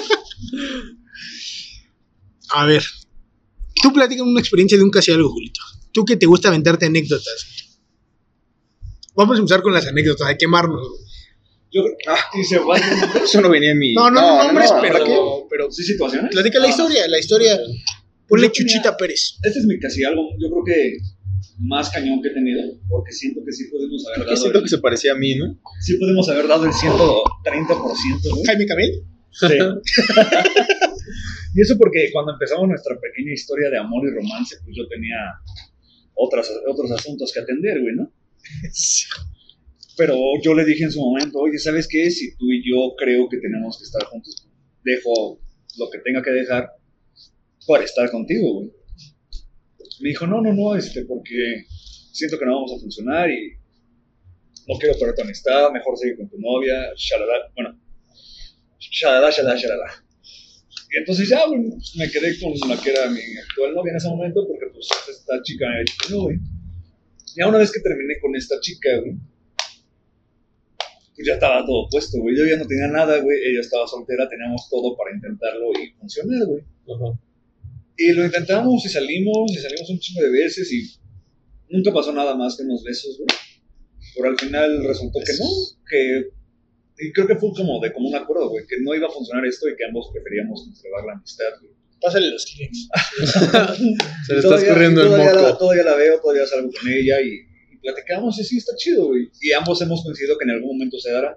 [SPEAKER 4] A ver. Tú platicas una experiencia de un casi algo, Julito. Tú que te gusta aventarte anécdotas. Vamos a empezar con las anécdotas, a quemarnos. güey.
[SPEAKER 1] Yo, ah, y se va.
[SPEAKER 3] Eso no venía en mi.
[SPEAKER 4] No, no, no, nombres,
[SPEAKER 3] no,
[SPEAKER 4] pero,
[SPEAKER 3] ¿para qué?
[SPEAKER 4] pero
[SPEAKER 1] ¿Sí situaciones?
[SPEAKER 4] platica la historia, la historia. Ponle
[SPEAKER 1] Yo tenía-
[SPEAKER 4] Chuchita Pérez.
[SPEAKER 1] Este es mi casi algo, yo creo que más cañón que he tenido, porque siento que sí podemos haber
[SPEAKER 3] Que
[SPEAKER 1] dado,
[SPEAKER 3] siento
[SPEAKER 1] el,
[SPEAKER 3] que se parecía a mí, ¿no?
[SPEAKER 1] sí podemos haber dado el 130%, güey.
[SPEAKER 4] Jaime Camil.
[SPEAKER 1] Sí. <laughs> y eso porque cuando empezamos nuestra pequeña historia de amor y romance, pues yo tenía otras, otros asuntos que atender, güey, ¿no? <laughs> Pero yo le dije en su momento, oye, ¿sabes qué? Si tú y yo creo que tenemos que estar juntos, dejo lo que tenga que dejar para estar contigo, güey. Me dijo, no, no, no, este, porque siento que no vamos a funcionar y no quiero perder tu amistad, mejor sigue con tu novia, shalala, bueno, shalala, shalala, shalala. Y entonces ya, güey, me quedé con la que era mi actual novia en ese momento, porque pues esta chica me había no, güey. Ya una vez que terminé con esta chica, güey, pues ya estaba todo puesto, güey. Yo ya no tenía nada, güey. Ella estaba soltera, teníamos todo para intentarlo y funcionar, güey. Y lo intentamos y salimos, y salimos un chingo de veces y nunca pasó nada más que unos besos, güey. Pero al final resultó que no, que... Y creo que fue como de como un acuerdo, güey, que no iba a funcionar esto y que ambos preferíamos conservar la amistad, güey.
[SPEAKER 4] Pásale los Kleenex. <laughs>
[SPEAKER 5] Se le está escurriendo el
[SPEAKER 1] todavía La,
[SPEAKER 5] moco.
[SPEAKER 1] todavía la veo, todavía salgo con ella y, y platicamos y sí, está chido, güey. Y ambos hemos coincidido que en algún momento se dará,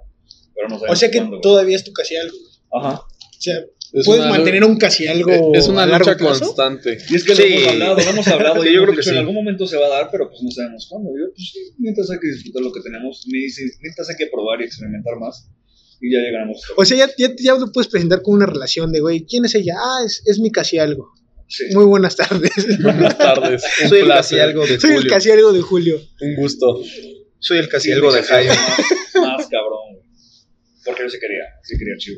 [SPEAKER 1] pero no sabemos
[SPEAKER 4] O sea que
[SPEAKER 1] cuándo, güey.
[SPEAKER 4] todavía es tu casi algo. güey.
[SPEAKER 1] Ajá.
[SPEAKER 4] O sea,
[SPEAKER 5] Es
[SPEAKER 4] puedes
[SPEAKER 5] una
[SPEAKER 4] mantener un casi algo
[SPEAKER 5] Es una
[SPEAKER 4] a largo
[SPEAKER 5] lucha
[SPEAKER 4] plazo.
[SPEAKER 5] constante.
[SPEAKER 1] Y es que
[SPEAKER 3] Sí.
[SPEAKER 1] lo hemos hablado, lo hemos hablado. <laughs>
[SPEAKER 3] Sí,
[SPEAKER 1] y
[SPEAKER 3] yo
[SPEAKER 1] hemos
[SPEAKER 3] creo que sí.
[SPEAKER 1] En algún momento se va a dar, pero pues no sabemos cuándo. Yo, pues sí, mientras hay que disfrutar lo que tenemos, mientras mientras hay que probar y experimentar más. Y ya llegaremos.
[SPEAKER 4] O sea, ya, ya, ya lo puedes presentar con una relación de, güey, ¿quién es ella? Ah, es, es mi casi algo.
[SPEAKER 1] Sí.
[SPEAKER 4] Muy buenas tardes. <laughs>
[SPEAKER 5] Buenas tardes. <laughs> Un
[SPEAKER 3] Soy el casi algo de
[SPEAKER 4] Soy el
[SPEAKER 3] Julio.
[SPEAKER 4] casi algo de Julio.
[SPEAKER 5] Un gusto.
[SPEAKER 3] Soy el casi
[SPEAKER 1] Sí,
[SPEAKER 3] algo de Jaime.
[SPEAKER 1] Más, más cabrón, güey. Porque yo sí quería, sí quería chido.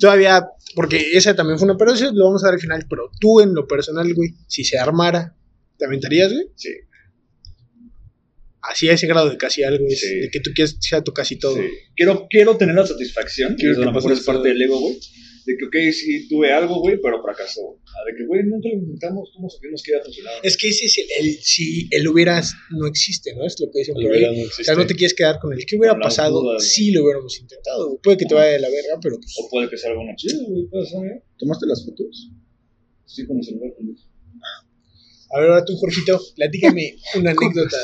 [SPEAKER 4] Todavía, porque esa también fue una, pero eso lo vamos a dar al final. Pero tú, en lo personal, güey, si se armara, ¿te aventarías, güey?
[SPEAKER 1] Sí,
[SPEAKER 4] Así a ese grado de casi algo, es
[SPEAKER 1] Sí.
[SPEAKER 4] de que tú quieres que sea tu casi todo.
[SPEAKER 1] sí. Quiero, quiero tener la satisfacción,
[SPEAKER 5] Quiero que
[SPEAKER 1] lo mejor
[SPEAKER 5] pase
[SPEAKER 1] es parte del ego, güey. De que, ok, sí tuve algo, güey, pero fracasó. Ah, De que, güey, nunca lo intentamos, ¿cómo supimos que iba a funcionar?
[SPEAKER 4] Es que ese es el, el- si el hubieras no existe, ¿no? Es lo que dicen
[SPEAKER 5] El
[SPEAKER 4] por ahí.
[SPEAKER 5] no
[SPEAKER 4] O sea, no te quieres quedar con el que hubiera
[SPEAKER 1] Con
[SPEAKER 4] pasado si lo hubiéramos intentado. Puede que te vaya de la verga, pero pues.
[SPEAKER 1] O puede que sea algo más chido, güey, puede ser, ¿eh?
[SPEAKER 3] ¿Tomaste las fotos?
[SPEAKER 1] Sí, con el celular. pendejo.
[SPEAKER 4] A ver, ahora tú, Jorgito, platícame <laughs> una anécdota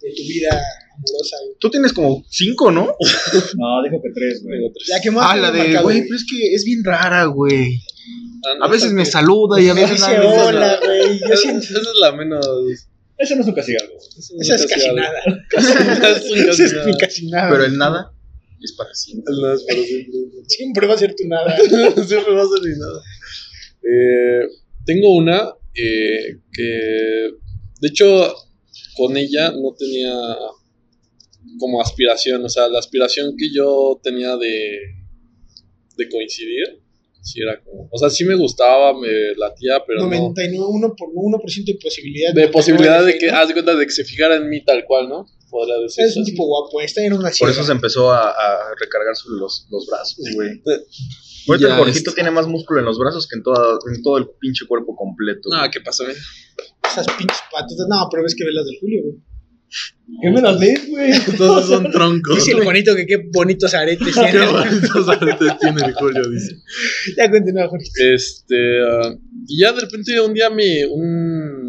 [SPEAKER 4] de tu vida amorosa, güey.
[SPEAKER 3] Tú tienes como cinco, ¿no? <laughs>
[SPEAKER 1] No, dijo que tres, güey.
[SPEAKER 4] La que más
[SPEAKER 3] Ah, la de,
[SPEAKER 4] marcado,
[SPEAKER 3] güey, pero es que es bien rara, güey.
[SPEAKER 5] Ah, no,
[SPEAKER 3] A veces me saluda y a
[SPEAKER 4] Me
[SPEAKER 3] veces
[SPEAKER 4] dice
[SPEAKER 3] no.
[SPEAKER 4] hola, güey. Yo
[SPEAKER 5] Esa
[SPEAKER 4] siento.
[SPEAKER 5] esa es la menos.
[SPEAKER 1] Ese no es un castigo, güey.
[SPEAKER 4] Esa es <laughs> casi nada. <laughs> Esa
[SPEAKER 5] casi
[SPEAKER 4] es
[SPEAKER 5] nada.
[SPEAKER 4] mi casi nada.
[SPEAKER 3] Pero el nada es para siempre.
[SPEAKER 5] El nada es para siempre.
[SPEAKER 4] Siempre va a ser tu nada.
[SPEAKER 5] Siempre va a ser ni nada. Eh, tengo una eh, que, de hecho, con ella no tenía como aspiración, o sea, la aspiración que yo tenía de, de coincidir, sí era como, o sea, sí me gustaba, me latía, pero no.
[SPEAKER 4] 91 por 1% de posibilidad.
[SPEAKER 5] De posibilidad de
[SPEAKER 4] 99,
[SPEAKER 5] que,
[SPEAKER 4] ¿no?
[SPEAKER 5] haz de cuenta de que se fijara en mí tal cual, ¿no? Podría decir.
[SPEAKER 4] Es un tipo guapo, está en una
[SPEAKER 3] Por eso se empezó a, a recargar sobre los, los brazos, güey. El Jorgito tiene más músculo en los brazos que en, toda, en todo el pinche cuerpo completo.
[SPEAKER 5] No,
[SPEAKER 3] güey.
[SPEAKER 5] ¿qué pasó? eh?
[SPEAKER 4] Esas pinches patas. No, pero ves que ves las de Julio, güey.
[SPEAKER 1] ¿Qué me las ves, güey? <laughs>
[SPEAKER 5] Todos son troncos.
[SPEAKER 4] Dice el Juanito que qué bonitos aretes <laughs>
[SPEAKER 5] Qué
[SPEAKER 4] tiene.
[SPEAKER 5] bonitos aretes tiene el Julio, dice.
[SPEAKER 4] ya continúa, Juanito.
[SPEAKER 5] Este, ah, y ya de repente un día mi, un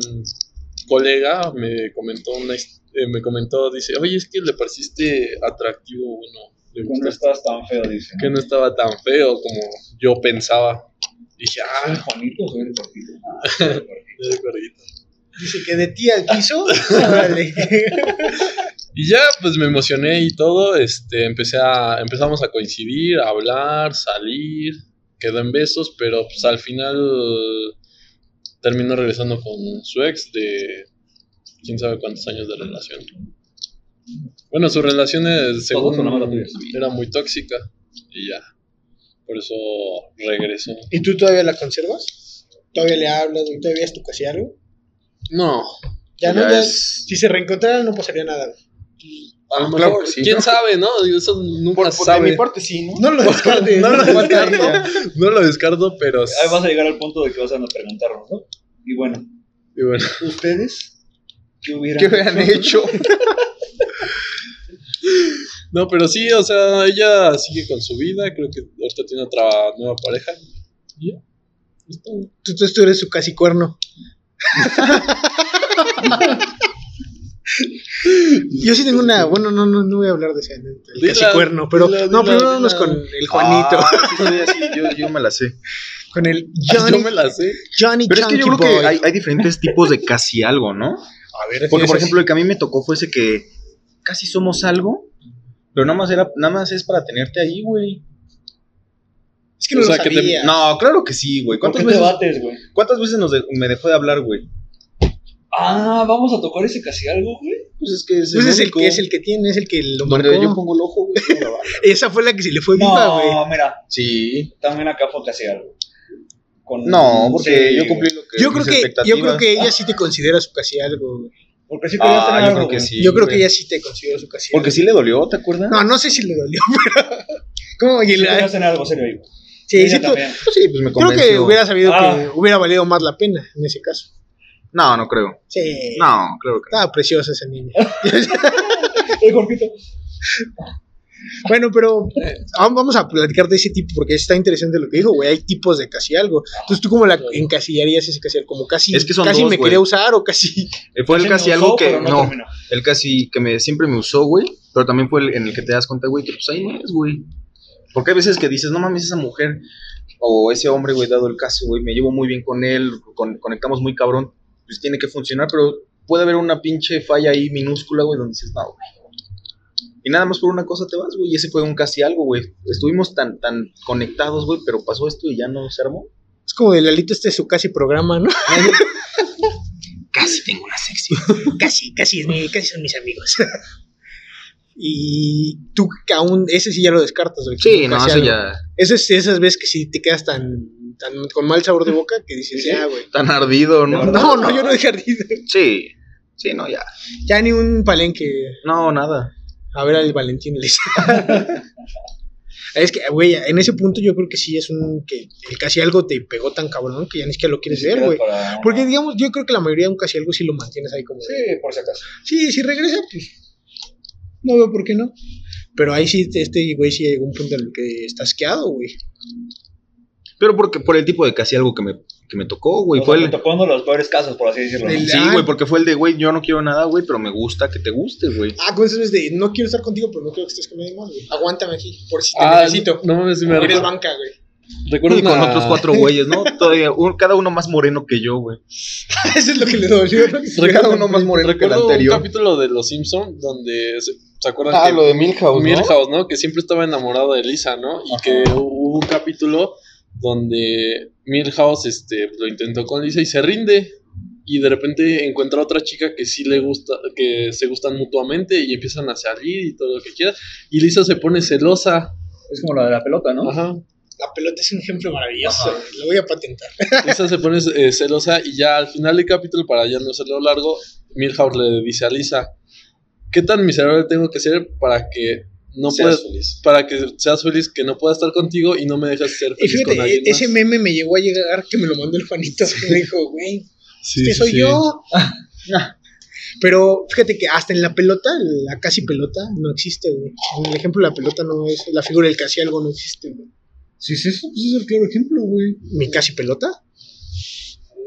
[SPEAKER 5] colega me comentó una, eh, me comentó, dice, oye, es que le pareciste atractivo, bueno, le
[SPEAKER 1] Cuando
[SPEAKER 5] gustaste,
[SPEAKER 1] estás tan feo, dice.
[SPEAKER 5] que no estaba tan feo como yo pensaba. Dije,
[SPEAKER 1] Ah, Juanito, soy el cortito. Ah, <laughs> soy el
[SPEAKER 5] gordito.
[SPEAKER 4] Dice que de ti al piso. <laughs> Órale.
[SPEAKER 5] Y ya, pues me emocioné y todo, este, empecé a, empezamos a coincidir, a hablar, salir, quedó en besos, pero pues al final terminó regresando con su ex de quién sabe cuántos años de relación. Bueno, su relación es, según era muy tóxica y ya, por eso regresó.
[SPEAKER 4] ¿Y tú todavía la conservas? ¿Todavía le hablas? ¿Todavía es tu casi algo?
[SPEAKER 5] No,
[SPEAKER 4] Ya no,
[SPEAKER 3] Ya es-
[SPEAKER 4] Si se reencontraran no pasaría nada.
[SPEAKER 5] a lo
[SPEAKER 3] claro
[SPEAKER 5] mejor,
[SPEAKER 3] sí.
[SPEAKER 5] quién sabe, ¿no? Eso nunca
[SPEAKER 3] Por,
[SPEAKER 5] se
[SPEAKER 3] por-
[SPEAKER 5] sabe.
[SPEAKER 3] de mi parte sí, ¿no?
[SPEAKER 4] No lo <laughs> descartes.
[SPEAKER 5] no lo
[SPEAKER 4] no lo
[SPEAKER 5] descarto, no lo descarto, pero
[SPEAKER 1] Ahí vas a llegar al punto de que vas a preguntarnos, ¿no? Y bueno,
[SPEAKER 5] y bueno.
[SPEAKER 1] ¿ustedes qué hubieran,
[SPEAKER 3] ¿Qué hubieran hecho? <laughs>
[SPEAKER 5] No, pero sí, o sea, ella sigue con su vida, creo que ahorita tiene otra nueva pareja. Y ya. Es todo.
[SPEAKER 4] Tú, tú, tú eres su casi cuerno. <laughs> Yo sí tengo una, bueno, no, no, no voy a hablar de ese del
[SPEAKER 5] Dila,
[SPEAKER 4] casi cuerno, pero
[SPEAKER 5] dila,
[SPEAKER 4] no,
[SPEAKER 5] dila,
[SPEAKER 4] primero vámonos con el Juanito,
[SPEAKER 3] Ah, sí, <laughs> sí, sí, yo, yo me la sé.
[SPEAKER 4] con el <laughs>
[SPEAKER 5] Yo
[SPEAKER 4] Johnny,
[SPEAKER 5] me la sé.
[SPEAKER 4] Johnny
[SPEAKER 3] Pero es que yo creo que hay, hay diferentes tipos de casi algo, ¿no?
[SPEAKER 4] A ver,
[SPEAKER 3] Porque,
[SPEAKER 4] ¿tienes
[SPEAKER 3] por
[SPEAKER 4] así?
[SPEAKER 3] ejemplo, el que a mí me tocó fue ese que casi somos algo, pero nada más, era, nada más es para tenerte ahí, güey.
[SPEAKER 4] Es que no
[SPEAKER 5] o
[SPEAKER 4] lo
[SPEAKER 5] sea, que te-
[SPEAKER 4] sabía.
[SPEAKER 3] No, claro que sí, güey.
[SPEAKER 1] ¿Por qué
[SPEAKER 3] ¿Cuántas
[SPEAKER 1] te
[SPEAKER 3] veces,
[SPEAKER 1] bates, güey?
[SPEAKER 3] ¿cuántas veces nos de- me dejó de hablar, güey?
[SPEAKER 1] Ah, vamos a tocar ese casi algo, güey.
[SPEAKER 3] Pues es que es
[SPEAKER 4] Pues es el que es el que tiene, es el que lo
[SPEAKER 3] Donde
[SPEAKER 4] marcó.
[SPEAKER 3] yo pongo el ojo, güey. <laughs>
[SPEAKER 4] Esa fue la que se le fue viva, güey.
[SPEAKER 1] No, mira,
[SPEAKER 3] Sí.
[SPEAKER 1] también acá fue casi algo. Con-
[SPEAKER 3] No, porque
[SPEAKER 1] Sí,
[SPEAKER 3] yo cumplí lo que
[SPEAKER 4] Yo creo que, yo creo que ella sí te considera su casi algo, güey.
[SPEAKER 1] Porque sí tener
[SPEAKER 3] Ah, yo
[SPEAKER 1] algo,
[SPEAKER 3] creo que sí.
[SPEAKER 4] Yo creo que ella sí te considera su casi
[SPEAKER 3] Porque
[SPEAKER 4] algo.
[SPEAKER 3] sí le dolió, ¿te acuerdas?
[SPEAKER 4] No, no sé si le dolió, <laughs> pero. ¿Cómo? Y
[SPEAKER 1] Sí
[SPEAKER 4] la-
[SPEAKER 1] algo serio güey.
[SPEAKER 4] Sí, sí, tú-
[SPEAKER 1] también.
[SPEAKER 3] Pues sí, pues me
[SPEAKER 4] creo
[SPEAKER 3] convenció.
[SPEAKER 4] que hubiera sabido
[SPEAKER 1] Ah.
[SPEAKER 4] que hubiera valido más la pena en ese caso.
[SPEAKER 3] No, no creo.
[SPEAKER 4] Sí.
[SPEAKER 3] No, creo que no.
[SPEAKER 4] Estaba preciosa esa niña. <laughs>
[SPEAKER 1] El Jorgito.
[SPEAKER 4] Bueno, pero eh, vamos a platicar de ese tipo porque está interesante lo que dijo, güey. Hay tipos de casi algo. Entonces, ¿tú cómo la encasillarías ese casi algo? Como casi,
[SPEAKER 3] Es que son
[SPEAKER 4] casi
[SPEAKER 3] dos,
[SPEAKER 4] me quería usar o casi.
[SPEAKER 3] Eh, Fue el casi algo que. No,
[SPEAKER 1] terminó.
[SPEAKER 3] el casi que me, siempre me usó, güey. Pero también fue el en el que te das cuenta, güey, que pues ahí no es, güey. Porque hay veces que dices, no mames, esa mujer o ese hombre, güey, dado el caso, güey, me llevo muy bien con él, con- conectamos muy cabrón, pues tiene que funcionar, pero puede haber una pinche falla ahí minúscula, güey, donde dices, no, güey. Y nada más por una cosa te vas, güey, y ese fue un casi algo, güey. Estuvimos tan, tan conectados, güey, pero pasó esto y ya no se armó.
[SPEAKER 4] Es como de Lalito este es su casi programa, ¿no? <laughs> <laughs>
[SPEAKER 3] Casi tengo una sección.
[SPEAKER 4] casi, casi es mi, casi son mis amigos. <laughs> Y tú que aún, ese sí ya lo descartas, güey.
[SPEAKER 3] Sí, no, eso ya.
[SPEAKER 4] Esas, esas veces que sí te quedas tan, tan con mal sabor de boca que dices, ya, güey.
[SPEAKER 3] Tan ardido, ¿no?
[SPEAKER 4] No, no, yo no dejé ardido.
[SPEAKER 3] Sí. Sí, no, ya.
[SPEAKER 4] Ya ni un palenque.
[SPEAKER 3] No, nada.
[SPEAKER 4] A ver al Valentín les. <laughs> es que, güey, en ese punto yo creo que sí es un. que el casi algo te pegó tan cabrón que ya ni siquiera lo quieres ver, güey.
[SPEAKER 1] Para-
[SPEAKER 4] Porque, digamos, yo creo que la mayoría de un casi algo sí lo mantienes ahí como. de,
[SPEAKER 1] Sí, por si acaso.
[SPEAKER 4] Sí, si regresa, pues. No veo por qué no. Pero ahí sí, este güey sí llegó a un punto en el que está asqueado, güey.
[SPEAKER 3] Pero porque por el tipo de casi algo que me, que me tocó, güey.
[SPEAKER 1] O
[SPEAKER 3] Fue
[SPEAKER 1] sea,
[SPEAKER 3] el.
[SPEAKER 1] me tocó uno de los peores casos, por así decirlo.
[SPEAKER 3] Sí, güey, porque fue el de, güey, yo no quiero nada, güey, pero me gusta que te guste, güey.
[SPEAKER 4] Ah, con eso es de no quiero estar contigo, pero no quiero que estés con nadie más, güey. Aguántame aquí, por si te
[SPEAKER 5] Ah,
[SPEAKER 4] necesito.
[SPEAKER 5] no mames, si me
[SPEAKER 4] Eres
[SPEAKER 5] recuerdo.
[SPEAKER 4] banca, güey.
[SPEAKER 5] ¿Recuerdas
[SPEAKER 3] Y con otros cuatro güeyes, ¿no? <laughs> Todavía, un- cada uno más moreno que yo, güey. <laughs>
[SPEAKER 4] Eso es lo que le dolió.
[SPEAKER 3] Cada uno más moreno que el
[SPEAKER 5] Recuerdo un
[SPEAKER 3] anterior.
[SPEAKER 5] capítulo de Los Simpson donde se, ¿se acuerdan
[SPEAKER 3] Ah,
[SPEAKER 5] que
[SPEAKER 3] lo de Milhouse, ¿no?
[SPEAKER 5] Milhouse, ¿no? Que siempre estaba enamorado de Lisa, ¿no? Y
[SPEAKER 1] Ajá.
[SPEAKER 5] que hubo un capítulo donde Milhouse este, lo intentó con Lisa y se rinde. Y de repente encuentra a otra chica que sí le gusta, que se gustan mutuamente y empiezan a salir y todo lo que quieras. Y Lisa se pone celosa.
[SPEAKER 1] Es como la de la pelota, ¿no?
[SPEAKER 5] Ajá.
[SPEAKER 4] La pelota es un ejemplo maravilloso.
[SPEAKER 1] Ajá.
[SPEAKER 4] Lo voy a patentar. <laughs>
[SPEAKER 5] Lisa se pone eh, celosa y ya al final del capítulo, para ya no hacerlo largo, Milhouse le dice a Lisa, ¿qué tan miserable tengo que ser para que no
[SPEAKER 3] Seas
[SPEAKER 5] puedas,
[SPEAKER 3] feliz.
[SPEAKER 5] para que seas feliz, que no pueda estar contigo y no me dejes ser
[SPEAKER 4] Y
[SPEAKER 5] feliz con
[SPEAKER 4] fíjate,
[SPEAKER 5] alguien
[SPEAKER 4] e- ese
[SPEAKER 5] más?
[SPEAKER 4] meme me llegó a llegar que me lo mandó el Juanito. que me dijo, güey,
[SPEAKER 5] Sí,
[SPEAKER 4] este
[SPEAKER 5] sí,
[SPEAKER 4] soy
[SPEAKER 5] sí.
[SPEAKER 4] yo. <laughs> Pero fíjate que hasta en la pelota, la casi pelota, no existe, güey. En el ejemplo de la pelota no es, la figura del casi algo no existe, güey.
[SPEAKER 1] Sí, sí, eso pues es el claro ejemplo, güey.
[SPEAKER 4] ¿Mi casi pelota?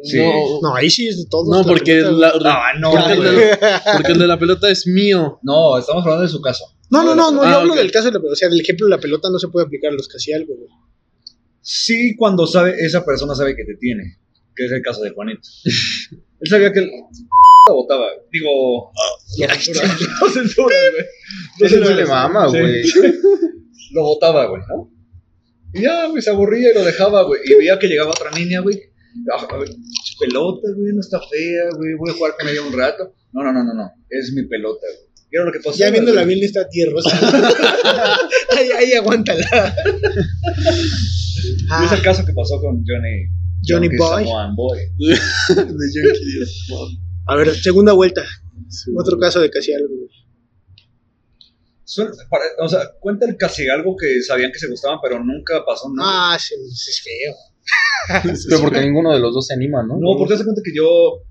[SPEAKER 1] Sí.
[SPEAKER 5] No,
[SPEAKER 4] No, ahí sí es de todo.
[SPEAKER 5] no, porque, la-
[SPEAKER 1] Ah, no,
[SPEAKER 5] porque, el de porque el de la pelota es mío.
[SPEAKER 1] No, estamos hablando de su caso.
[SPEAKER 4] No, no, no, no,
[SPEAKER 5] Ah,
[SPEAKER 4] yo hablo
[SPEAKER 5] ok.
[SPEAKER 4] del caso de la pelota. O sea, del ejemplo de la pelota no se puede aplicar a los casi algo, güey.
[SPEAKER 1] Sí, cuando sabe, esa persona sabe que te tiene, que es el caso de Juanito. Él sabía que el la <laughs> botaba. Digo, no censura, güey. Censura,
[SPEAKER 3] le mama, güey.
[SPEAKER 1] Lo botaba, güey, ¿no? Y ya, güey, se aburría y lo dejaba, güey. Y veía que llegaba otra niña, güey. Ah, a ver, pelota, güey, no está fea, güey. Voy a jugar con ella un rato. No, no, no, no, no. Es mi pelota, güey. Era lo que pasaba.
[SPEAKER 4] Ya viéndola
[SPEAKER 1] güey.
[SPEAKER 4] bien está tierrosa. <laughs> ahí, ahí aguántala.
[SPEAKER 1] Y
[SPEAKER 4] Ah,
[SPEAKER 1] es el caso que pasó con Johnny.
[SPEAKER 4] Johnny
[SPEAKER 1] Johnny
[SPEAKER 4] Boy. <laughs> A ver, segunda vuelta. Otro caso de casi algo, güey.
[SPEAKER 1] Suena- para- o sea, cuenta el casi algo que sabían que se gustaban, pero nunca pasó nada.
[SPEAKER 4] Ah, se- es feo. <laughs>
[SPEAKER 3] Pero porque ninguno de los dos se anima, ¿no?
[SPEAKER 1] No, porque hace cuenta que yo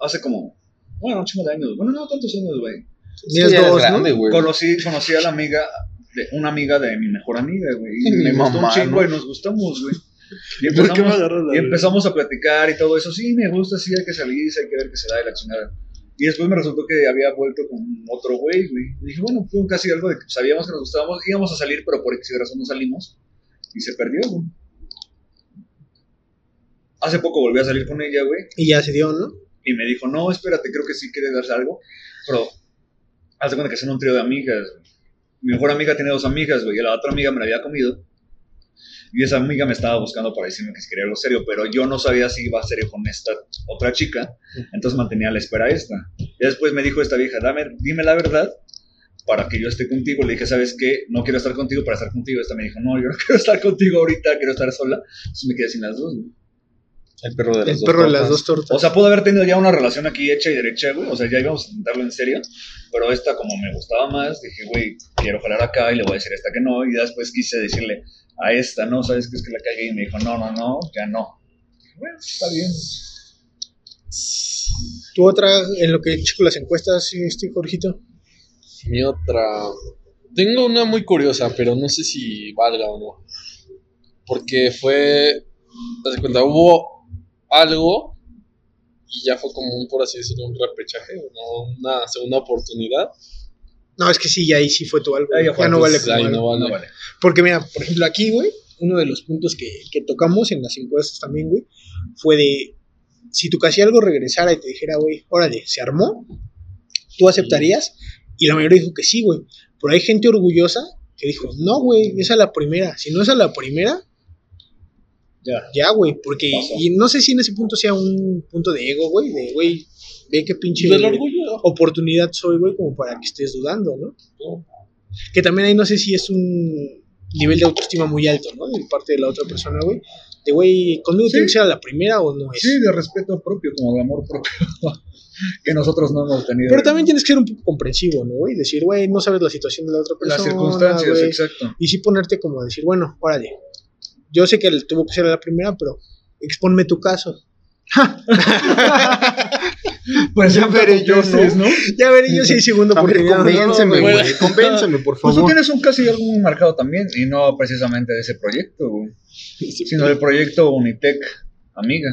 [SPEAKER 1] hace como, bueno, un chingo de años, bueno, no tantos años, güey.
[SPEAKER 3] Ya eres
[SPEAKER 4] dos,
[SPEAKER 3] grande,
[SPEAKER 4] ¿no?
[SPEAKER 3] güey.
[SPEAKER 1] Conocí, conocí a la amiga, de, una amiga de mi mejor amiga, güey. Y <laughs>
[SPEAKER 3] Mi
[SPEAKER 1] me gustó un
[SPEAKER 3] mamá,
[SPEAKER 1] chingo
[SPEAKER 3] ¿no?
[SPEAKER 1] y nos gustamos, güey. Y
[SPEAKER 5] ¿Por qué me
[SPEAKER 1] empezamos, y empezamos a platicar y todo eso. Sí, me gusta, sí, hay que salir, sí, hay que ver qué se da y la chingada. Y después me resultó que había vuelto con otro güey, güey. Y dije, bueno, fue un casi algo de que sabíamos que nos gustábamos, íbamos a salir, pero por X razón no salimos. Y se perdió, güey. Hace poco volví a salir con ella, güey.
[SPEAKER 4] Y ya se dio, ¿no?
[SPEAKER 1] Y me dijo, no, espérate, creo que sí quiere darse algo. Pero, haz de cuenta que son un trío de amigas. güey. Mi mejor amiga tiene dos amigas, güey. Y la otra amiga me la había comido. Y esa amiga me estaba buscando para decirme que si quería algo serio. Pero yo no sabía si iba a serio con esta otra chica. Entonces mantenía la espera a esta. Y después me dijo esta vieja, dame, dime la verdad para que yo esté contigo. Le dije, ¿sabes qué? No quiero estar contigo para estar contigo. Esta me dijo, no, yo no <laughs> quiero estar contigo ahorita, quiero estar sola. Entonces me quedé sin las dos, güey.
[SPEAKER 3] El perro de las
[SPEAKER 4] El
[SPEAKER 3] dos
[SPEAKER 4] perro de las
[SPEAKER 3] tortas.
[SPEAKER 4] dos tortas.
[SPEAKER 1] O sea, pude haber tenido ya una relación aquí hecha y derecha, güey. O sea, ya íbamos a intentarlo en serio. Pero esta, como me gustaba más, dije, güey, quiero jalar acá y le voy a decir a esta que no. Y después quise decirle a esta, no, ¿sabes qué es que la cagué? Y me dijo, no, no, no, ya no. Dije, Bueno, está bien.
[SPEAKER 4] ¿Tu otra, en lo que checo las encuestas, este Jorgito?
[SPEAKER 5] Mi otra. Tengo una muy curiosa, pero no sé si valga o no. Porque fue. Haz de cuenta, hubo algo y ya fue como un, por así decirlo, un repechaje, ¿no? una segunda oportunidad.
[SPEAKER 4] No, es que sí, ya ahí sí fue tu algo.
[SPEAKER 1] Ahí ya
[SPEAKER 4] Ya,
[SPEAKER 1] fue,
[SPEAKER 4] no vale
[SPEAKER 5] entonces,
[SPEAKER 4] como
[SPEAKER 5] ahí no
[SPEAKER 4] algo.
[SPEAKER 5] vale.
[SPEAKER 1] No vale.
[SPEAKER 4] Porque mira, por ejemplo, aquí, güey, uno de los puntos que, que tocamos en las encuestas también, güey, fue de si tu casi algo regresara y te dijera, güey, órale, se armó, ¿tú aceptarías? Y la mayoría dijo que sí, güey. Pero hay gente orgullosa que dijo, no, güey, es a la primera. Si no es a la primera,
[SPEAKER 1] Ya.
[SPEAKER 4] Ya, güey, porque y no sé si en ese punto sea un punto de ego, güey, de, güey, ve qué pinche
[SPEAKER 5] Del orgullo.
[SPEAKER 4] oportunidad soy, güey, como para que estés dudando, ¿no? Que también ahí no sé si es un nivel de autoestima muy alto, ¿no? De parte de la otra persona, güey. De, güey, conmigo
[SPEAKER 1] Sí.
[SPEAKER 4] tiene que ser a la primera o no es.
[SPEAKER 1] Sí, de respeto propio, como de amor propio. <laughs> que nosotros no hemos tenido.
[SPEAKER 4] Pero también tienes que ser un poco comprensivo, ¿no, güey? Decir, güey, no sabes la situación de la otra persona.
[SPEAKER 1] las circunstancias, exacto.
[SPEAKER 4] Y sí ponerte como a decir, bueno, órale. Yo sé que él tuvo que ser la primera, pero exponme tu caso. <laughs>
[SPEAKER 1] Pues ya veré yo, ¿no?
[SPEAKER 4] Ya veré yo si hay segunda <laughs> oportunidad. ¿no?
[SPEAKER 3] convénceme,
[SPEAKER 4] güey.
[SPEAKER 3] güey. Convénceme, por
[SPEAKER 1] Pues tú
[SPEAKER 3] favor.
[SPEAKER 1] tienes un casi algo muy marcado también, y no precisamente de ese proyecto, güey. Sino del proyecto Unitec Amiga.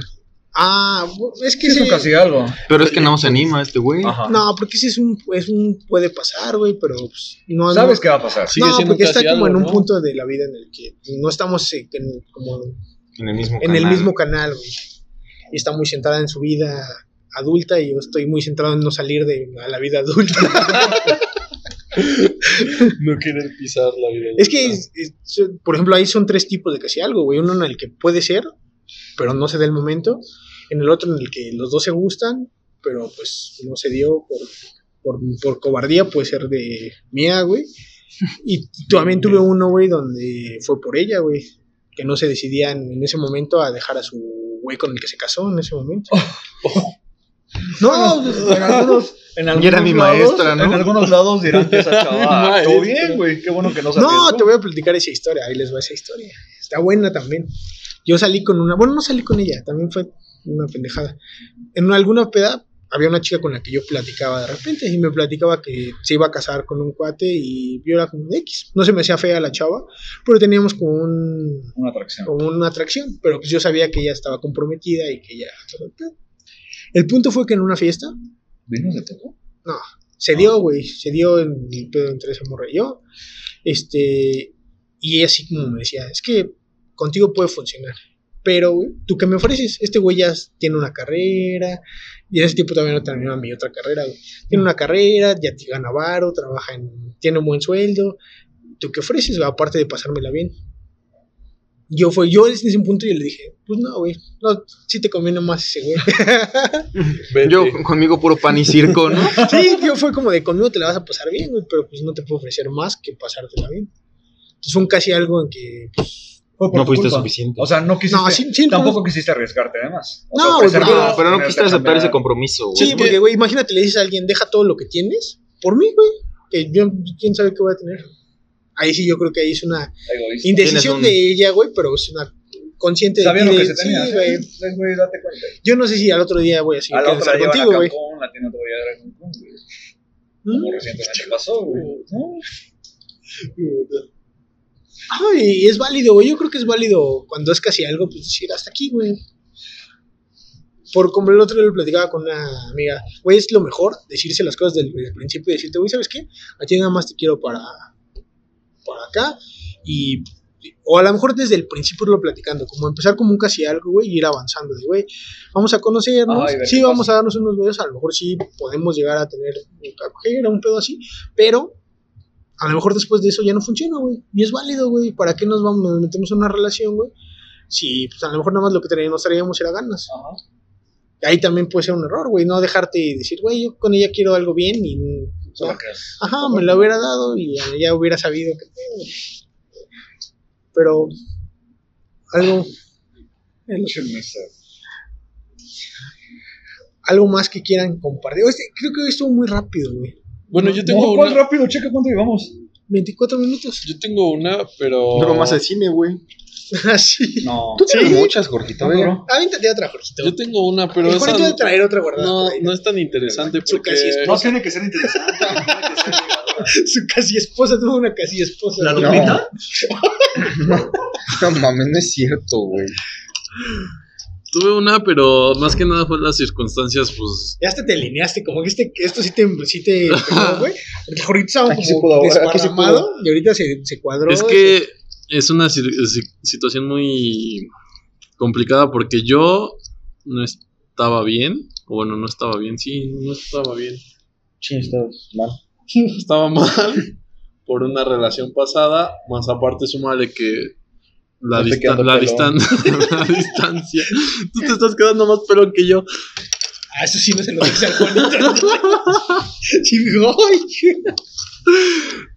[SPEAKER 4] Ah, es que
[SPEAKER 1] Sí, es
[SPEAKER 4] ese-
[SPEAKER 1] casi algo.
[SPEAKER 3] Pero es que no se anima este güey.
[SPEAKER 1] Ajá.
[SPEAKER 4] No, porque ese es un, es un puede pasar, güey, pero pues, no
[SPEAKER 1] ¿Sabes
[SPEAKER 4] no,
[SPEAKER 1] qué va a pasar?
[SPEAKER 5] Sigue
[SPEAKER 4] no,
[SPEAKER 5] siendo
[SPEAKER 4] porque está como
[SPEAKER 5] algo,
[SPEAKER 4] en un
[SPEAKER 5] ¿no?
[SPEAKER 4] punto de la vida en el que no estamos en, como
[SPEAKER 3] En el mismo
[SPEAKER 4] en el
[SPEAKER 3] canal.
[SPEAKER 4] mismo canal, güey. Y está muy centrada en su vida adulta y yo estoy muy centrado en no salir de a la vida adulta. <laughs>
[SPEAKER 5] No querer pisar la vida.
[SPEAKER 4] es que, es- es- por ejemplo, ahí son tres tipos de casi algo, güey. Uno en el que puede ser, pero no se da el momento. En el otro en el que los dos se gustan, pero pues no se dio por, por, por cobardía, puede ser de mía, güey. Y <laughs> también tuve uno, güey, donde fue por ella, güey. Que no se decidían en ese momento a dejar a su güey con el que se casó en ese momento. <laughs> No,
[SPEAKER 1] En algunos, en algunos
[SPEAKER 3] Y era mi
[SPEAKER 1] lados-
[SPEAKER 3] maestra, ¿no?
[SPEAKER 1] En algunos lados dirán que esa chava <laughs> actuó bien, güey. Qué bueno que no se
[SPEAKER 4] No, te voy a platicar esa historia. Ahí les va esa historia. Está buena también. Yo salí con una. Bueno, no salí con ella, también fue una pendejada. En alguna peda había una chica con la que yo platicaba de repente y me platicaba que se iba a casar con un cuate y yo era como un X. No se me hacía fea la chava, pero teníamos como un.
[SPEAKER 1] Una atracción.
[SPEAKER 4] como una atracción. Pero pues yo sabía que ella estaba comprometida y que ella. todo el punto fue que en una fiesta
[SPEAKER 1] ¿Vinos de poco?
[SPEAKER 4] se dio, güey, se dio en el pedo entre esa morra y yo. Este, y ella así como me decía, es que contigo puede funcionar. Pero, güey, ¿tú qué me ofreces? Este güey ya tiene una carrera. Y en ese tiempo todavía no terminaba mi otra carrera, güey. Tiene una carrera, ya te gana varo, trabaja en... Tiene un buen sueldo. ¿Tú qué ofreces, güey? Aparte de pasármela bien. Yo fue, yo en ese punto yo le dije, pues no, güey, no, sí te conviene más ese güey. <laughs>
[SPEAKER 5] Vete.
[SPEAKER 3] Yo con- conmigo puro pan y circo, ¿no? <laughs>
[SPEAKER 4] Sí, yo fue como de conmigo te la vas a pasar bien, güey, pero pues no te puedo ofrecer más que pasártela bien. Entonces fue un casi algo en que, pues,
[SPEAKER 1] Fue por
[SPEAKER 3] No
[SPEAKER 1] tu
[SPEAKER 3] fuiste
[SPEAKER 1] culpa.
[SPEAKER 3] suficiente.
[SPEAKER 1] O sea, no quisiste.
[SPEAKER 4] No, sí, sí,
[SPEAKER 1] tampoco
[SPEAKER 4] no.
[SPEAKER 1] quisiste arriesgarte de más. O
[SPEAKER 4] No,
[SPEAKER 1] sea, ofrecer
[SPEAKER 4] pero-
[SPEAKER 1] más,
[SPEAKER 3] pero no
[SPEAKER 1] ponerte
[SPEAKER 3] quisiste aceptar ese
[SPEAKER 1] cambiar.
[SPEAKER 3] compromiso, güey.
[SPEAKER 4] sí, porque, güey, imagínate, le dices a alguien, deja todo lo que tienes por mí, güey, que yo, quién sabe qué voy a tener. Ahí sí, yo creo que ahí es una
[SPEAKER 1] Egoísta.
[SPEAKER 4] indecisión
[SPEAKER 3] Tienes un-
[SPEAKER 4] de ella, güey, pero es una consciente de
[SPEAKER 1] Sabía
[SPEAKER 4] ti
[SPEAKER 1] lo
[SPEAKER 4] de-
[SPEAKER 1] que se tenía.
[SPEAKER 4] sí,
[SPEAKER 1] Sí,
[SPEAKER 4] güey.
[SPEAKER 1] güey, güey, date cuenta.
[SPEAKER 4] Yo no sé si al otro día voy a seguir
[SPEAKER 1] A la
[SPEAKER 4] queriendo
[SPEAKER 1] otra la
[SPEAKER 4] estar
[SPEAKER 1] llevan
[SPEAKER 4] contigo,
[SPEAKER 1] a
[SPEAKER 4] güey.
[SPEAKER 1] Cancún, la tiene todavía a Cancún, güey.
[SPEAKER 4] ¿Mm?
[SPEAKER 1] Como recientemente pasó, güey. ¿No?
[SPEAKER 4] Ay, es válido, güey. Yo creo que es válido cuando es casi algo, pues decir hasta aquí, güey. Por como el otro día lo platicaba con una amiga, güey, es lo mejor decirse las cosas del, del principio y decirte, güey, ¿sabes qué? A ti nada más te quiero para, para acá. Y, o a lo mejor desde el principio irlo platicando, como empezar como un casi algo, güey, y ir avanzando, de, güey, vamos a conocernos,
[SPEAKER 1] Ay,
[SPEAKER 4] sí, vamos
[SPEAKER 1] pasa.
[SPEAKER 4] a darnos unos besos, a lo mejor sí podemos llegar a tener acogida, un pedo así, pero a lo mejor después de eso ya no funciona, güey. Y es válido, güey. ¿Para qué nos vamos, nos metemos en una relación, güey? Si pues, a lo mejor nada más lo que traíamos, nos traíamos era ganas.
[SPEAKER 1] Ajá.
[SPEAKER 4] Ahí también puede ser un error, güey. No dejarte y decir, güey, yo con ella quiero algo bien y. No. Ajá, me lo hubiera dado y ya, ya hubiera sabido que. Pero. Algo. Algo más que quieran compartir. Este, creo que hoy estuvo muy rápido, güey.
[SPEAKER 5] Bueno, yo
[SPEAKER 1] No,
[SPEAKER 5] tengo
[SPEAKER 1] ¿cuál
[SPEAKER 5] una.
[SPEAKER 1] rápido? Checa cuánto llevamos.
[SPEAKER 4] 24 minutos.
[SPEAKER 5] Yo tengo una, pero.
[SPEAKER 3] Duro más el cine, güey. <laughs>
[SPEAKER 4] Así.
[SPEAKER 1] No.
[SPEAKER 3] Tú tienes
[SPEAKER 4] Sí.
[SPEAKER 3] muchas, Jorgito.
[SPEAKER 1] No,
[SPEAKER 3] a ver.
[SPEAKER 1] bro.
[SPEAKER 4] Aviéntate otra, Jorgito.
[SPEAKER 5] Yo tengo una, pero
[SPEAKER 4] el
[SPEAKER 5] esa
[SPEAKER 4] traer otra guardada.
[SPEAKER 5] no, no es tan interesante
[SPEAKER 4] Su
[SPEAKER 5] porque.
[SPEAKER 4] casi esposa.
[SPEAKER 1] No tiene que ser interesante. tiene que ser ligadora. <laughs>
[SPEAKER 4] Su casi esposa tuvo una casi esposa.
[SPEAKER 1] ¿La. Lupita? <laughs>
[SPEAKER 3] No mames, no es cierto, güey.
[SPEAKER 5] Tuve una, pero más que nada fue las circunstancias, pues.
[SPEAKER 4] Ya hasta te alineaste, como que este, esto sí te, sí te <laughs> güey. Ahorita estaba
[SPEAKER 3] Aquí se
[SPEAKER 4] como desparramado y ahorita se, se cuadró.
[SPEAKER 5] Es que es una si- si- situación muy complicada porque yo no estaba bien. O bueno, no estaba bien, sí, no estaba bien.
[SPEAKER 3] Sí, estás mal. <laughs>
[SPEAKER 5] Estaba mal por una relación pasada, más aparte sumarle que La, distan- <laughs> la distancia. Tú te estás quedando más pelón que yo.
[SPEAKER 4] Ah, eso sí no se lo dice al Juanito. <laughs> sí, digo, ay.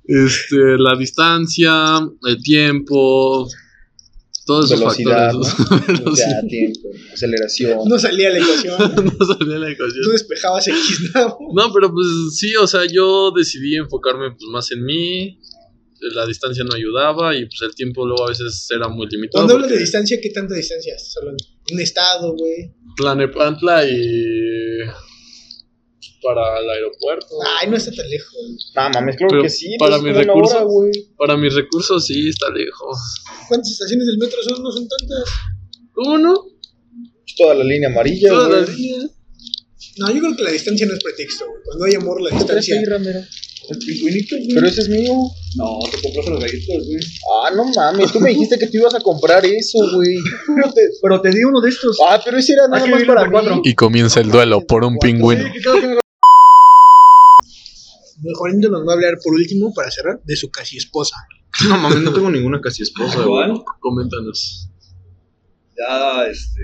[SPEAKER 5] Este, la distancia, el tiempo, todos esos
[SPEAKER 3] Velocidad,
[SPEAKER 5] factores.
[SPEAKER 3] ¿no? <laughs>
[SPEAKER 5] Velocidad.
[SPEAKER 3] tiempo, aceleración.
[SPEAKER 4] No salía la ecuación.
[SPEAKER 5] no salía la ecuación.
[SPEAKER 4] Tú despejabas X, ¿no?
[SPEAKER 5] No, pero pues sí, o sea, yo decidí enfocarme pues, más en mí. La distancia no ayudaba y pues el tiempo luego a veces era muy limitado.
[SPEAKER 4] Cuando hablas de distancia, ¿qué tanta distancia hablando? Un estado, güey.
[SPEAKER 5] Tlanepantla y para el aeropuerto.
[SPEAKER 4] Ay, no está tan lejos.
[SPEAKER 3] No mames, claro
[SPEAKER 5] Pero
[SPEAKER 3] que sí.
[SPEAKER 5] para
[SPEAKER 3] pues,
[SPEAKER 5] mis recursos-
[SPEAKER 3] hora, güey.
[SPEAKER 5] Para mis recursos sí está lejos.
[SPEAKER 4] ¿Cuántas estaciones del metro son? No son tantas.
[SPEAKER 5] ¿Cómo no?
[SPEAKER 3] Toda la línea amarilla,
[SPEAKER 5] Toda la línea.
[SPEAKER 4] No, yo creo que la distancia no es pretexto, güey. Cuando hay amor, la distancia.
[SPEAKER 1] El pingüinito, güey.
[SPEAKER 3] Pero ese es mío.
[SPEAKER 1] No, te compraste los gallitos, güey.
[SPEAKER 3] Ah, no mames, tú me dijiste que te ibas a comprar eso, güey.
[SPEAKER 1] Pero te, di uno de estos.
[SPEAKER 3] Ah, pero ese era nada
[SPEAKER 1] Aquí
[SPEAKER 3] más para
[SPEAKER 1] cuatro.
[SPEAKER 5] Y comienza el duelo por un pingüino.
[SPEAKER 4] Juanito nos va a hablar por último, para cerrar, de su casi esposa. <laughs>
[SPEAKER 3] No mames, no tengo ninguna casi esposa, güey.
[SPEAKER 1] Igual,
[SPEAKER 5] Coméntanos.
[SPEAKER 1] ya, este.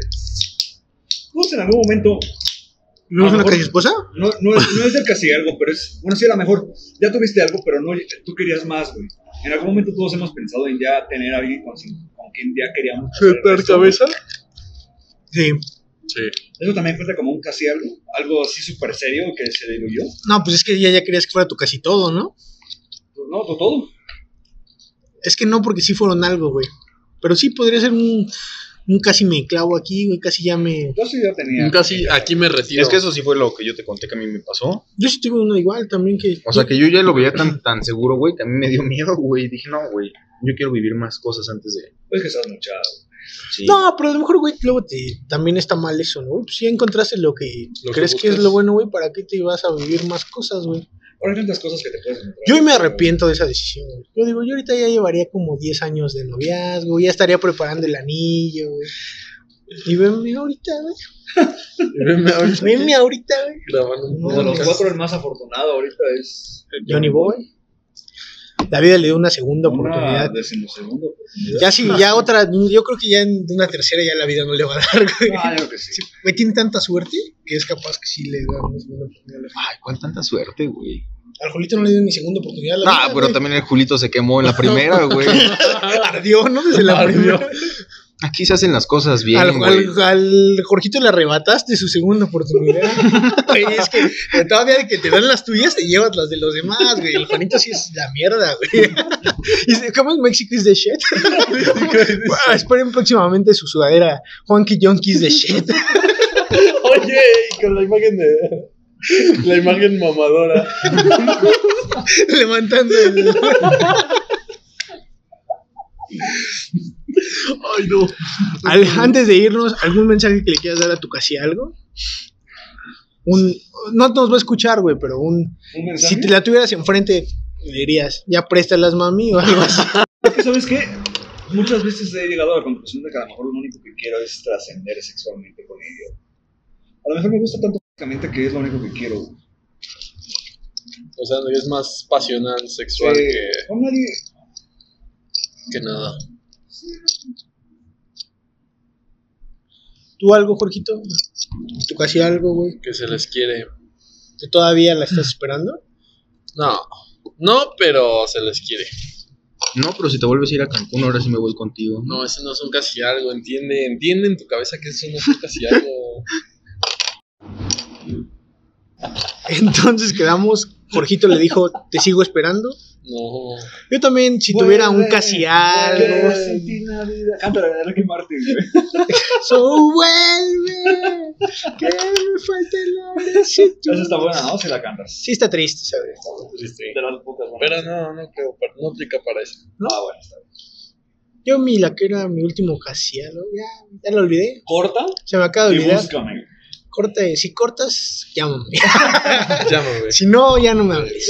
[SPEAKER 1] Pues en algún momento.
[SPEAKER 4] ¿No es una
[SPEAKER 1] mejor-
[SPEAKER 4] casi esposa?
[SPEAKER 1] No, no, es, no es del casi algo, pero es. Bueno, sí, a lo mejor. Ya tuviste algo, pero no. Tú querías más, güey. En algún momento todos hemos pensado en ya tener a alguien con, con quien ya queríamos. esto, güey.
[SPEAKER 4] Sí.
[SPEAKER 5] Sí.
[SPEAKER 1] Eso también cuenta como un casi algo. Algo así súper serio que se diluyó.
[SPEAKER 4] No, pues es que ya, ya querías que fuera tu casi todo, ¿no?
[SPEAKER 1] Pues no, to- todo.
[SPEAKER 4] Es que no, porque sí fueron algo, güey. Pero sí podría ser un casi me clavo aquí, güey. Casi ya me.
[SPEAKER 1] Yo sí ya tenía.
[SPEAKER 5] Casi aquí me retiro.
[SPEAKER 3] Es que eso sí fue lo que yo te conté que a mí me pasó.
[SPEAKER 4] Yo sí tuve uno igual también que.
[SPEAKER 3] O sea, que yo ya lo veía tan, tan seguro, güey, que a mí me dio miedo, güey. Dije, no, güey, yo quiero vivir más cosas antes de...
[SPEAKER 1] Es que estás muchado.
[SPEAKER 3] Sí.
[SPEAKER 4] No, pero a lo mejor, güey, luego te, también está mal eso, ¿no? güey? Pues encontraste lo que
[SPEAKER 5] Lo que
[SPEAKER 4] crees que, es
[SPEAKER 5] buscas.
[SPEAKER 4] lo bueno, güey. ¿Para qué te vas a vivir más cosas, güey?
[SPEAKER 1] Hay tantas cosas que te puedes encontrar.
[SPEAKER 4] Yo hoy me arrepiento de esa decisión, güey. Yo digo, yo ahorita ya llevaría como 10 años de noviazgo, ya estaría preparando el anillo, güey. Y venme ahorita, güey. <laughs>
[SPEAKER 5] Venme ahorita
[SPEAKER 4] Venme ahorita, güey.
[SPEAKER 5] grabando un
[SPEAKER 4] No,
[SPEAKER 1] De los cuatro, el más afortunado ahorita es.
[SPEAKER 4] Johnny Boy. La vida le dio una segunda
[SPEAKER 1] Una
[SPEAKER 4] oportunidad. Ya sí, ya <laughs> otra, yo creo que ya en una tercera ya la vida no le va a dar, güey.
[SPEAKER 1] Ah, yo creo que sí.
[SPEAKER 4] Güey, tiene tanta suerte que es capaz que sí le da una segunda oportunidad.
[SPEAKER 3] Ay, cuál tanta suerte, güey.
[SPEAKER 4] Al Julito no le dio ni segunda oportunidad. a la
[SPEAKER 3] Ah, pero
[SPEAKER 4] güey.
[SPEAKER 3] también el Julito se quemó en la <laughs> primera, güey.
[SPEAKER 4] Ardió, ¿no? Desde la
[SPEAKER 5] Ardió.
[SPEAKER 4] primera.
[SPEAKER 3] Aquí se hacen las cosas bien,
[SPEAKER 4] al,
[SPEAKER 3] güey.
[SPEAKER 4] al, al Jorgito le arrebataste su segunda oportunidad. <laughs> Güey, es que todavía de que te dan las tuyas, te llevas las de los demás, güey. El Juanito sí es la mierda, güey. <laughs> ¿Cómo es Mexico is the shit? Bueno, esperen próximamente su sudadera. Juanqui Yonki is the shit.
[SPEAKER 5] Oye, con la imagen de. La imagen mamadora. <laughs>
[SPEAKER 4] Levantando el...
[SPEAKER 5] Ay, no.
[SPEAKER 4] Al- antes de irnos, ¿algún mensaje que le quieras dar a tu casi algo? Un, no nos va a escuchar, güey, pero un,
[SPEAKER 1] Un mensaje.
[SPEAKER 4] si te la tuvieras enfrente, le dirías, ya préstalas, mami, o algo así. <laughs>
[SPEAKER 1] ¿sabes qué? Muchas veces he llegado a la conclusión de que a lo mejor lo único que quiero es trascender sexualmente con ella. A lo mejor me gusta tanto físicamente que es lo único que quiero.
[SPEAKER 5] O sea, es más pasional, sexual
[SPEAKER 1] Eh,
[SPEAKER 5] que,
[SPEAKER 1] nadie.
[SPEAKER 5] que nada.
[SPEAKER 4] ¿Tú algo, Jorgito? ¿Tú casi algo, güey?
[SPEAKER 5] Que se les quiere.
[SPEAKER 4] ¿Que todavía la estás esperando?
[SPEAKER 5] No. No, pero se les quiere.
[SPEAKER 3] No, pero si te vuelves a ir a Cancún, ahora sí me voy contigo.
[SPEAKER 5] No, ese no es un casi algo. Entiende, entiende en tu cabeza que eso no es un casi algo. <laughs>
[SPEAKER 4] Entonces quedamos, Jorgito le dijo, te sigo esperando.
[SPEAKER 5] No.
[SPEAKER 4] Yo también, si tuviera un
[SPEAKER 1] Vuelve,
[SPEAKER 4] casi algo.
[SPEAKER 1] Cántala de Ricky Martin, güey. <laughs>
[SPEAKER 4] So vuelve, que me falta el airecito.
[SPEAKER 1] Esa está buena, ¿no? Si la cantas.
[SPEAKER 4] Sí está triste, ¿sabes?
[SPEAKER 1] De las pocas buenas.
[SPEAKER 5] Pero no, no creo. No aplica para eso.
[SPEAKER 1] Ah, bueno, está bien.
[SPEAKER 4] Yo mi la que era mi último casi algo, ya, ya lo olvidé.
[SPEAKER 1] Corta
[SPEAKER 4] Se me acaba de
[SPEAKER 1] y
[SPEAKER 4] olvidar.
[SPEAKER 1] búscame
[SPEAKER 4] corte, si cortas, llámame. <laughs>
[SPEAKER 5] llámame.
[SPEAKER 4] si no, ya no me hables.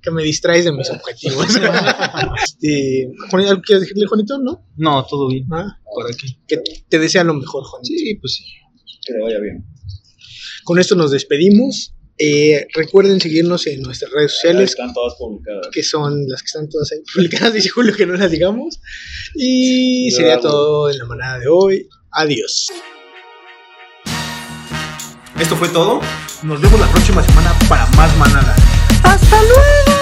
[SPEAKER 4] Que me distraes de mis objetivos. <laughs> este, ¿Algo decirle, Juanito? ¿No?
[SPEAKER 3] No, todo bien.
[SPEAKER 4] ¿Ah?
[SPEAKER 3] Por aquí.
[SPEAKER 4] Que te desea lo mejor, Juanito.
[SPEAKER 3] Sí, pues sí.
[SPEAKER 1] Que le vaya bien.
[SPEAKER 4] Con esto nos despedimos. Eh, recuerden seguirnos en nuestras redes sociales.
[SPEAKER 1] Están todas publicadas.
[SPEAKER 4] Que son las que están todas ahí publicadas. <laughs> Dice Julio que no las digamos. Y sería todo en la manada de hoy. Adiós.
[SPEAKER 6] Esto fue todo. Nos vemos la próxima semana para más manada.
[SPEAKER 7] ¡Hasta luego!